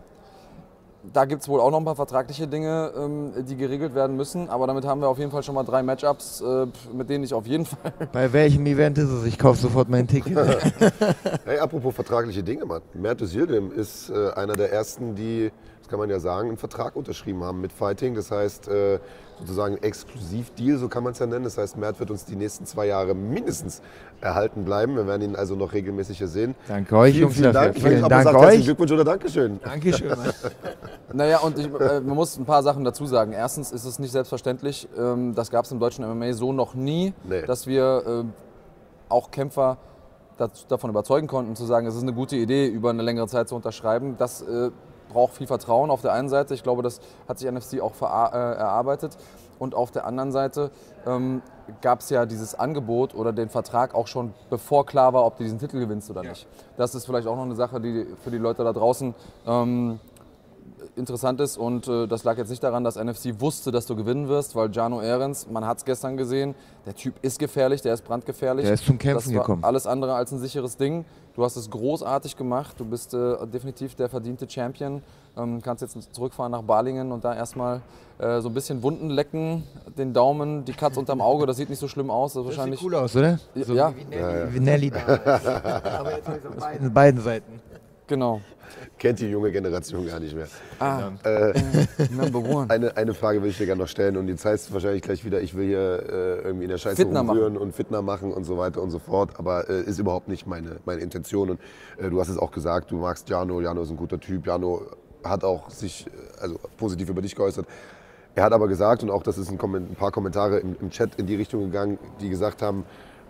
[SPEAKER 3] da gibt es wohl auch noch ein paar vertragliche Dinge, ähm, die geregelt werden müssen. Aber damit haben wir auf jeden Fall schon mal drei Matchups, äh, mit denen ich auf jeden Fall.
[SPEAKER 6] Bei welchem Event ist es? Ich kaufe sofort mein Ticket.
[SPEAKER 1] Hey, apropos vertragliche Dinge, Mann. Mert Özildim ist äh, einer der ersten, die, kann man ja sagen, einen Vertrag unterschrieben haben mit Fighting. Das heißt, äh, sozusagen Exklusivdeal, so kann man es ja nennen. Das heißt, Mert wird uns die nächsten zwei Jahre mindestens erhalten bleiben. Wir werden ihn also noch regelmäßig hier sehen.
[SPEAKER 6] Danke euch,
[SPEAKER 1] Vielen, vielen. Dank. Ich
[SPEAKER 6] Vielen
[SPEAKER 1] man
[SPEAKER 6] Dank
[SPEAKER 1] sagt, herzlichen
[SPEAKER 6] euch.
[SPEAKER 1] Glückwunsch oder Dankeschön.
[SPEAKER 6] Dankeschön.
[SPEAKER 3] Naja, und ich, äh, man muss ein paar Sachen dazu sagen. Erstens ist es nicht selbstverständlich, ähm, das gab es im deutschen MMA so noch nie,
[SPEAKER 1] Nee.
[SPEAKER 3] dass wir ähm, auch Kämpfer davon überzeugen konnten, zu sagen, es ist eine gute Idee, über eine längere Zeit zu unterschreiben. Das äh, braucht viel Vertrauen auf der einen Seite. Ich glaube, das hat sich NFC auch äh, erarbeitet. Und auf der anderen Seite ähm, gab es ja dieses Angebot oder den Vertrag auch schon bevor klar war, ob du diesen Titel gewinnst oder nicht. Das ist vielleicht auch noch eine Sache, die für die Leute da draußen ähm, interessant ist und äh, das lag jetzt nicht daran, dass NFC wusste, dass du gewinnen wirst, weil Jano Ehrens, man hat es gestern gesehen, der Typ ist gefährlich, der ist brandgefährlich.
[SPEAKER 6] Der ist zum Kämpfen
[SPEAKER 3] das war
[SPEAKER 6] gekommen.
[SPEAKER 3] Alles andere als ein sicheres Ding. Du hast es großartig gemacht, du bist äh, definitiv der verdiente Champion. Ähm, kannst jetzt zurückfahren nach Balingen und da erstmal äh, so ein bisschen Wunden lecken, den Daumen, die Katze unterm Auge, das sieht nicht so schlimm aus. Das
[SPEAKER 6] Das
[SPEAKER 3] wahrscheinlich
[SPEAKER 6] sieht cool aus, oder? So
[SPEAKER 3] Ja.
[SPEAKER 6] wie Nelly, wie Nelly damals. Aber jetzt auf beiden, beiden Seiten.
[SPEAKER 3] genau.
[SPEAKER 1] Kennt die junge Generation gar nicht mehr.
[SPEAKER 3] Ah,
[SPEAKER 1] Äh,
[SPEAKER 3] number one.
[SPEAKER 1] eine, eine Frage will ich dir gerne noch stellen und jetzt heißt es wahrscheinlich gleich wieder, ich will hier äh, irgendwie in der Scheiße
[SPEAKER 3] Fitner
[SPEAKER 1] rumrühren und Fitner machen und so weiter und so fort, aber äh, ist überhaupt nicht meine, meine Intention und äh, du hast es auch gesagt, du magst Jano, Jano ist ein guter Typ, Jano hat auch sich äh, also positiv über dich geäußert. Er hat aber gesagt, und auch das ist ein, ein paar Kommentare im, im Chat in die Richtung gegangen, die gesagt haben,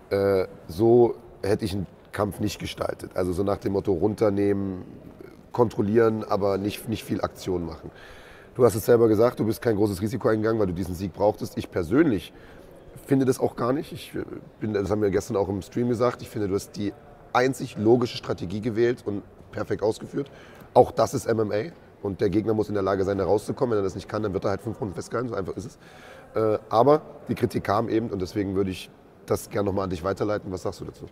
[SPEAKER 1] äh, so hätte ich einen Kampf nicht gestaltet. Also so nach dem Motto runternehmen, kontrollieren, aber nicht, nicht viel Aktion machen. Du hast es selber gesagt, du bist kein großes Risiko eingegangen, weil du diesen Sieg brauchtest. Ich persönlich finde das auch gar nicht. Ich äh, bin, das haben wir gestern auch im Stream gesagt. Ich finde, du hast die einzig logische Strategie gewählt und perfekt ausgeführt. Auch das ist MMA und der Gegner muss in der Lage sein, da rauszukommen. Wenn er das nicht kann, dann wird er halt fünf Runden festgehalten. So einfach ist es. Äh, Aber die Kritik kam eben und deswegen würde ich das gerne nochmal an dich weiterleiten. Was sagst du dazu?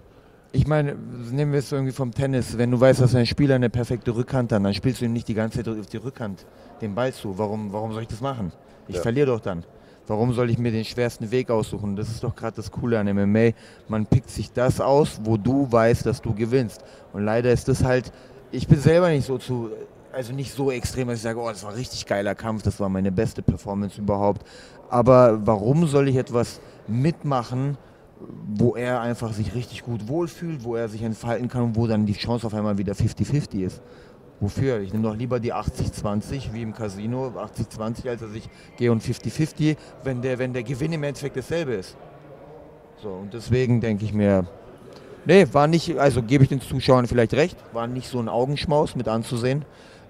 [SPEAKER 6] Ich meine, nehmen wir es irgendwie vom Tennis. Wenn du weißt, dass ein Spieler eine perfekte Rückhand hat, dann spielst du ihm nicht die ganze Zeit auf die Rückhand den Ball zu. Warum, warum soll ich das machen? Ich
[SPEAKER 1] Ja.
[SPEAKER 6] verliere doch dann. Warum soll ich mir den schwersten Weg aussuchen? Das ist doch gerade das Coole an MMA. Man pickt sich das aus, wo du weißt, dass du gewinnst. Und leider ist das halt, ich bin selber nicht so zu, also nicht so extrem, dass ich sage, oh, das war ein richtig geiler Kampf, das war meine beste Performance überhaupt. Aber warum soll ich etwas mitmachen, wo er einfach sich richtig gut wohlfühlt, wo er sich entfalten kann und wo dann die Chance auf einmal wieder 50-50 ist. Wofür? Ich nehme doch lieber die 80-20 wie im Casino, 80-20, als dass ich gehe und 50-50, wenn der, wenn der Gewinn im Endeffekt dasselbe ist. So, und deswegen denke ich mir, nee, war nicht, also gebe ich den Zuschauern vielleicht recht, war nicht so ein Augenschmaus mit anzusehen.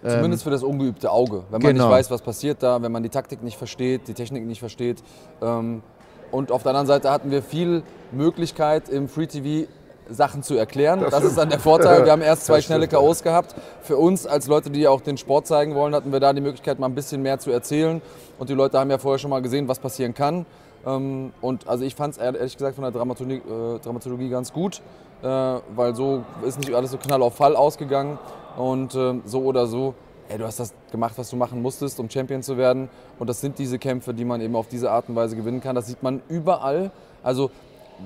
[SPEAKER 3] Zumindest für das ungeübte Auge. Wenn man
[SPEAKER 6] genau.
[SPEAKER 3] nicht weiß, was passiert da, wenn man die Taktik nicht versteht, die Technik nicht versteht. Ähm, und auf der anderen Seite hatten wir viel Möglichkeit im Free TV Sachen zu erklären. Das, ist dann der Vorteil. Wir haben erst zwei
[SPEAKER 1] Das
[SPEAKER 3] schnelle KOs gehabt. Für uns als Leute, die auch den Sport zeigen wollen, hatten wir da die Möglichkeit, mal ein bisschen mehr zu erzählen. Und die Leute haben ja vorher schon mal gesehen, was passieren kann. Ähm, und also ich fand es ehrlich gesagt von der Dramaturgie, äh, Dramaturgie ganz gut, äh, weil so ist nicht alles so knall auf Fall ausgegangen. Und ähm, so oder so, ey, du hast das gemacht, was du machen musstest, um Champion zu werden. Und das sind diese Kämpfe, die man eben auf diese Art und Weise gewinnen kann. Das sieht man überall. Also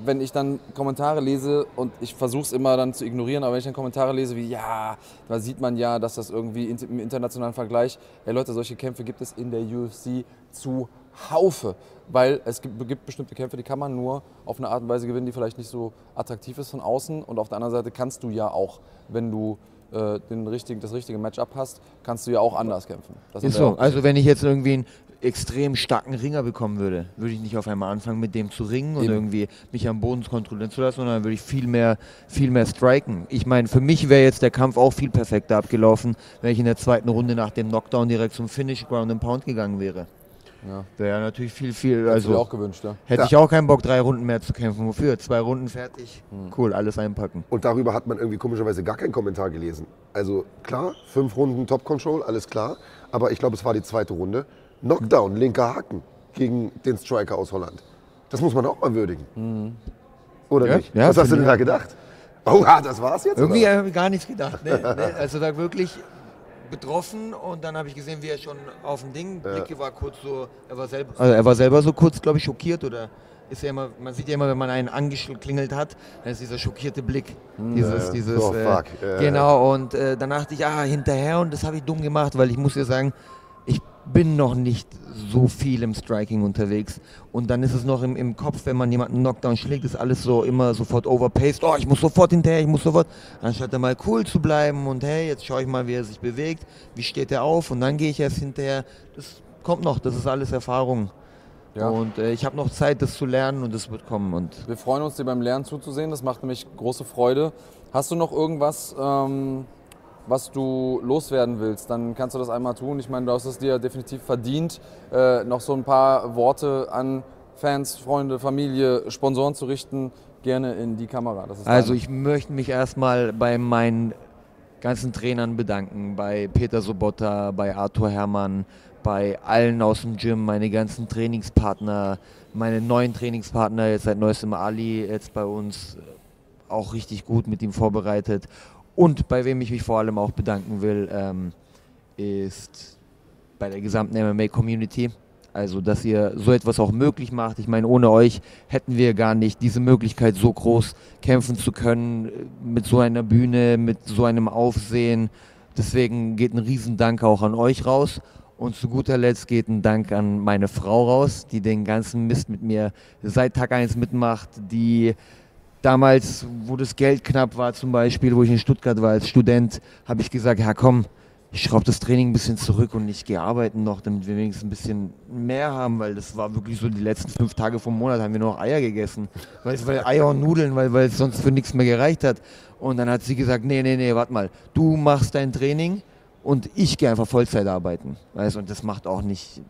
[SPEAKER 3] wenn ich dann Kommentare lese und ich versuche es immer dann zu ignorieren, aber wenn ich dann Kommentare lese wie, ja, da sieht man ja, dass das irgendwie im internationalen Vergleich, ey Leute, solche Kämpfe gibt es in der UFC zu Haufe, weil es gibt, gibt bestimmte Kämpfe, die kann man nur auf eine Art und Weise gewinnen, die vielleicht nicht so attraktiv ist von außen und auf der anderen Seite kannst du ja auch, wenn du äh, den richtigen, das richtige Matchup hast, kannst du ja auch anders kämpfen. Das
[SPEAKER 6] Ist so. Also wenn ich jetzt irgendwie einen extrem starken Ringer bekommen würde, würde ich nicht auf einmal anfangen, mit dem zu ringen und
[SPEAKER 3] Eben.
[SPEAKER 6] irgendwie mich am Boden kontrollieren zu lassen, sondern dann würde ich viel mehr, viel mehr striken. Ich meine, für mich wäre jetzt der Kampf auch viel perfekter abgelaufen, wenn ich in der zweiten Runde nach dem Knockdown direkt zum Finish Ground and Pound gegangen wäre.
[SPEAKER 3] Ja.
[SPEAKER 6] Wäre natürlich viel, viel,
[SPEAKER 3] Hättest
[SPEAKER 6] also
[SPEAKER 3] auch gewünscht, ja.
[SPEAKER 6] hätte
[SPEAKER 1] Ja.
[SPEAKER 6] ich auch keinen Bock, drei Runden mehr zu kämpfen. Wofür? Zwei Runden fertig.
[SPEAKER 3] Hm.
[SPEAKER 6] Cool, alles einpacken.
[SPEAKER 1] Und darüber hat man irgendwie komischerweise gar keinen Kommentar gelesen. Also klar, fünf Runden Top Control, alles klar. Aber ich glaube, es war die zweite Runde. Knockdown, linker Haken gegen den Striker aus Holland. Das muss man auch mal würdigen. Oder
[SPEAKER 6] Ja,
[SPEAKER 1] nicht?
[SPEAKER 6] ja,
[SPEAKER 1] Was hast du denn da gedacht? Oh, das war's jetzt?
[SPEAKER 6] Irgendwie
[SPEAKER 1] oder?
[SPEAKER 6] habe ich gar nichts gedacht. Ne? ne? Also da wirklich betroffen und dann habe ich gesehen, wie er schon auf dem Ding, Blicke war kurz so, er war selber, also er war selber so kurz, glaube ich, schockiert oder ist ja immer, man sieht ja immer, wenn man einen angeklingelt hat, dann ist dieser schockierte Blick, dieses,
[SPEAKER 1] ja.
[SPEAKER 6] dieses,
[SPEAKER 1] Oh,
[SPEAKER 6] äh, genau und äh, dann dachte ich, ah, hinterher und das habe ich dumm gemacht, weil ich muss ja sagen, bin noch nicht so viel im Striking unterwegs. Und dann ist es noch im, im Kopf, wenn man jemanden Knockdown schlägt, ist alles so immer sofort overpaced. Oh, ich muss sofort hinterher, ich muss sofort. Anstatt dann mal cool zu bleiben und hey, jetzt schaue ich mal, wie er sich bewegt, wie steht er auf und dann gehe ich erst hinterher. Das kommt noch, das ist alles Erfahrung.
[SPEAKER 3] Ja.
[SPEAKER 6] Und äh, ich habe noch Zeit, das zu lernen und das wird kommen. Und
[SPEAKER 3] Wir freuen uns, dir beim Lernen zuzusehen. Das macht nämlich große Freude. Hast du noch irgendwas, ähm, was du loswerden willst? Dann kannst du das einmal tun. Ich meine, du hast es dir definitiv verdient, äh, noch so ein paar Worte an Fans, Freunde, Familie, Sponsoren zu richten. Gerne in die Kamera.
[SPEAKER 6] Also ich möchte mich erstmal bei meinen ganzen Trainern bedanken, bei Peter Sobotta, bei Arthur Herrmann, bei allen aus dem Gym, meine ganzen Trainingspartner, meine neuen Trainingspartner, jetzt seit neuestem Ali, jetzt bei uns äh, auch richtig gut mit ihm vorbereitet. Und bei wem ich mich vor allem auch bedanken will, ähm, ist bei der gesamten MMA-Community. Also, dass ihr so etwas auch möglich macht. Ich meine, ohne euch hätten wir gar nicht diese Möglichkeit, so groß kämpfen zu können, äh, mit so einer Bühne, mit so einem Aufsehen. Deswegen geht ein Riesendank auch an euch raus. Und zu guter Letzt geht ein Dank an meine Frau raus, die den ganzen Mist mit mir seit Tag 1 mitmacht, die damals, wo das Geld knapp war, zum Beispiel, wo ich in Stuttgart war als Student, habe ich gesagt, ja komm, ich schraube das Training ein bisschen zurück und ich gehe arbeiten noch, damit wir wenigstens ein bisschen mehr haben, weil das war wirklich so die letzten fünf Tage vom Monat haben wir nur noch Eier gegessen. Weil, weil Eier und Nudeln, weil, weil es sonst für nichts mehr gereicht hat. Und dann hat sie gesagt, nee, nee, nee, warte mal, du machst dein Training und ich gehe einfach Vollzeit arbeiten. Weißt? Und das macht auch nicht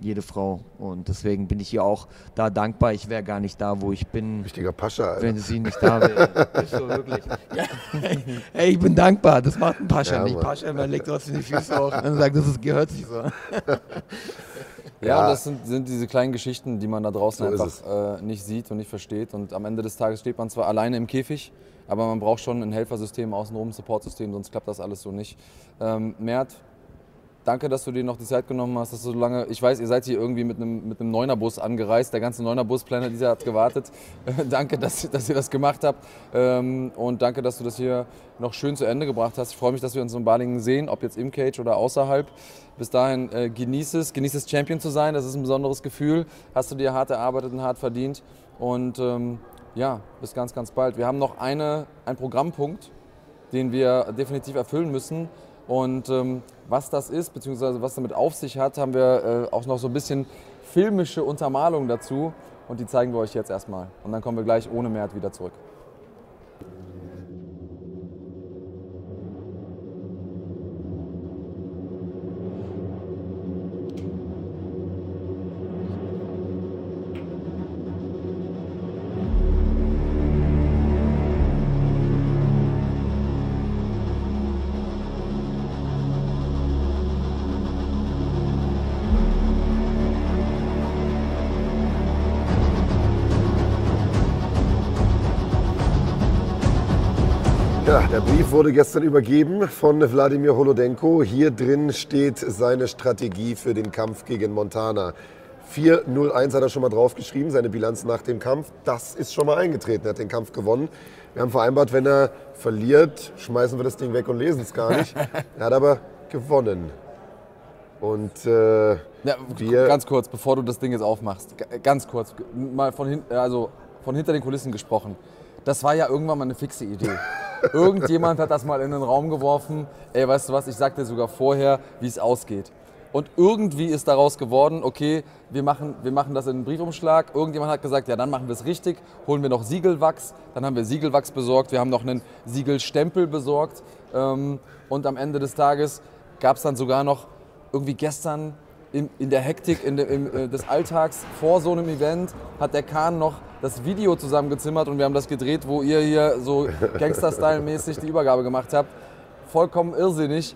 [SPEAKER 6] jede Frau. Und deswegen bin ich ihr auch da dankbar. Ich wäre gar nicht da, wo ich bin,
[SPEAKER 1] Richtiger Pascha, Alter.
[SPEAKER 6] wenn sie nicht da wäre. Ist so wirklich. Ja. Hey, ich bin dankbar. Das macht ein Pascha
[SPEAKER 1] Ja,
[SPEAKER 6] nicht.
[SPEAKER 1] Mann.
[SPEAKER 6] Pascha, man legt trotzdem die Füße hoch und sagt, das ist, gehört sich so.
[SPEAKER 3] Ja,
[SPEAKER 1] Ja.
[SPEAKER 3] und das sind, sind diese kleinen Geschichten, die man da draußen
[SPEAKER 1] So
[SPEAKER 3] einfach äh, nicht sieht und nicht versteht. Und am Ende des Tages steht man zwar alleine im Käfig, aber man braucht schon ein Helfersystem außenrum, ein Supportsystem, sonst klappt das alles so nicht. Ähm, Mert, danke, dass du dir noch die Zeit genommen hast, dass du so lange, ich weiß, ihr seid hier irgendwie mit einem, mit einem Neunerbus angereist, der ganze Neunerbus Planet dieser hat gewartet. danke, dass, dass ihr das gemacht habt ähm, und danke, dass du das hier noch schön zu Ende gebracht hast. Ich freue mich, dass wir uns in Balingen sehen, ob jetzt im Cage oder außerhalb. Bis dahin äh, genieß es, genieß es Champion zu sein, das ist ein besonderes Gefühl. Hast du dir hart erarbeitet und hart verdient und ähm, ja, bis ganz, ganz bald. Wir haben noch eine, einen Programmpunkt, den wir definitiv erfüllen müssen. Und ähm, was das ist, beziehungsweise was damit auf sich hat, haben wir äh, auch noch so ein bisschen filmische Untermalung dazu. Und die zeigen wir euch jetzt erstmal. Und dann kommen wir gleich ohne Mert wieder zurück.
[SPEAKER 1] Wurde gestern übergeben von Wladimir Holodenko. Hier drin steht seine Strategie für den Kampf gegen Montana. 4-0-1 hat er schon mal draufgeschrieben, seine Bilanz nach dem Kampf. Das ist schon mal eingetreten, er hat den Kampf gewonnen. Wir haben vereinbart, wenn er verliert, schmeißen wir das Ding weg und lesen es gar nicht. Er hat aber gewonnen. Und äh,
[SPEAKER 3] Ja,
[SPEAKER 1] Wir-
[SPEAKER 3] ganz kurz, bevor du das Ding jetzt aufmachst, ganz kurz, mal von, hin, also von hinter den Kulissen gesprochen. Das war ja irgendwann mal eine fixe Idee. Irgendjemand hat das mal in den Raum geworfen. Ey, weißt du was, ich sag dir sogar vorher, wie es ausgeht. Und irgendwie ist daraus geworden, okay, wir machen, wir machen das in einen Briefumschlag. Irgendjemand hat gesagt, ja, dann machen wir es richtig, holen wir noch Siegelwachs. Dann haben wir Siegelwachs besorgt, wir haben noch einen Siegelstempel besorgt. Ähm, und am Ende des Tages gab es dann sogar noch irgendwie gestern in, in der Hektik in der, im, äh, des Alltags vor so einem Event hat der Kahn noch das Video zusammengezimmert und wir haben das gedreht, wo ihr hier so Gangster-Style-mäßig die Übergabe gemacht habt. Vollkommen irrsinnig.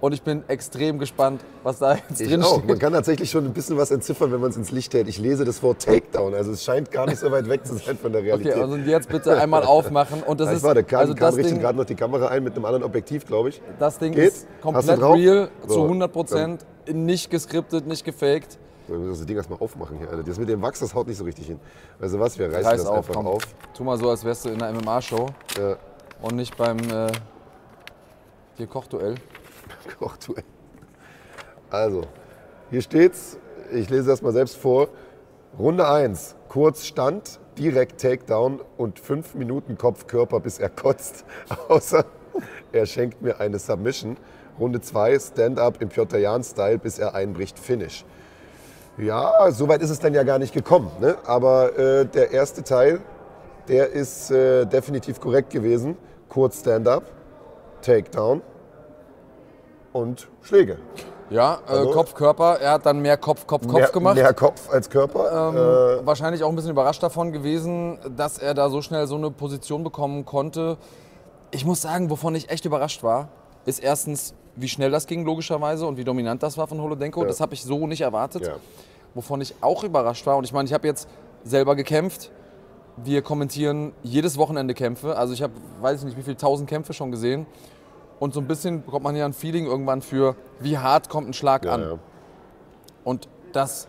[SPEAKER 3] und ich bin extrem gespannt, was da jetzt
[SPEAKER 1] Ich
[SPEAKER 3] drin
[SPEAKER 1] auch.
[SPEAKER 3] steht.
[SPEAKER 1] Man kann tatsächlich schon ein bisschen was entziffern, wenn man es ins Licht hält. Ich lese das Wort Takedown. Also es scheint gar nicht so weit weg zu sein von der Realität.
[SPEAKER 3] Okay, also jetzt bitte einmal aufmachen und das
[SPEAKER 1] das
[SPEAKER 3] ist
[SPEAKER 1] war, da kam,
[SPEAKER 3] also
[SPEAKER 1] kam
[SPEAKER 3] das
[SPEAKER 1] richtig gerade noch die Kamera ein mit einem anderen Objektiv, glaube ich.
[SPEAKER 3] das Ding
[SPEAKER 1] Geht?
[SPEAKER 3] ist komplett real,
[SPEAKER 1] So,
[SPEAKER 3] zu 100 Prozent, nicht geskriptet, nicht gefaked.
[SPEAKER 1] Wir müssen das Ding erstmal aufmachen hier. Alter. Das mit dem Wachs, das haut nicht so richtig hin. Weißt du was, wir reißen
[SPEAKER 3] Reiß
[SPEAKER 1] das
[SPEAKER 3] auf,
[SPEAKER 1] einfach
[SPEAKER 3] komm.
[SPEAKER 1] auf.
[SPEAKER 3] Tu mal so, als wärst du in einer MMA-Show
[SPEAKER 1] Ja.
[SPEAKER 3] und nicht beim äh, hier Kochduell.
[SPEAKER 1] Kochduell. Also, hier steht's. Ich lese das mal selbst vor. Runde 1. Kurz Stand, direkt Takedown und 5 Minuten Kopf-Körper, bis er kotzt. Außer er schenkt mir eine Submission. Runde 2. Stand-up im Piotr Jan-Style, bis er einbricht. Finish. Ja, so weit ist es dann ja gar nicht gekommen. Ne? Aber äh, der erste Teil, der ist äh, definitiv korrekt gewesen. Kurz Stand-up, Takedown und Schläge.
[SPEAKER 3] Ja, äh,
[SPEAKER 1] Also-
[SPEAKER 3] Kopf, Körper. Er hat dann mehr Kopf, Kopf, Kopf
[SPEAKER 1] mehr,
[SPEAKER 3] gemacht.
[SPEAKER 1] Mehr Kopf als Körper.
[SPEAKER 3] Ähm, wahrscheinlich auch ein bisschen überrascht davon gewesen, dass er da so schnell so eine Position bekommen konnte. Ich muss sagen, wovon ich echt überrascht war, ist erstens, wie schnell das ging logischerweise und wie dominant das war von Holodenko. Das habe ich so nicht erwartet.
[SPEAKER 1] Ja.
[SPEAKER 3] Wovon ich auch überrascht war, und ich meine, ich habe jetzt selber gekämpft. Wir kommentieren jedes Wochenende Kämpfe. Also ich habe, weiß ich nicht, wie viele tausend Kämpfe schon gesehen. Und so ein bisschen bekommt man ja ein Feeling irgendwann für, wie hart kommt ein Schlag
[SPEAKER 1] ja,
[SPEAKER 3] an.
[SPEAKER 1] ja.
[SPEAKER 3] Und dass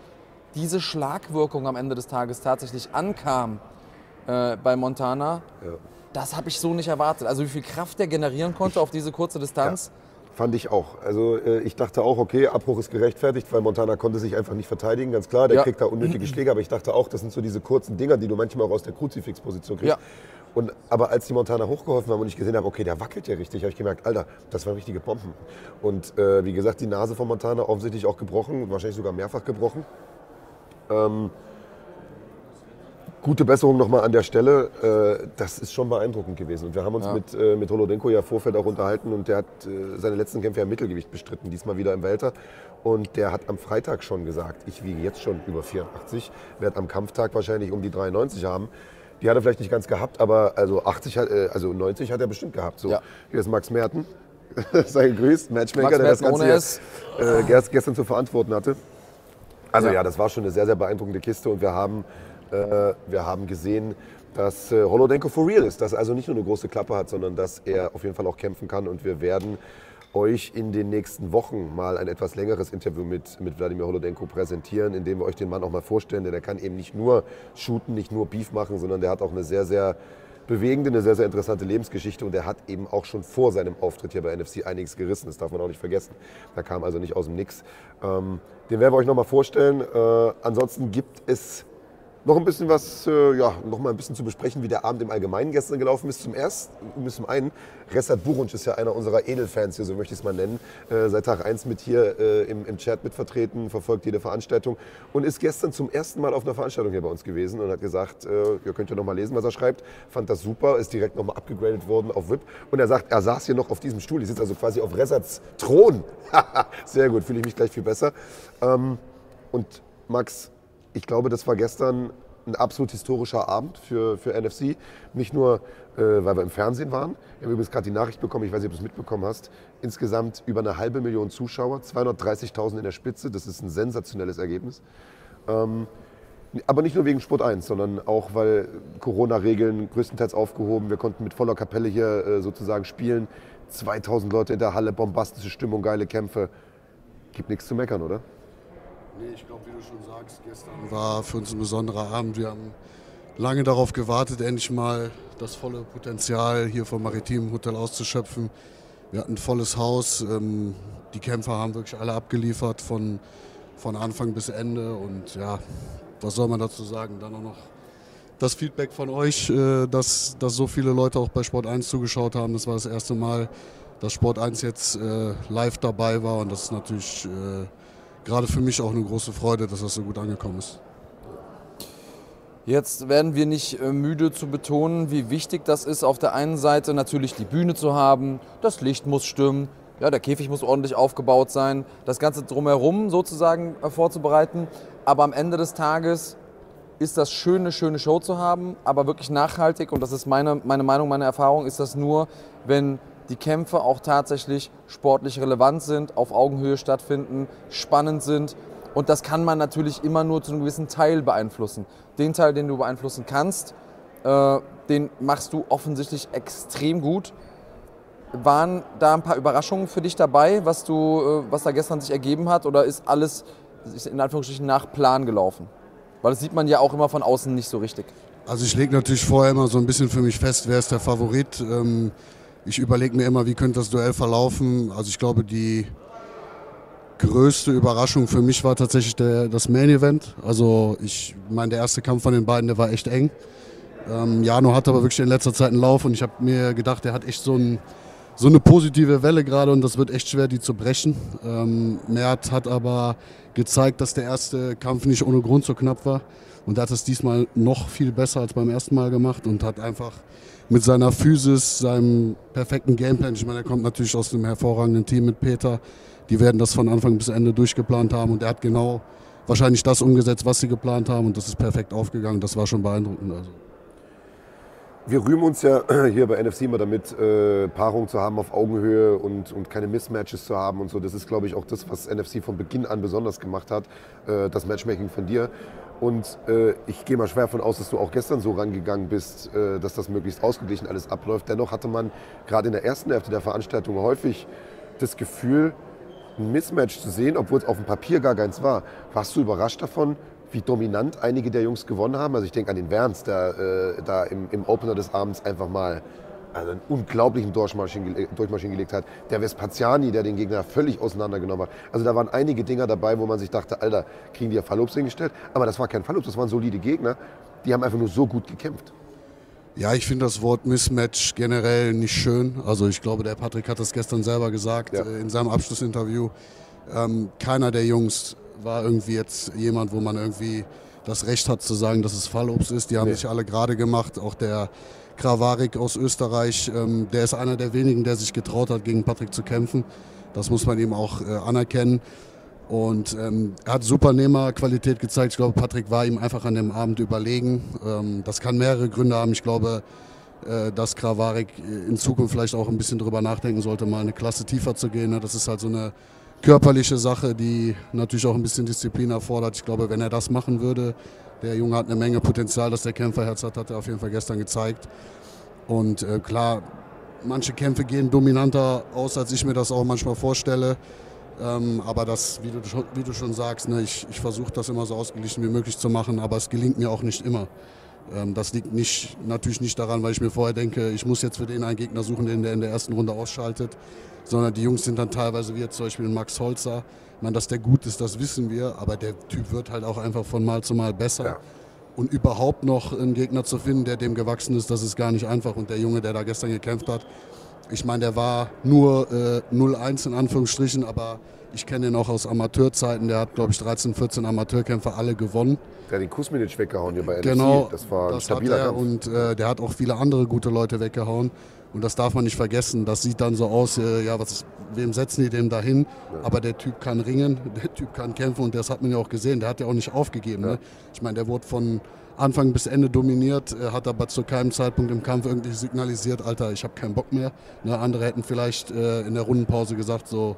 [SPEAKER 3] diese Schlagwirkung am Ende des Tages tatsächlich ankam äh, bei Montana,
[SPEAKER 1] Ja.
[SPEAKER 3] das habe ich so nicht erwartet. Also wie viel Kraft der generieren konnte auf diese kurze Distanz.
[SPEAKER 1] Fand ich auch. Also äh, ich dachte auch, okay, Abbruch ist gerechtfertigt, weil Montana konnte sich einfach nicht verteidigen, ganz klar. Der
[SPEAKER 3] Ja.
[SPEAKER 1] kriegt da unnötige Schläge, aber ich dachte auch, das sind so diese kurzen Dinger, die du manchmal auch aus der Kruzifixposition kriegst.
[SPEAKER 3] Ja.
[SPEAKER 1] Und, aber als die Montana hochgeholfen haben und ich gesehen habe, okay, der wackelt ja richtig, habe ich gemerkt, Alter, das waren richtige Bomben. Und äh, wie gesagt, die Nase von Montana offensichtlich auch gebrochen, wahrscheinlich sogar mehrfach gebrochen. Ähm, gute Besserung nochmal an der Stelle. Äh, das ist schon beeindruckend gewesen. Und wir haben uns
[SPEAKER 3] Ja.
[SPEAKER 1] mit, äh, mit Holodenko ja Vorfeld auch unterhalten und der hat äh, seine letzten Kämpfe im Mittelgewicht bestritten, diesmal wieder im Welter. Und der hat am Freitag schon gesagt, ich wiege jetzt schon über 84, werde am Kampftag wahrscheinlich um die 93 haben. Die hat er vielleicht nicht ganz gehabt, aber also 80 hat, äh, also 90 hat er bestimmt gehabt. So,
[SPEAKER 3] Ja.
[SPEAKER 1] Hier ist Max Merten. Sei gegrüßt, Matchmaker, der das Ganze
[SPEAKER 3] S.
[SPEAKER 1] äh, gest- gestern zu verantworten hatte. Also ja.
[SPEAKER 3] Ja.
[SPEAKER 1] das war schon eine sehr, sehr beeindruckende Kiste und wir haben, äh, wir haben gesehen, dass äh, Holodenko for real ist, dass er also nicht nur eine große Klappe hat, sondern dass er auf jeden Fall auch kämpfen kann und wir werden euch in den nächsten Wochen mal ein etwas längeres Interview mit, mit Wladimir Holodenko präsentieren, in dem wir euch den Mann auch mal vorstellen, denn er kann eben nicht nur shooten, nicht nur Beef machen, sondern der hat auch eine sehr, sehr bewegende, eine sehr, sehr interessante Lebensgeschichte und er hat eben auch schon vor seinem Auftritt hier bei NFC einiges gerissen, das darf man auch nicht vergessen. Da kam also nicht aus dem Nix. Ähm, den werden wir euch nochmal vorstellen. Äh, ansonsten gibt es noch ein bisschen was, äh, ja, noch mal ein bisschen zu besprechen, wie der Abend im Allgemeinen gestern gelaufen ist. Zum ersten, zum einen, Resat Burunc ist ja einer unserer Edelfans hier, so möchte ich es mal nennen. Äh, seit Tag 1 mit hier äh, im, im Chat mit vertreten, verfolgt jede Veranstaltung und ist gestern zum ersten Mal auf einer Veranstaltung hier bei uns gewesen und hat gesagt, äh, ihr könnt ja noch mal lesen, was er schreibt. Fand das super, ist direkt noch mal abgegradet worden auf VIP und er sagt, er saß hier noch auf diesem Stuhl. Ich sitze also quasi auf Resats Thron. Sehr gut, fühle ich mich gleich viel besser. Ähm, und Max, ich glaube, das war gestern ein absolut historischer Abend für, für NFC. Nicht nur, äh, weil wir im Fernsehen waren. Wir haben übrigens gerade die Nachricht bekommen, ich weiß nicht, ob du es mitbekommen hast. Insgesamt über eine halbe Million Zuschauer, 230.000 in der Spitze. Das ist ein sensationelles Ergebnis. Ähm, aber nicht nur wegen Sport 1, sondern auch, weil Corona-Regeln größtenteils aufgehoben. Wir konnten mit voller Kapelle hier äh, sozusagen spielen. 2000 Leute in der Halle, bombastische Stimmung, geile Kämpfe. Gibt nichts zu meckern, oder?
[SPEAKER 7] Nee, ich glaube, wie du schon sagst, gestern war für uns ein besonderer Abend. Wir haben lange darauf gewartet, endlich mal das volle Potenzial hier vom Maritimen Hotel auszuschöpfen. Wir hatten ein volles Haus. ähm, Die Kämpfer haben wirklich alle abgeliefert von, von Anfang bis Ende. Und ja, was soll man dazu sagen? Dann auch noch das Feedback von euch, äh, dass, dass so viele Leute auch bei Sport 1 zugeschaut haben. Das war das erste Mal, dass Sport 1 jetzt äh, live dabei war. Und das ist natürlich äh, gerade für mich auch eine große Freude, dass das so gut angekommen ist.
[SPEAKER 3] Jetzt werden wir nicht äh, müde zu betonen, wie wichtig das ist, auf der einen Seite natürlich die Bühne zu haben, das Licht muss stimmen, ja, der Käfig muss ordentlich aufgebaut sein, das Ganze drumherum sozusagen vorzubereiten. Aber am Ende des Tages ist das schön, eine schöne Show zu haben, aber wirklich nachhaltig, und das ist meine, meine Meinung, meine Erfahrung, ist das nur, wenn die Kämpfe auch tatsächlich sportlich relevant sind, auf Augenhöhe stattfinden, spannend sind. Und das kann man natürlich immer nur zu einem gewissen Teil beeinflussen. Den Teil, den du beeinflussen kannst, äh, den machst du offensichtlich extrem gut. Waren da ein paar Überraschungen für dich dabei, was, du, äh, was da gestern sich ergeben hat? Oder ist alles in Anführungsstrichen nach Plan gelaufen? Weil das sieht man ja auch immer von außen nicht so richtig.
[SPEAKER 7] Also ich lege natürlich vorher immer so ein bisschen für mich fest, wer ist der Favorit. Ähm, ich überlege mir immer, wie könnte das Duell verlaufen. Also ich glaube, die größte Überraschung für mich war tatsächlich der, das Main Event. Also ich meine, der erste Kampf von den beiden, der war echt eng. Ähm, Jano hat aber wirklich in letzter Zeit einen Lauf und ich habe mir gedacht, er hat echt so, ein, so eine positive Welle gerade und das wird echt schwer, die zu brechen. Ähm, Mert hat aber gezeigt, dass der erste Kampf nicht ohne Grund so knapp war. Und er hat es diesmal noch viel besser als beim ersten Mal gemacht und hat einfach mit seiner Physis, seinem perfekten Gameplan, ich meine, er kommt natürlich aus einem hervorragenden Team mit Peter, die werden das von Anfang bis Ende durchgeplant haben und er hat genau wahrscheinlich das umgesetzt, was sie geplant haben und das ist perfekt aufgegangen. Das war schon beeindruckend. Also.
[SPEAKER 1] Wir rühmen uns ja hier bei NFC immer damit, äh, Paarungen zu haben auf Augenhöhe und, und keine Mismatches zu haben und so. Das ist, glaube ich, auch das, was NFC von Beginn an besonders gemacht hat, äh, das Matchmaking von dir. Und äh, ich gehe mal schwer davon aus, dass du auch gestern so rangegangen bist, äh, dass das möglichst ausgeglichen alles abläuft. Dennoch hatte man gerade in der ersten Hälfte der Veranstaltung häufig das Gefühl, ein Mismatch zu sehen, obwohl es auf dem Papier gar keins war. Warst du überrascht davon, wie dominant einige der Jungs gewonnen haben? Also ich denke an den Werns, der äh, da im, im Opener des Abends einfach mal also einen unglaublichen Durchmarsch, Durchmarsch gelegt hat. Der Vespaziani, der den Gegner völlig auseinandergenommen hat. Also da waren einige Dinger dabei, wo man sich dachte, Alter, kriegen die ja Fallops hingestellt? Aber das war kein Fallops, das waren solide Gegner. Die haben einfach nur so gut gekämpft.
[SPEAKER 7] Ja, ich finde das Wort Mismatch generell nicht schön. Also ich glaube, der Patrick hat das gestern selber gesagt ja. Äh, in seinem Abschlussinterview. Ähm, keiner der Jungs war irgendwie jetzt jemand, wo man irgendwie das Recht hat zu sagen, dass es Fallobst ist. Die haben nee. sich alle gerade gemacht. Auch der Kravarik aus Österreich, ähm, der ist einer der wenigen, der sich getraut hat, gegen Patrick zu kämpfen. Das muss man ihm auch äh, anerkennen. Und ähm, er hat super Nehmerqualität gezeigt. Ich glaube, Patrick war ihm einfach an dem Abend überlegen. Ähm, das kann mehrere Gründe haben. Ich glaube, äh, dass Kravarik in Zukunft vielleicht auch ein bisschen drüber nachdenken sollte, mal eine Klasse tiefer zu gehen. Ne? Das ist halt so eine körperliche Sache, die natürlich auch ein bisschen Disziplin erfordert. Ich glaube, wenn er das machen würde, der Junge hat eine Menge Potenzial, dass der Kämpferherz hat, hat er auf jeden Fall gestern gezeigt. Und äh, klar, manche Kämpfe gehen dominanter aus, als ich mir das auch manchmal vorstelle. Ähm, aber das, wie du, wie du schon sagst, ne, ich, ich versuche das immer so ausgeglichen wie möglich zu machen, aber es gelingt mir auch nicht immer. Ähm, das liegt nicht, natürlich nicht daran, weil ich mir vorher denke, ich muss jetzt für den einen Gegner suchen, den der in der ersten Runde ausschaltet, sondern die Jungs sind dann teilweise, wie jetzt zum Beispiel Max Holzer, ich meine, dass der gut ist, das wissen wir, aber der Typ wird halt auch einfach von Mal zu Mal besser. Ja. Und überhaupt noch einen Gegner zu finden, der dem gewachsen ist, das ist gar nicht einfach. Und der Junge, der da gestern gekämpft hat, ich meine, der war nur äh, 0-1 in Anführungsstrichen, aber ich kenne ihn auch aus Amateurzeiten. Der hat, glaube ich, 13, 14 Amateurkämpfer alle gewonnen.
[SPEAKER 1] Der hat den Kusminic weggehauen hier bei NFC.
[SPEAKER 7] Genau,
[SPEAKER 1] das war
[SPEAKER 7] ein das stabiler Kampf. Und äh, der hat auch viele andere gute Leute weggehauen. Und das darf man nicht vergessen. Das sieht dann so aus, äh, ja, was, wem setzen die dem dahin? Ja. Aber der Typ kann ringen, der Typ kann kämpfen und das hat man ja auch gesehen. Der hat ja auch nicht aufgegeben. Ja. Ne? Ich meine, der wurde von Anfang bis Ende dominiert, hat aber zu keinem Zeitpunkt im Kampf irgendwie signalisiert, Alter, ich habe keinen Bock mehr. Ne? Andere hätten vielleicht äh, in der Rundenpause gesagt, so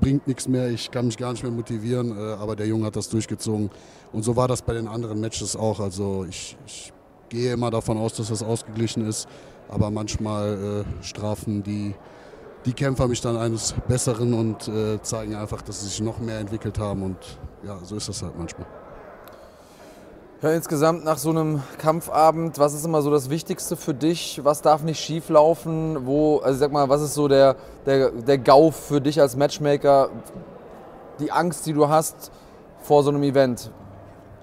[SPEAKER 7] bringt nichts mehr, ich kann mich gar nicht mehr motivieren. Äh, aber der Junge hat das durchgezogen. Und so war das bei den anderen Matches auch. Also ich, ich gehe immer davon aus, dass das ausgeglichen ist. Aber manchmal äh, strafen die, die Kämpfer mich dann eines Besseren und äh, zeigen einfach, dass sie sich noch mehr entwickelt haben. Und ja, so ist das halt manchmal.
[SPEAKER 3] Ja, insgesamt nach so einem Kampfabend, was ist immer so das Wichtigste für dich? Was darf nicht schief laufen? Wo, also sag mal, was ist so der, der, der GAU für dich als Matchmaker? Die Angst, die du hast vor so einem Event?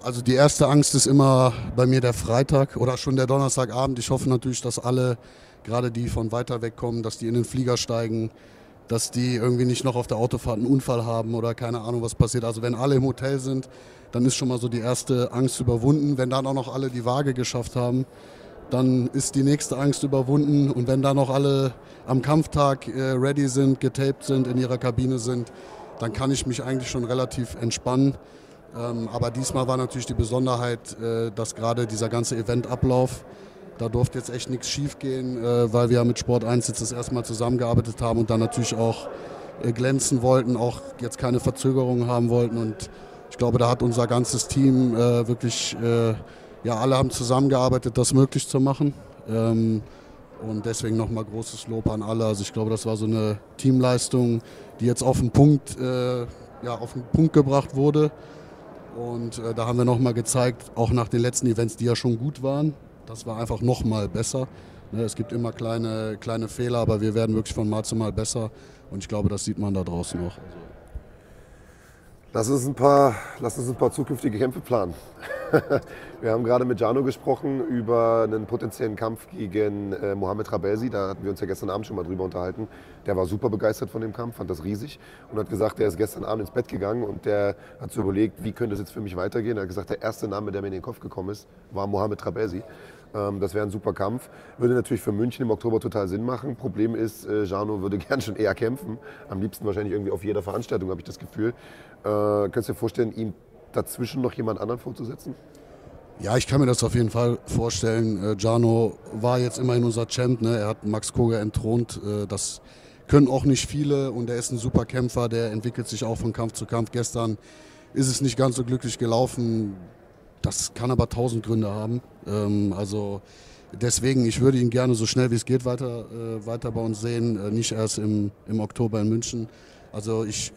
[SPEAKER 7] Also die erste Angst ist immer bei mir der Freitag oder schon der Donnerstagabend. Ich hoffe natürlich, dass alle, gerade die von weiter weg kommen, dass die in den Flieger steigen, dass die irgendwie nicht noch auf der Autofahrt einen Unfall haben oder keine Ahnung, was passiert. Also wenn alle im Hotel sind, dann ist schon mal so die erste Angst überwunden. Wenn dann auch noch alle die Waage geschafft haben, dann ist die nächste Angst überwunden. Und wenn dann noch alle am Kampftag äh, ready sind, getaped sind, in ihrer Kabine sind, dann kann ich mich eigentlich schon relativ entspannen. Ähm, aber diesmal war natürlich die Besonderheit, äh, dass gerade dieser ganze Eventablauf Da durfte jetzt echt nichts schief gehen, äh, weil wir mit Sport 1 jetzt das erste Mal zusammengearbeitet haben und dann natürlich auch äh, glänzen wollten, auch jetzt keine Verzögerungen haben wollten. Und ich glaube, da hat unser ganzes Team wirklich, ja, alle haben zusammengearbeitet, das möglich zu machen. Ähm, und deswegen nochmal großes Lob an alle. Also ich glaube, das war so eine Teamleistung, die jetzt auf den Punkt, ja, auf den Punkt gebracht wurde. Und äh, da haben wir nochmal gezeigt, auch nach den letzten Events, die ja schon gut waren, das war einfach nochmal besser. Ne, es gibt immer kleine, kleine Fehler, aber wir werden wirklich von Mal zu Mal besser. Und ich glaube, das sieht man da draußen auch.
[SPEAKER 1] Lass uns ein paar, lass uns ein paar zukünftige Kämpfe planen. wir haben gerade mit Jano gesprochen über einen potenziellen Kampf gegen äh, Mohamed Rabelsi. Da hatten wir uns ja gestern Abend schon mal drüber unterhalten. Der war super begeistert von dem Kampf, fand das riesig und hat gesagt, er ist gestern Abend ins Bett gegangen und der hat so überlegt, wie könnte es jetzt für mich weitergehen. Er hat gesagt, der erste Name, der mir in den Kopf gekommen ist, war Mohamed Rabelsi. Ähm, das wäre ein super Kampf. Würde natürlich für München im Oktober total Sinn machen. Problem ist, äh, Jano würde gern schon eher kämpfen. Am liebsten wahrscheinlich irgendwie auf jeder Veranstaltung, habe ich das Gefühl. Äh, könntest du dir vorstellen, ihm dazwischen noch jemand anderen vorzusetzen?
[SPEAKER 7] Ja, ich kann mir das auf jeden Fall vorstellen. Äh, war jetzt immerhin unser Champ. Ne? Er hat Max Koga entthront. Äh, das können auch nicht viele und er ist ein super Kämpfer. Der entwickelt sich auch von Kampf zu Kampf. Gestern ist es nicht ganz so glücklich gelaufen. Das kann aber tausend Gründe haben. Ähm, also deswegen, ich würde ihn gerne so schnell wie es geht weiter, äh, weiter bei uns sehen. Äh, nicht erst im, im Oktober in München. Also ich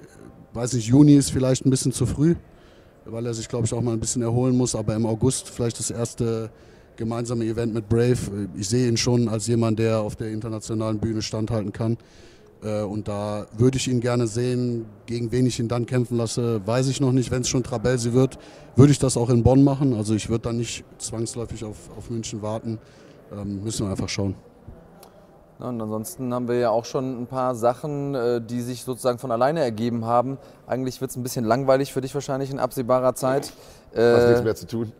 [SPEAKER 7] weiß nicht, Juni ist vielleicht ein bisschen zu früh, weil er sich, glaube ich, auch mal ein bisschen erholen muss. Aber im August vielleicht das erste gemeinsame Event mit Brave. Ich sehe ihn schon als jemand, der auf der internationalen Bühne standhalten kann. Äh, und da würde ich ihn gerne sehen. Gegen wen ich ihn dann kämpfen lasse, weiß ich noch nicht. Wenn es schon Trabelsi wird, würde ich das auch in Bonn machen. Also ich würde dann nicht zwangsläufig auf, auf München warten. Ähm, müssen wir einfach schauen.
[SPEAKER 3] Und ansonsten haben wir ja auch schon ein paar Sachen, äh, die sich sozusagen von alleine ergeben haben. Eigentlich wird es ein bisschen langweilig für dich wahrscheinlich in absehbarer Zeit.
[SPEAKER 1] Hast nichts mehr zu tun.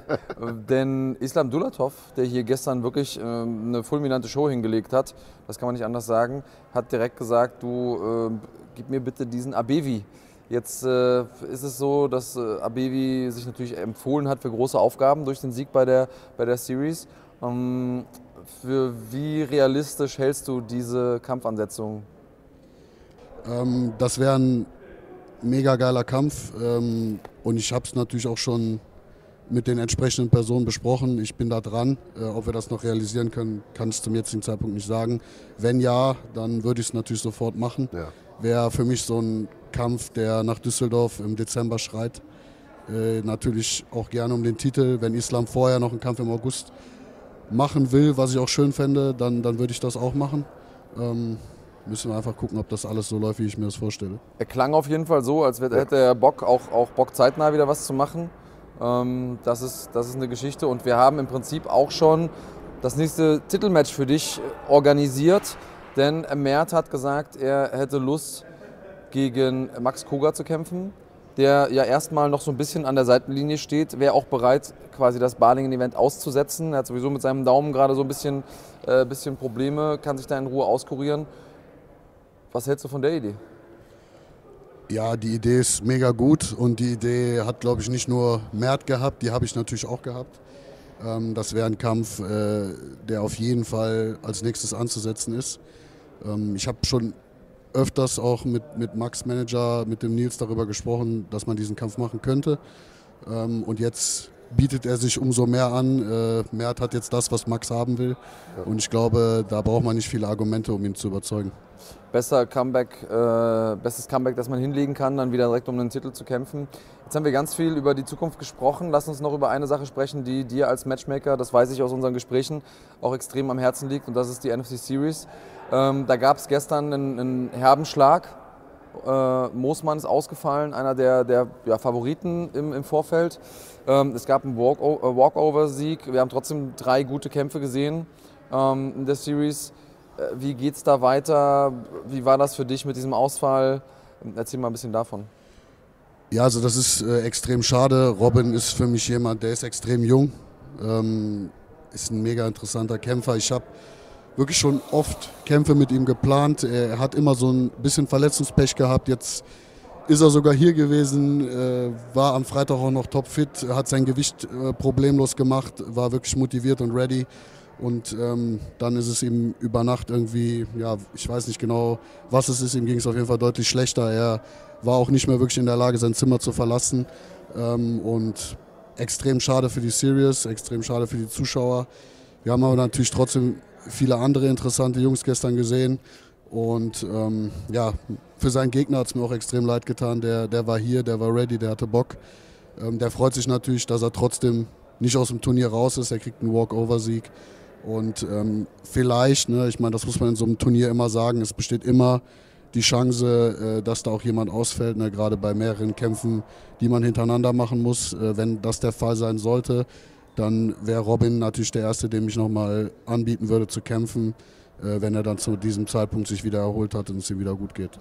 [SPEAKER 3] denn Islam Dulatov, der hier gestern wirklich äh, eine fulminante Show hingelegt hat, das kann man nicht anders sagen, hat direkt gesagt, du äh, gib mir bitte diesen Abevi. Jetzt äh, ist es so, dass äh, Abevi sich natürlich empfohlen hat für große Aufgaben durch den Sieg bei der, bei der Series. Ähm, für wie realistisch hältst du diese Kampfansetzung?
[SPEAKER 7] Ähm, das wäre ein mega geiler Kampf ähm, und ich habe es natürlich auch schon mit den entsprechenden Personen besprochen. Ich bin da dran. Äh, ob wir das noch realisieren können, kann ich zum jetzigen Zeitpunkt nicht sagen. Wenn ja, dann würde ich es natürlich sofort machen.
[SPEAKER 1] Ja.
[SPEAKER 7] Wäre für mich so ein Kampf, der nach Düsseldorf im Dezember schreit. Äh, natürlich auch gerne um den Titel. Wenn Islam vorher noch einen Kampf im August machen will, was ich auch schön fände, dann, dann würde ich das auch machen. Ähm, müssen wir einfach gucken, ob das alles so läuft, wie ich mir das vorstelle.
[SPEAKER 3] Er klang auf jeden Fall so, als hätte er Bock, auch, auch Bock zeitnah wieder was zu machen. Ähm, das, ist, das ist eine Geschichte und wir haben im Prinzip auch schon das nächste Titelmatch für dich organisiert, denn Mert hat gesagt, er hätte Lust gegen Max Koga zu kämpfen, der ja erstmal noch so ein bisschen an der Seitenlinie steht, wäre auch bereit, quasi das Balingen-Event auszusetzen. Er hat sowieso mit seinem Daumen gerade so ein bisschen, äh, bisschen Probleme, kann sich da in Ruhe auskurieren. Was hältst du von der Idee?
[SPEAKER 7] Ja, die Idee ist mega gut und die Idee hat, glaube ich, nicht nur Mert gehabt, die habe ich natürlich auch gehabt. Ähm, das wäre ein Kampf, äh, der auf jeden Fall als nächstes anzusetzen ist. Ähm, ich habe schon öfters auch mit, mit Max Manager, mit dem Nils darüber gesprochen, dass man diesen Kampf machen könnte. Ähm, und jetzt bietet er sich umso mehr an. Äh, Mert hat jetzt das, was Max haben will. Und ich glaube, da braucht man nicht viele Argumente, um ihn zu überzeugen.
[SPEAKER 3] Besser Comeback, äh, bestes Comeback, das man hinlegen kann, dann wieder direkt um den Titel zu kämpfen. Jetzt haben wir ganz viel über die Zukunft gesprochen. Lass uns noch über eine Sache sprechen, die dir als Matchmaker, das weiß ich aus unseren Gesprächen, auch extrem am Herzen liegt. Und das ist die NFC Series. Ähm, da gab es gestern einen, einen herben Schlag. Äh, Moosmann ist ausgefallen, einer der, der ja, Favoriten im, im Vorfeld. Ähm, es gab einen äh, Walkover-Sieg. Wir haben trotzdem drei gute Kämpfe gesehen ähm, in der Series. Äh, wie es da weiter? Wie war das für dich mit diesem Ausfall? Erzähl mal ein bisschen davon.
[SPEAKER 7] Ja, also das ist äh, extrem schade. Robin ist für mich jemand, der ist extrem jung, ähm, ist ein mega interessanter Kämpfer. Ich habe wirklich schon oft Kämpfe mit ihm geplant. Er hat immer so ein bisschen Verletzungspech gehabt. Jetzt ist er sogar hier gewesen, äh, war am Freitag auch noch topfit, hat sein Gewicht äh, problemlos gemacht, war wirklich motiviert und ready. Und ähm, dann ist es ihm über Nacht irgendwie, ja, ich weiß nicht genau, was es ist. Ihm ging es auf jeden Fall deutlich schlechter. Er war auch nicht mehr wirklich in der Lage, sein Zimmer zu verlassen. Ähm, und extrem schade für die Series, extrem schade für die Zuschauer. Wir haben aber natürlich trotzdem viele andere interessante Jungs gestern gesehen. Und ähm, ja, für seinen Gegner hat es mir auch extrem leid getan. Der, der war hier, der war ready, der hatte Bock. Ähm, der freut sich natürlich, dass er trotzdem nicht aus dem Turnier raus ist. Er kriegt einen Walk-Over-Sieg. Und ähm, vielleicht, ne, ich meine, das muss man in so einem Turnier immer sagen, es besteht immer die Chance, äh, dass da auch jemand ausfällt, ne, gerade bei mehreren Kämpfen, die man hintereinander machen muss. Äh, wenn das der Fall sein sollte, dann wäre Robin natürlich der Erste, dem ich nochmal anbieten würde zu kämpfen, äh, wenn er dann zu diesem Zeitpunkt sich wieder erholt hat und es ihm wieder gut geht.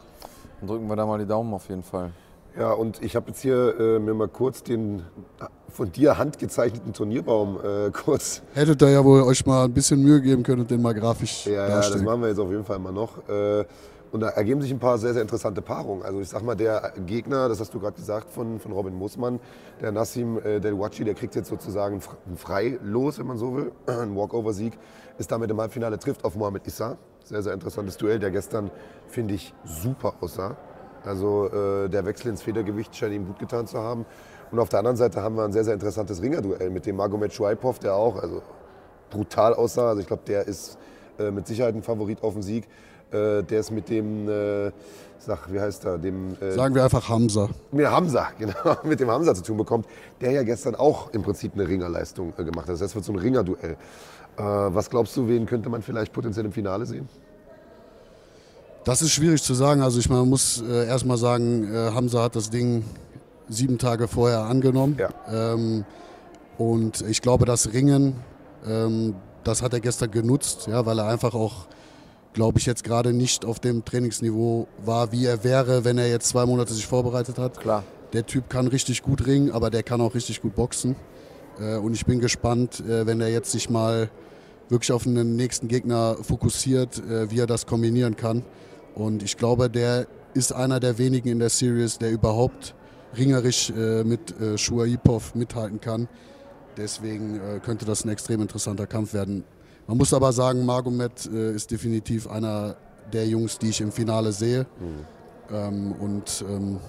[SPEAKER 3] Dann drücken wir da mal die Daumen auf jeden Fall.
[SPEAKER 1] Ja, und ich habe jetzt hier äh, mir mal kurz den von dir handgezeichneten Turnierbaum äh, kurz.
[SPEAKER 7] Hättet ihr ja wohl euch mal ein bisschen Mühe geben können und den mal grafisch
[SPEAKER 1] ja, darstellen. Ja, das machen wir jetzt auf jeden Fall mal noch. Äh, und da ergeben sich ein paar sehr, sehr interessante Paarungen. Also ich sag mal, der Gegner, das hast du gerade gesagt, von, von Robin Mussmann, der Nassim äh, Delwachi, der kriegt jetzt sozusagen ein Freilos, wenn man so will, ein Walkover-Sieg, ist damit im Halbfinale, trifft auf Mohamed Issa. Sehr, sehr interessantes Duell, der gestern, finde ich, super aussah. Also äh, der Wechsel ins Federgewicht scheint ihm gut getan zu haben. Und auf der anderen Seite haben wir ein sehr, sehr interessantes Ringerduell mit dem Magomed Shuaipov, der auch also, brutal aussah. Also ich glaube, der ist äh, mit Sicherheit ein Favorit auf den Sieg. Äh, der ist mit dem, äh, sag, wie heißt er, dem...
[SPEAKER 7] Äh, Sagen wir einfach Hamza.
[SPEAKER 1] Mit Hamza, genau, mit dem Hamza zu tun bekommt, der ja gestern auch im Prinzip eine Ringerleistung äh, gemacht hat. Das wird so ein Ringerduell. Äh, was glaubst du, wen könnte man vielleicht potenziell im Finale sehen?
[SPEAKER 7] Das ist schwierig zu sagen. Also ich man muss äh, erstmal sagen, äh, Hamza hat das Ding sieben Tage vorher angenommen. Ja. Ähm, und ich glaube, das Ringen, ähm, das hat er gestern genutzt, ja, weil er einfach auch, glaube ich, jetzt gerade nicht auf dem Trainingsniveau war, wie er wäre, wenn er jetzt zwei Monate sich vorbereitet hat.
[SPEAKER 3] Klar.
[SPEAKER 7] Der Typ kann richtig gut ringen, aber der kann auch richtig gut boxen. Äh, und ich bin gespannt, äh, wenn er jetzt sich mal wirklich auf einen nächsten Gegner fokussiert, äh, wie er das kombinieren kann. Und ich glaube, der ist einer der wenigen in der Series, der überhaupt ringerisch mit Shuaipov mithalten kann. Deswegen könnte das ein extrem interessanter Kampf werden. Man muss aber sagen, Magomed äh, ist definitiv einer der Jungs, die ich im Finale sehe. Mhm. Ähm, und ähm,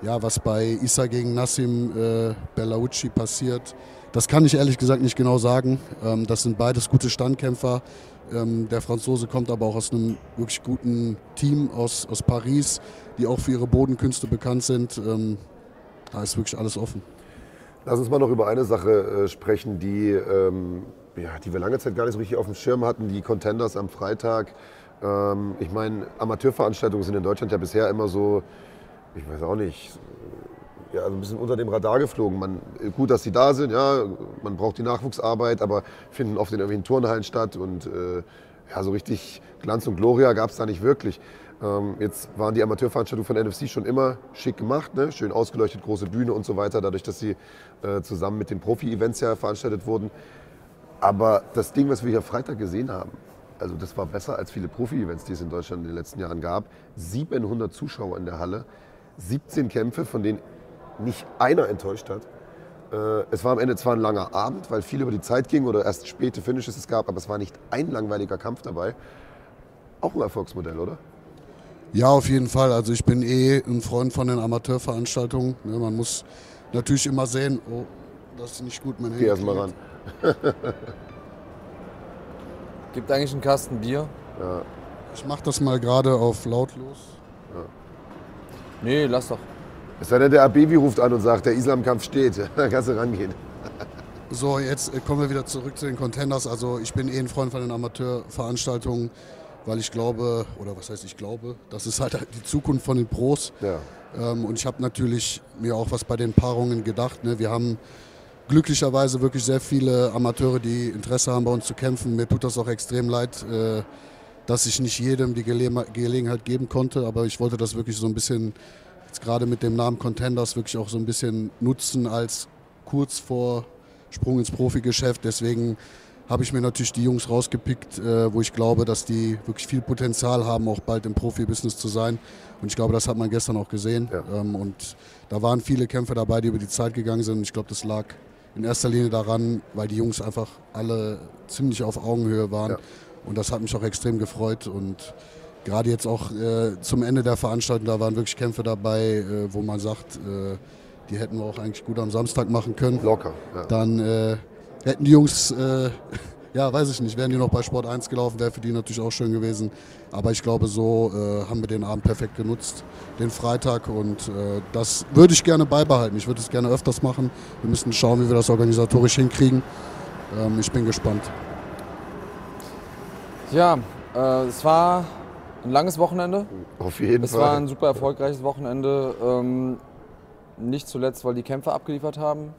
[SPEAKER 7] ja, was bei Issa gegen Nassim äh, Bellaucci passiert, das kann ich ehrlich gesagt nicht genau sagen. Ähm, das sind beides gute Standkämpfer. Ähm, der Franzose kommt aber auch aus einem wirklich guten Team aus, aus Paris, die auch für ihre Bodenkünste bekannt sind. Ähm, da ist wirklich alles offen.
[SPEAKER 1] Lass uns mal noch über eine Sache äh, sprechen, die, ähm, ja, die wir lange Zeit gar nicht so richtig auf dem Schirm hatten, die Contenders am Freitag. Ähm, ich meine, Amateurveranstaltungen sind in Deutschland ja bisher immer so, ich weiß auch nicht, ja, ein bisschen unter dem Radar geflogen. Man, gut, dass sie da sind, ja, man braucht die Nachwuchsarbeit, aber finden oft in irgendwelchen Turnhallen statt und äh, ja, so richtig Glanz und Gloria gab es da nicht wirklich. Ähm, jetzt waren die Amateurveranstaltungen von NFC schon immer schick gemacht, ne? schön ausgeleuchtet, große Bühne und so weiter, dadurch, dass sie äh, zusammen mit den Profi-Events ja veranstaltet wurden. Aber das Ding, was wir hier Freitag gesehen haben, also das war besser als viele Profi-Events, die es in Deutschland in den letzten Jahren gab. 700 Zuschauer in der Halle, 17 Kämpfe, von denen nicht einer enttäuscht hat. Äh, es war am Ende zwar ein langer Abend, weil viel über die Zeit ging oder erst späte Finishes es gab, aber es war nicht ein langweiliger Kampf dabei. Auch ein Erfolgsmodell, oder?
[SPEAKER 7] Ja, auf jeden Fall. Also ich bin eh ein Freund von den Amateurveranstaltungen. Ne, man muss natürlich immer sehen, oh, das ist nicht gut, mein
[SPEAKER 1] Handy. Geh erst mal ran.
[SPEAKER 3] Gibt eigentlich einen Kasten Bier?
[SPEAKER 7] Ja. Ich mach das mal gerade auf lautlos. Ja.
[SPEAKER 3] Nee, lass doch.
[SPEAKER 1] Es sei denn, der Abibi ruft an und sagt, der Islamkampf steht. Dann kannst du rangehen.
[SPEAKER 7] So, jetzt kommen wir wieder zurück zu den Contenders. Also ich bin eh ein Freund von den Amateurveranstaltungen, weil ich glaube, oder was heißt ich glaube, das ist halt die Zukunft von den Pros. Ja. Ähm, und ich habe natürlich mir auch was bei den Paarungen gedacht. Ne? Wir haben glücklicherweise wirklich sehr viele Amateure, die Interesse haben, bei uns zu kämpfen. Mir tut das auch extrem leid, äh, dass ich nicht jedem die Gelegenheit geben konnte. Aber ich wollte das wirklich so ein bisschen jetzt gerade mit dem Namen Contenders wirklich auch so ein bisschen nutzen als kurz vor Sprung ins Profigeschäft. Deswegen habe ich mir natürlich die Jungs rausgepickt, äh, wo ich glaube, dass die wirklich viel Potenzial haben, auch bald im Profibusiness zu sein. Und ich glaube, das hat man gestern auch gesehen. Ja. Ähm, und da waren viele Kämpfer dabei, die über die Zeit gegangen sind. Und ich glaube, das lag in erster Linie daran, weil die Jungs einfach alle ziemlich auf Augenhöhe waren.
[SPEAKER 1] Ja.
[SPEAKER 7] Und das hat mich auch extrem gefreut. Und gerade jetzt auch äh, zum Ende der Veranstaltung, da waren wirklich Kämpfe dabei, äh, wo man sagt, äh, die hätten wir auch eigentlich gut am Samstag machen können.
[SPEAKER 1] Locker. Ja.
[SPEAKER 7] Dann äh, hätten die Jungs, äh, ja, weiß ich nicht, wären die noch bei Sport 1 gelaufen, wäre für die natürlich auch schön gewesen. Aber ich glaube, so äh, haben wir den Abend perfekt genutzt, den Freitag. Und äh, das würde ich gerne beibehalten. Ich würde es gerne öfters machen. Wir müssen schauen, wie wir das organisatorisch hinkriegen. Ähm, ich bin gespannt.
[SPEAKER 3] Ja, äh, es war ein langes Wochenende.
[SPEAKER 1] Auf jeden
[SPEAKER 3] Es
[SPEAKER 1] Fall.
[SPEAKER 3] war ein super erfolgreiches Wochenende. Ähm, nicht zuletzt, weil die Kämpfer abgeliefert haben.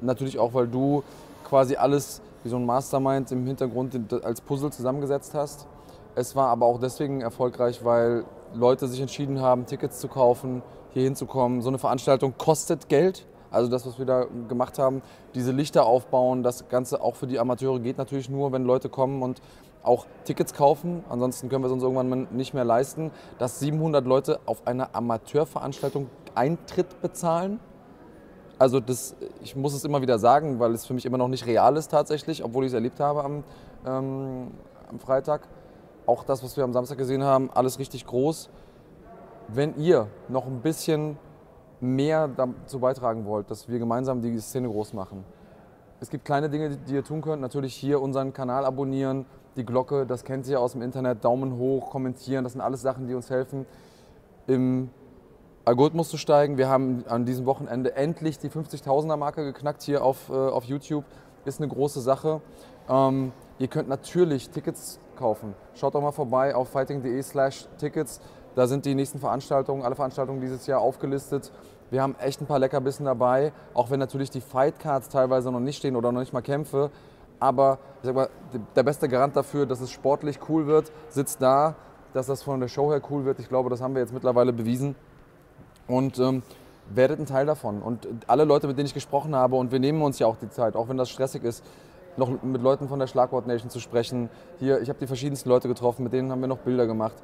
[SPEAKER 3] Natürlich auch, weil du quasi alles wie so ein Mastermind im Hintergrund als Puzzle zusammengesetzt hast. Es war aber auch deswegen erfolgreich, weil Leute sich entschieden haben, Tickets zu kaufen, hier hinzukommen. So eine Veranstaltung kostet Geld. Also das, was wir da gemacht haben, diese Lichter aufbauen, das Ganze auch für die Amateure geht natürlich nur, wenn Leute kommen und auch Tickets kaufen. Ansonsten können wir es uns irgendwann nicht mehr leisten, dass 700 Leute auf einer Amateurveranstaltung Eintritt bezahlen. Also das, ich muss es immer wieder sagen, weil es für mich immer noch nicht real ist tatsächlich, obwohl ich es erlebt habe am, ähm, am Freitag. Auch das, was wir am Samstag gesehen haben, alles richtig groß. Wenn ihr noch ein bisschen mehr dazu beitragen wollt, dass wir gemeinsam die Szene groß machen, es gibt kleine Dinge, die ihr tun könnt. Natürlich hier unseren Kanal abonnieren, die Glocke, das kennt ihr aus dem Internet, Daumen hoch, kommentieren, das sind alles Sachen, die uns helfen, im Algorithmus zu steigen. Wir haben an diesem Wochenende endlich die 50.000er Marke geknackt hier auf, äh, auf YouTube. Ist eine große Sache. Ähm, ihr könnt natürlich Tickets kaufen. Schaut doch mal vorbei auf fighting.de slash Tickets. Da sind die nächsten Veranstaltungen, alle Veranstaltungen dieses Jahr aufgelistet. Wir haben echt ein paar Leckerbissen dabei, auch wenn natürlich die Fightcards teilweise noch nicht stehen oder noch nicht mal Kämpfe. Aber mal, der beste Garant dafür, dass es sportlich cool wird, sitzt da, dass das von der Show her cool wird. Ich glaube, das haben wir jetzt mittlerweile bewiesen. Und ähm, werdet ein Teil davon. Und alle Leute, mit denen ich gesprochen habe, und wir nehmen uns ja auch die Zeit, auch wenn das stressig ist, noch mit Leuten von der Schlagwort Nation zu sprechen. Hier, ich habe die verschiedensten Leute getroffen, mit denen haben wir noch Bilder gemacht.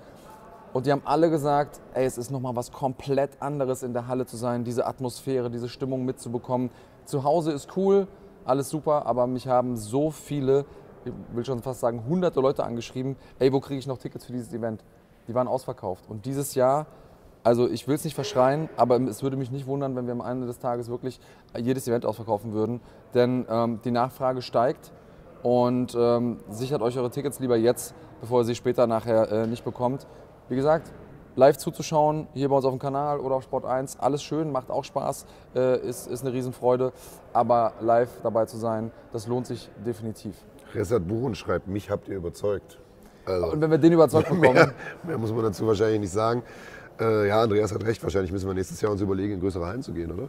[SPEAKER 3] Und die haben alle gesagt, ey, es ist nochmal was komplett anderes in der Halle zu sein, diese Atmosphäre, diese Stimmung mitzubekommen. Zu Hause ist cool, alles super, aber mich haben so viele, ich will schon fast sagen, hunderte Leute angeschrieben, ey, wo kriege ich noch Tickets für dieses Event? Die waren ausverkauft. Und dieses Jahr, also ich will es nicht verschreien, aber es würde mich nicht wundern, wenn wir am Ende des Tages wirklich jedes Event ausverkaufen würden. Denn ähm, die Nachfrage steigt und ähm, sichert euch eure Tickets lieber jetzt, bevor ihr sie später nachher äh, nicht bekommt. Wie gesagt, live zuzuschauen, hier bei uns auf dem Kanal oder auf Sport 1, alles schön, macht auch Spaß, äh, ist, ist eine Riesenfreude. Aber live dabei zu sein, das lohnt sich definitiv.
[SPEAKER 1] Resat Buchen schreibt, mich habt ihr überzeugt. Also,
[SPEAKER 3] Und wenn wir den überzeugt bekommen,
[SPEAKER 1] mehr, mehr muss man dazu wahrscheinlich nicht sagen. Äh, ja, Andreas hat recht, wahrscheinlich müssen wir nächstes Jahr uns überlegen, in größere Hallen zu gehen, oder?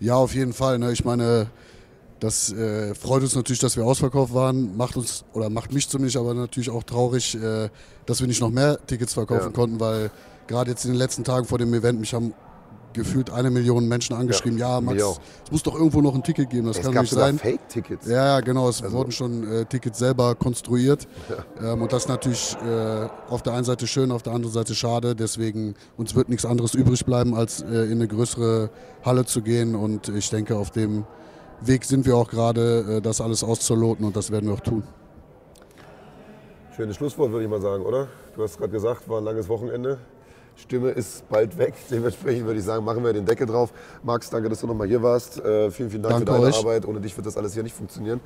[SPEAKER 7] Ja, auf jeden Fall. Ne? Ich meine, das äh, freut uns natürlich, dass wir ausverkauft waren. Macht uns, oder macht mich zumindest aber natürlich auch traurig, äh, dass wir nicht noch mehr Tickets verkaufen
[SPEAKER 1] Ja.
[SPEAKER 7] konnten, weil gerade jetzt in den letzten Tagen vor dem Event, mich haben gefühlt eine Million Menschen angeschrieben, ja,
[SPEAKER 1] mich
[SPEAKER 7] Max, es muss doch irgendwo noch ein Ticket geben, das
[SPEAKER 1] es
[SPEAKER 7] kann
[SPEAKER 1] gab
[SPEAKER 7] nicht sein.
[SPEAKER 1] Fake-Tickets.
[SPEAKER 7] Ja, ja, genau. Es
[SPEAKER 1] Also-
[SPEAKER 7] wurden schon äh, Tickets selber konstruiert. Ähm, und das ist natürlich äh, auf der einen Seite schön, auf der anderen Seite schade. Deswegen uns wird nichts anderes übrig bleiben, als äh, in eine größere Halle zu gehen. Und ich denke, auf dem Weg sind wir auch gerade, äh, das alles auszuloten und das werden wir auch tun.
[SPEAKER 1] Schönes Schlusswort, würde ich mal sagen, oder? Du hast gerade gesagt, war ein langes Wochenende. Stimme ist bald weg. Dementsprechend würde ich sagen, machen wir den Deckel drauf. Max, danke, dass du nochmal hier warst. Äh, vielen, vielen Dank
[SPEAKER 7] Danke
[SPEAKER 1] für deine
[SPEAKER 7] euch.
[SPEAKER 1] Arbeit. Ohne dich wird das alles hier nicht funktionieren.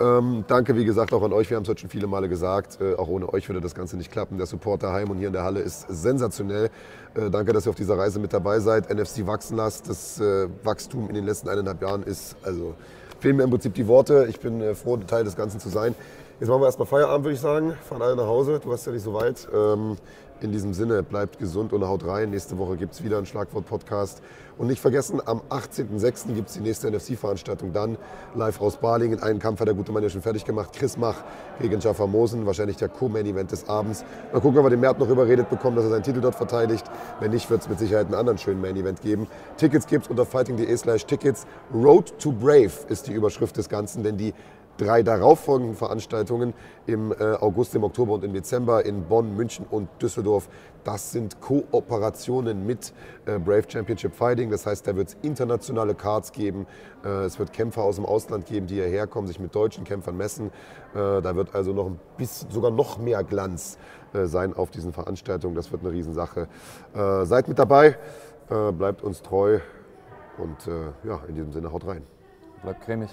[SPEAKER 1] Ähm, danke, wie gesagt, auch an euch. Wir haben es heute schon viele Male gesagt. Äh, auch ohne euch würde das Ganze nicht klappen. Der Support daheim und hier in der Halle ist sensationell. Äh, danke, dass ihr auf dieser Reise mit dabei seid. NFC wachsen lasst. Das äh, Wachstum in den letzten eineinhalb Jahren ist, also fehlen mir im Prinzip die Worte. Ich bin äh, froh, Teil des Ganzen zu sein. Jetzt machen wir erstmal Feierabend, würde ich sagen. Fahren alle nach Hause. Du hast ja nicht so weit. Ähm, in diesem Sinne, bleibt gesund und haut rein. Nächste Woche gibt es wieder einen Schlagwort-Podcast. Und nicht vergessen, am 18.06. gibt es die nächste NFC-Veranstaltung. Dann live aus Balingen. Einen Kampf hat der gute Mann ja schon fertig gemacht. Chris Mach gegen Jaffa Mosen. Wahrscheinlich der Co-Main-Event des Abends. Mal gucken, ob wir den Mert noch überredet bekommen, dass er seinen Titel dort verteidigt. Wenn nicht, wird es mit Sicherheit einen anderen schönen Main-Event geben. Tickets gibt es unter fighting.de slash Tickets. Road to Brave ist die Überschrift des Ganzen, denn die drei darauffolgenden Veranstaltungen im äh, August, im Oktober und im Dezember in Bonn, München und Düsseldorf. Das sind Kooperationen mit äh, Brave Championship Fighting. Das heißt, da wird es internationale Cards geben. Äh, es wird Kämpfer aus dem Ausland geben, die hierher kommen, sich mit deutschen Kämpfern messen. Da wird also noch ein bisschen, sogar noch mehr Glanz sein auf diesen Veranstaltungen. Das wird eine Riesensache. Seid mit dabei, bleibt uns treu und ja, in diesem Sinne haut rein.
[SPEAKER 3] Bleibt cremig.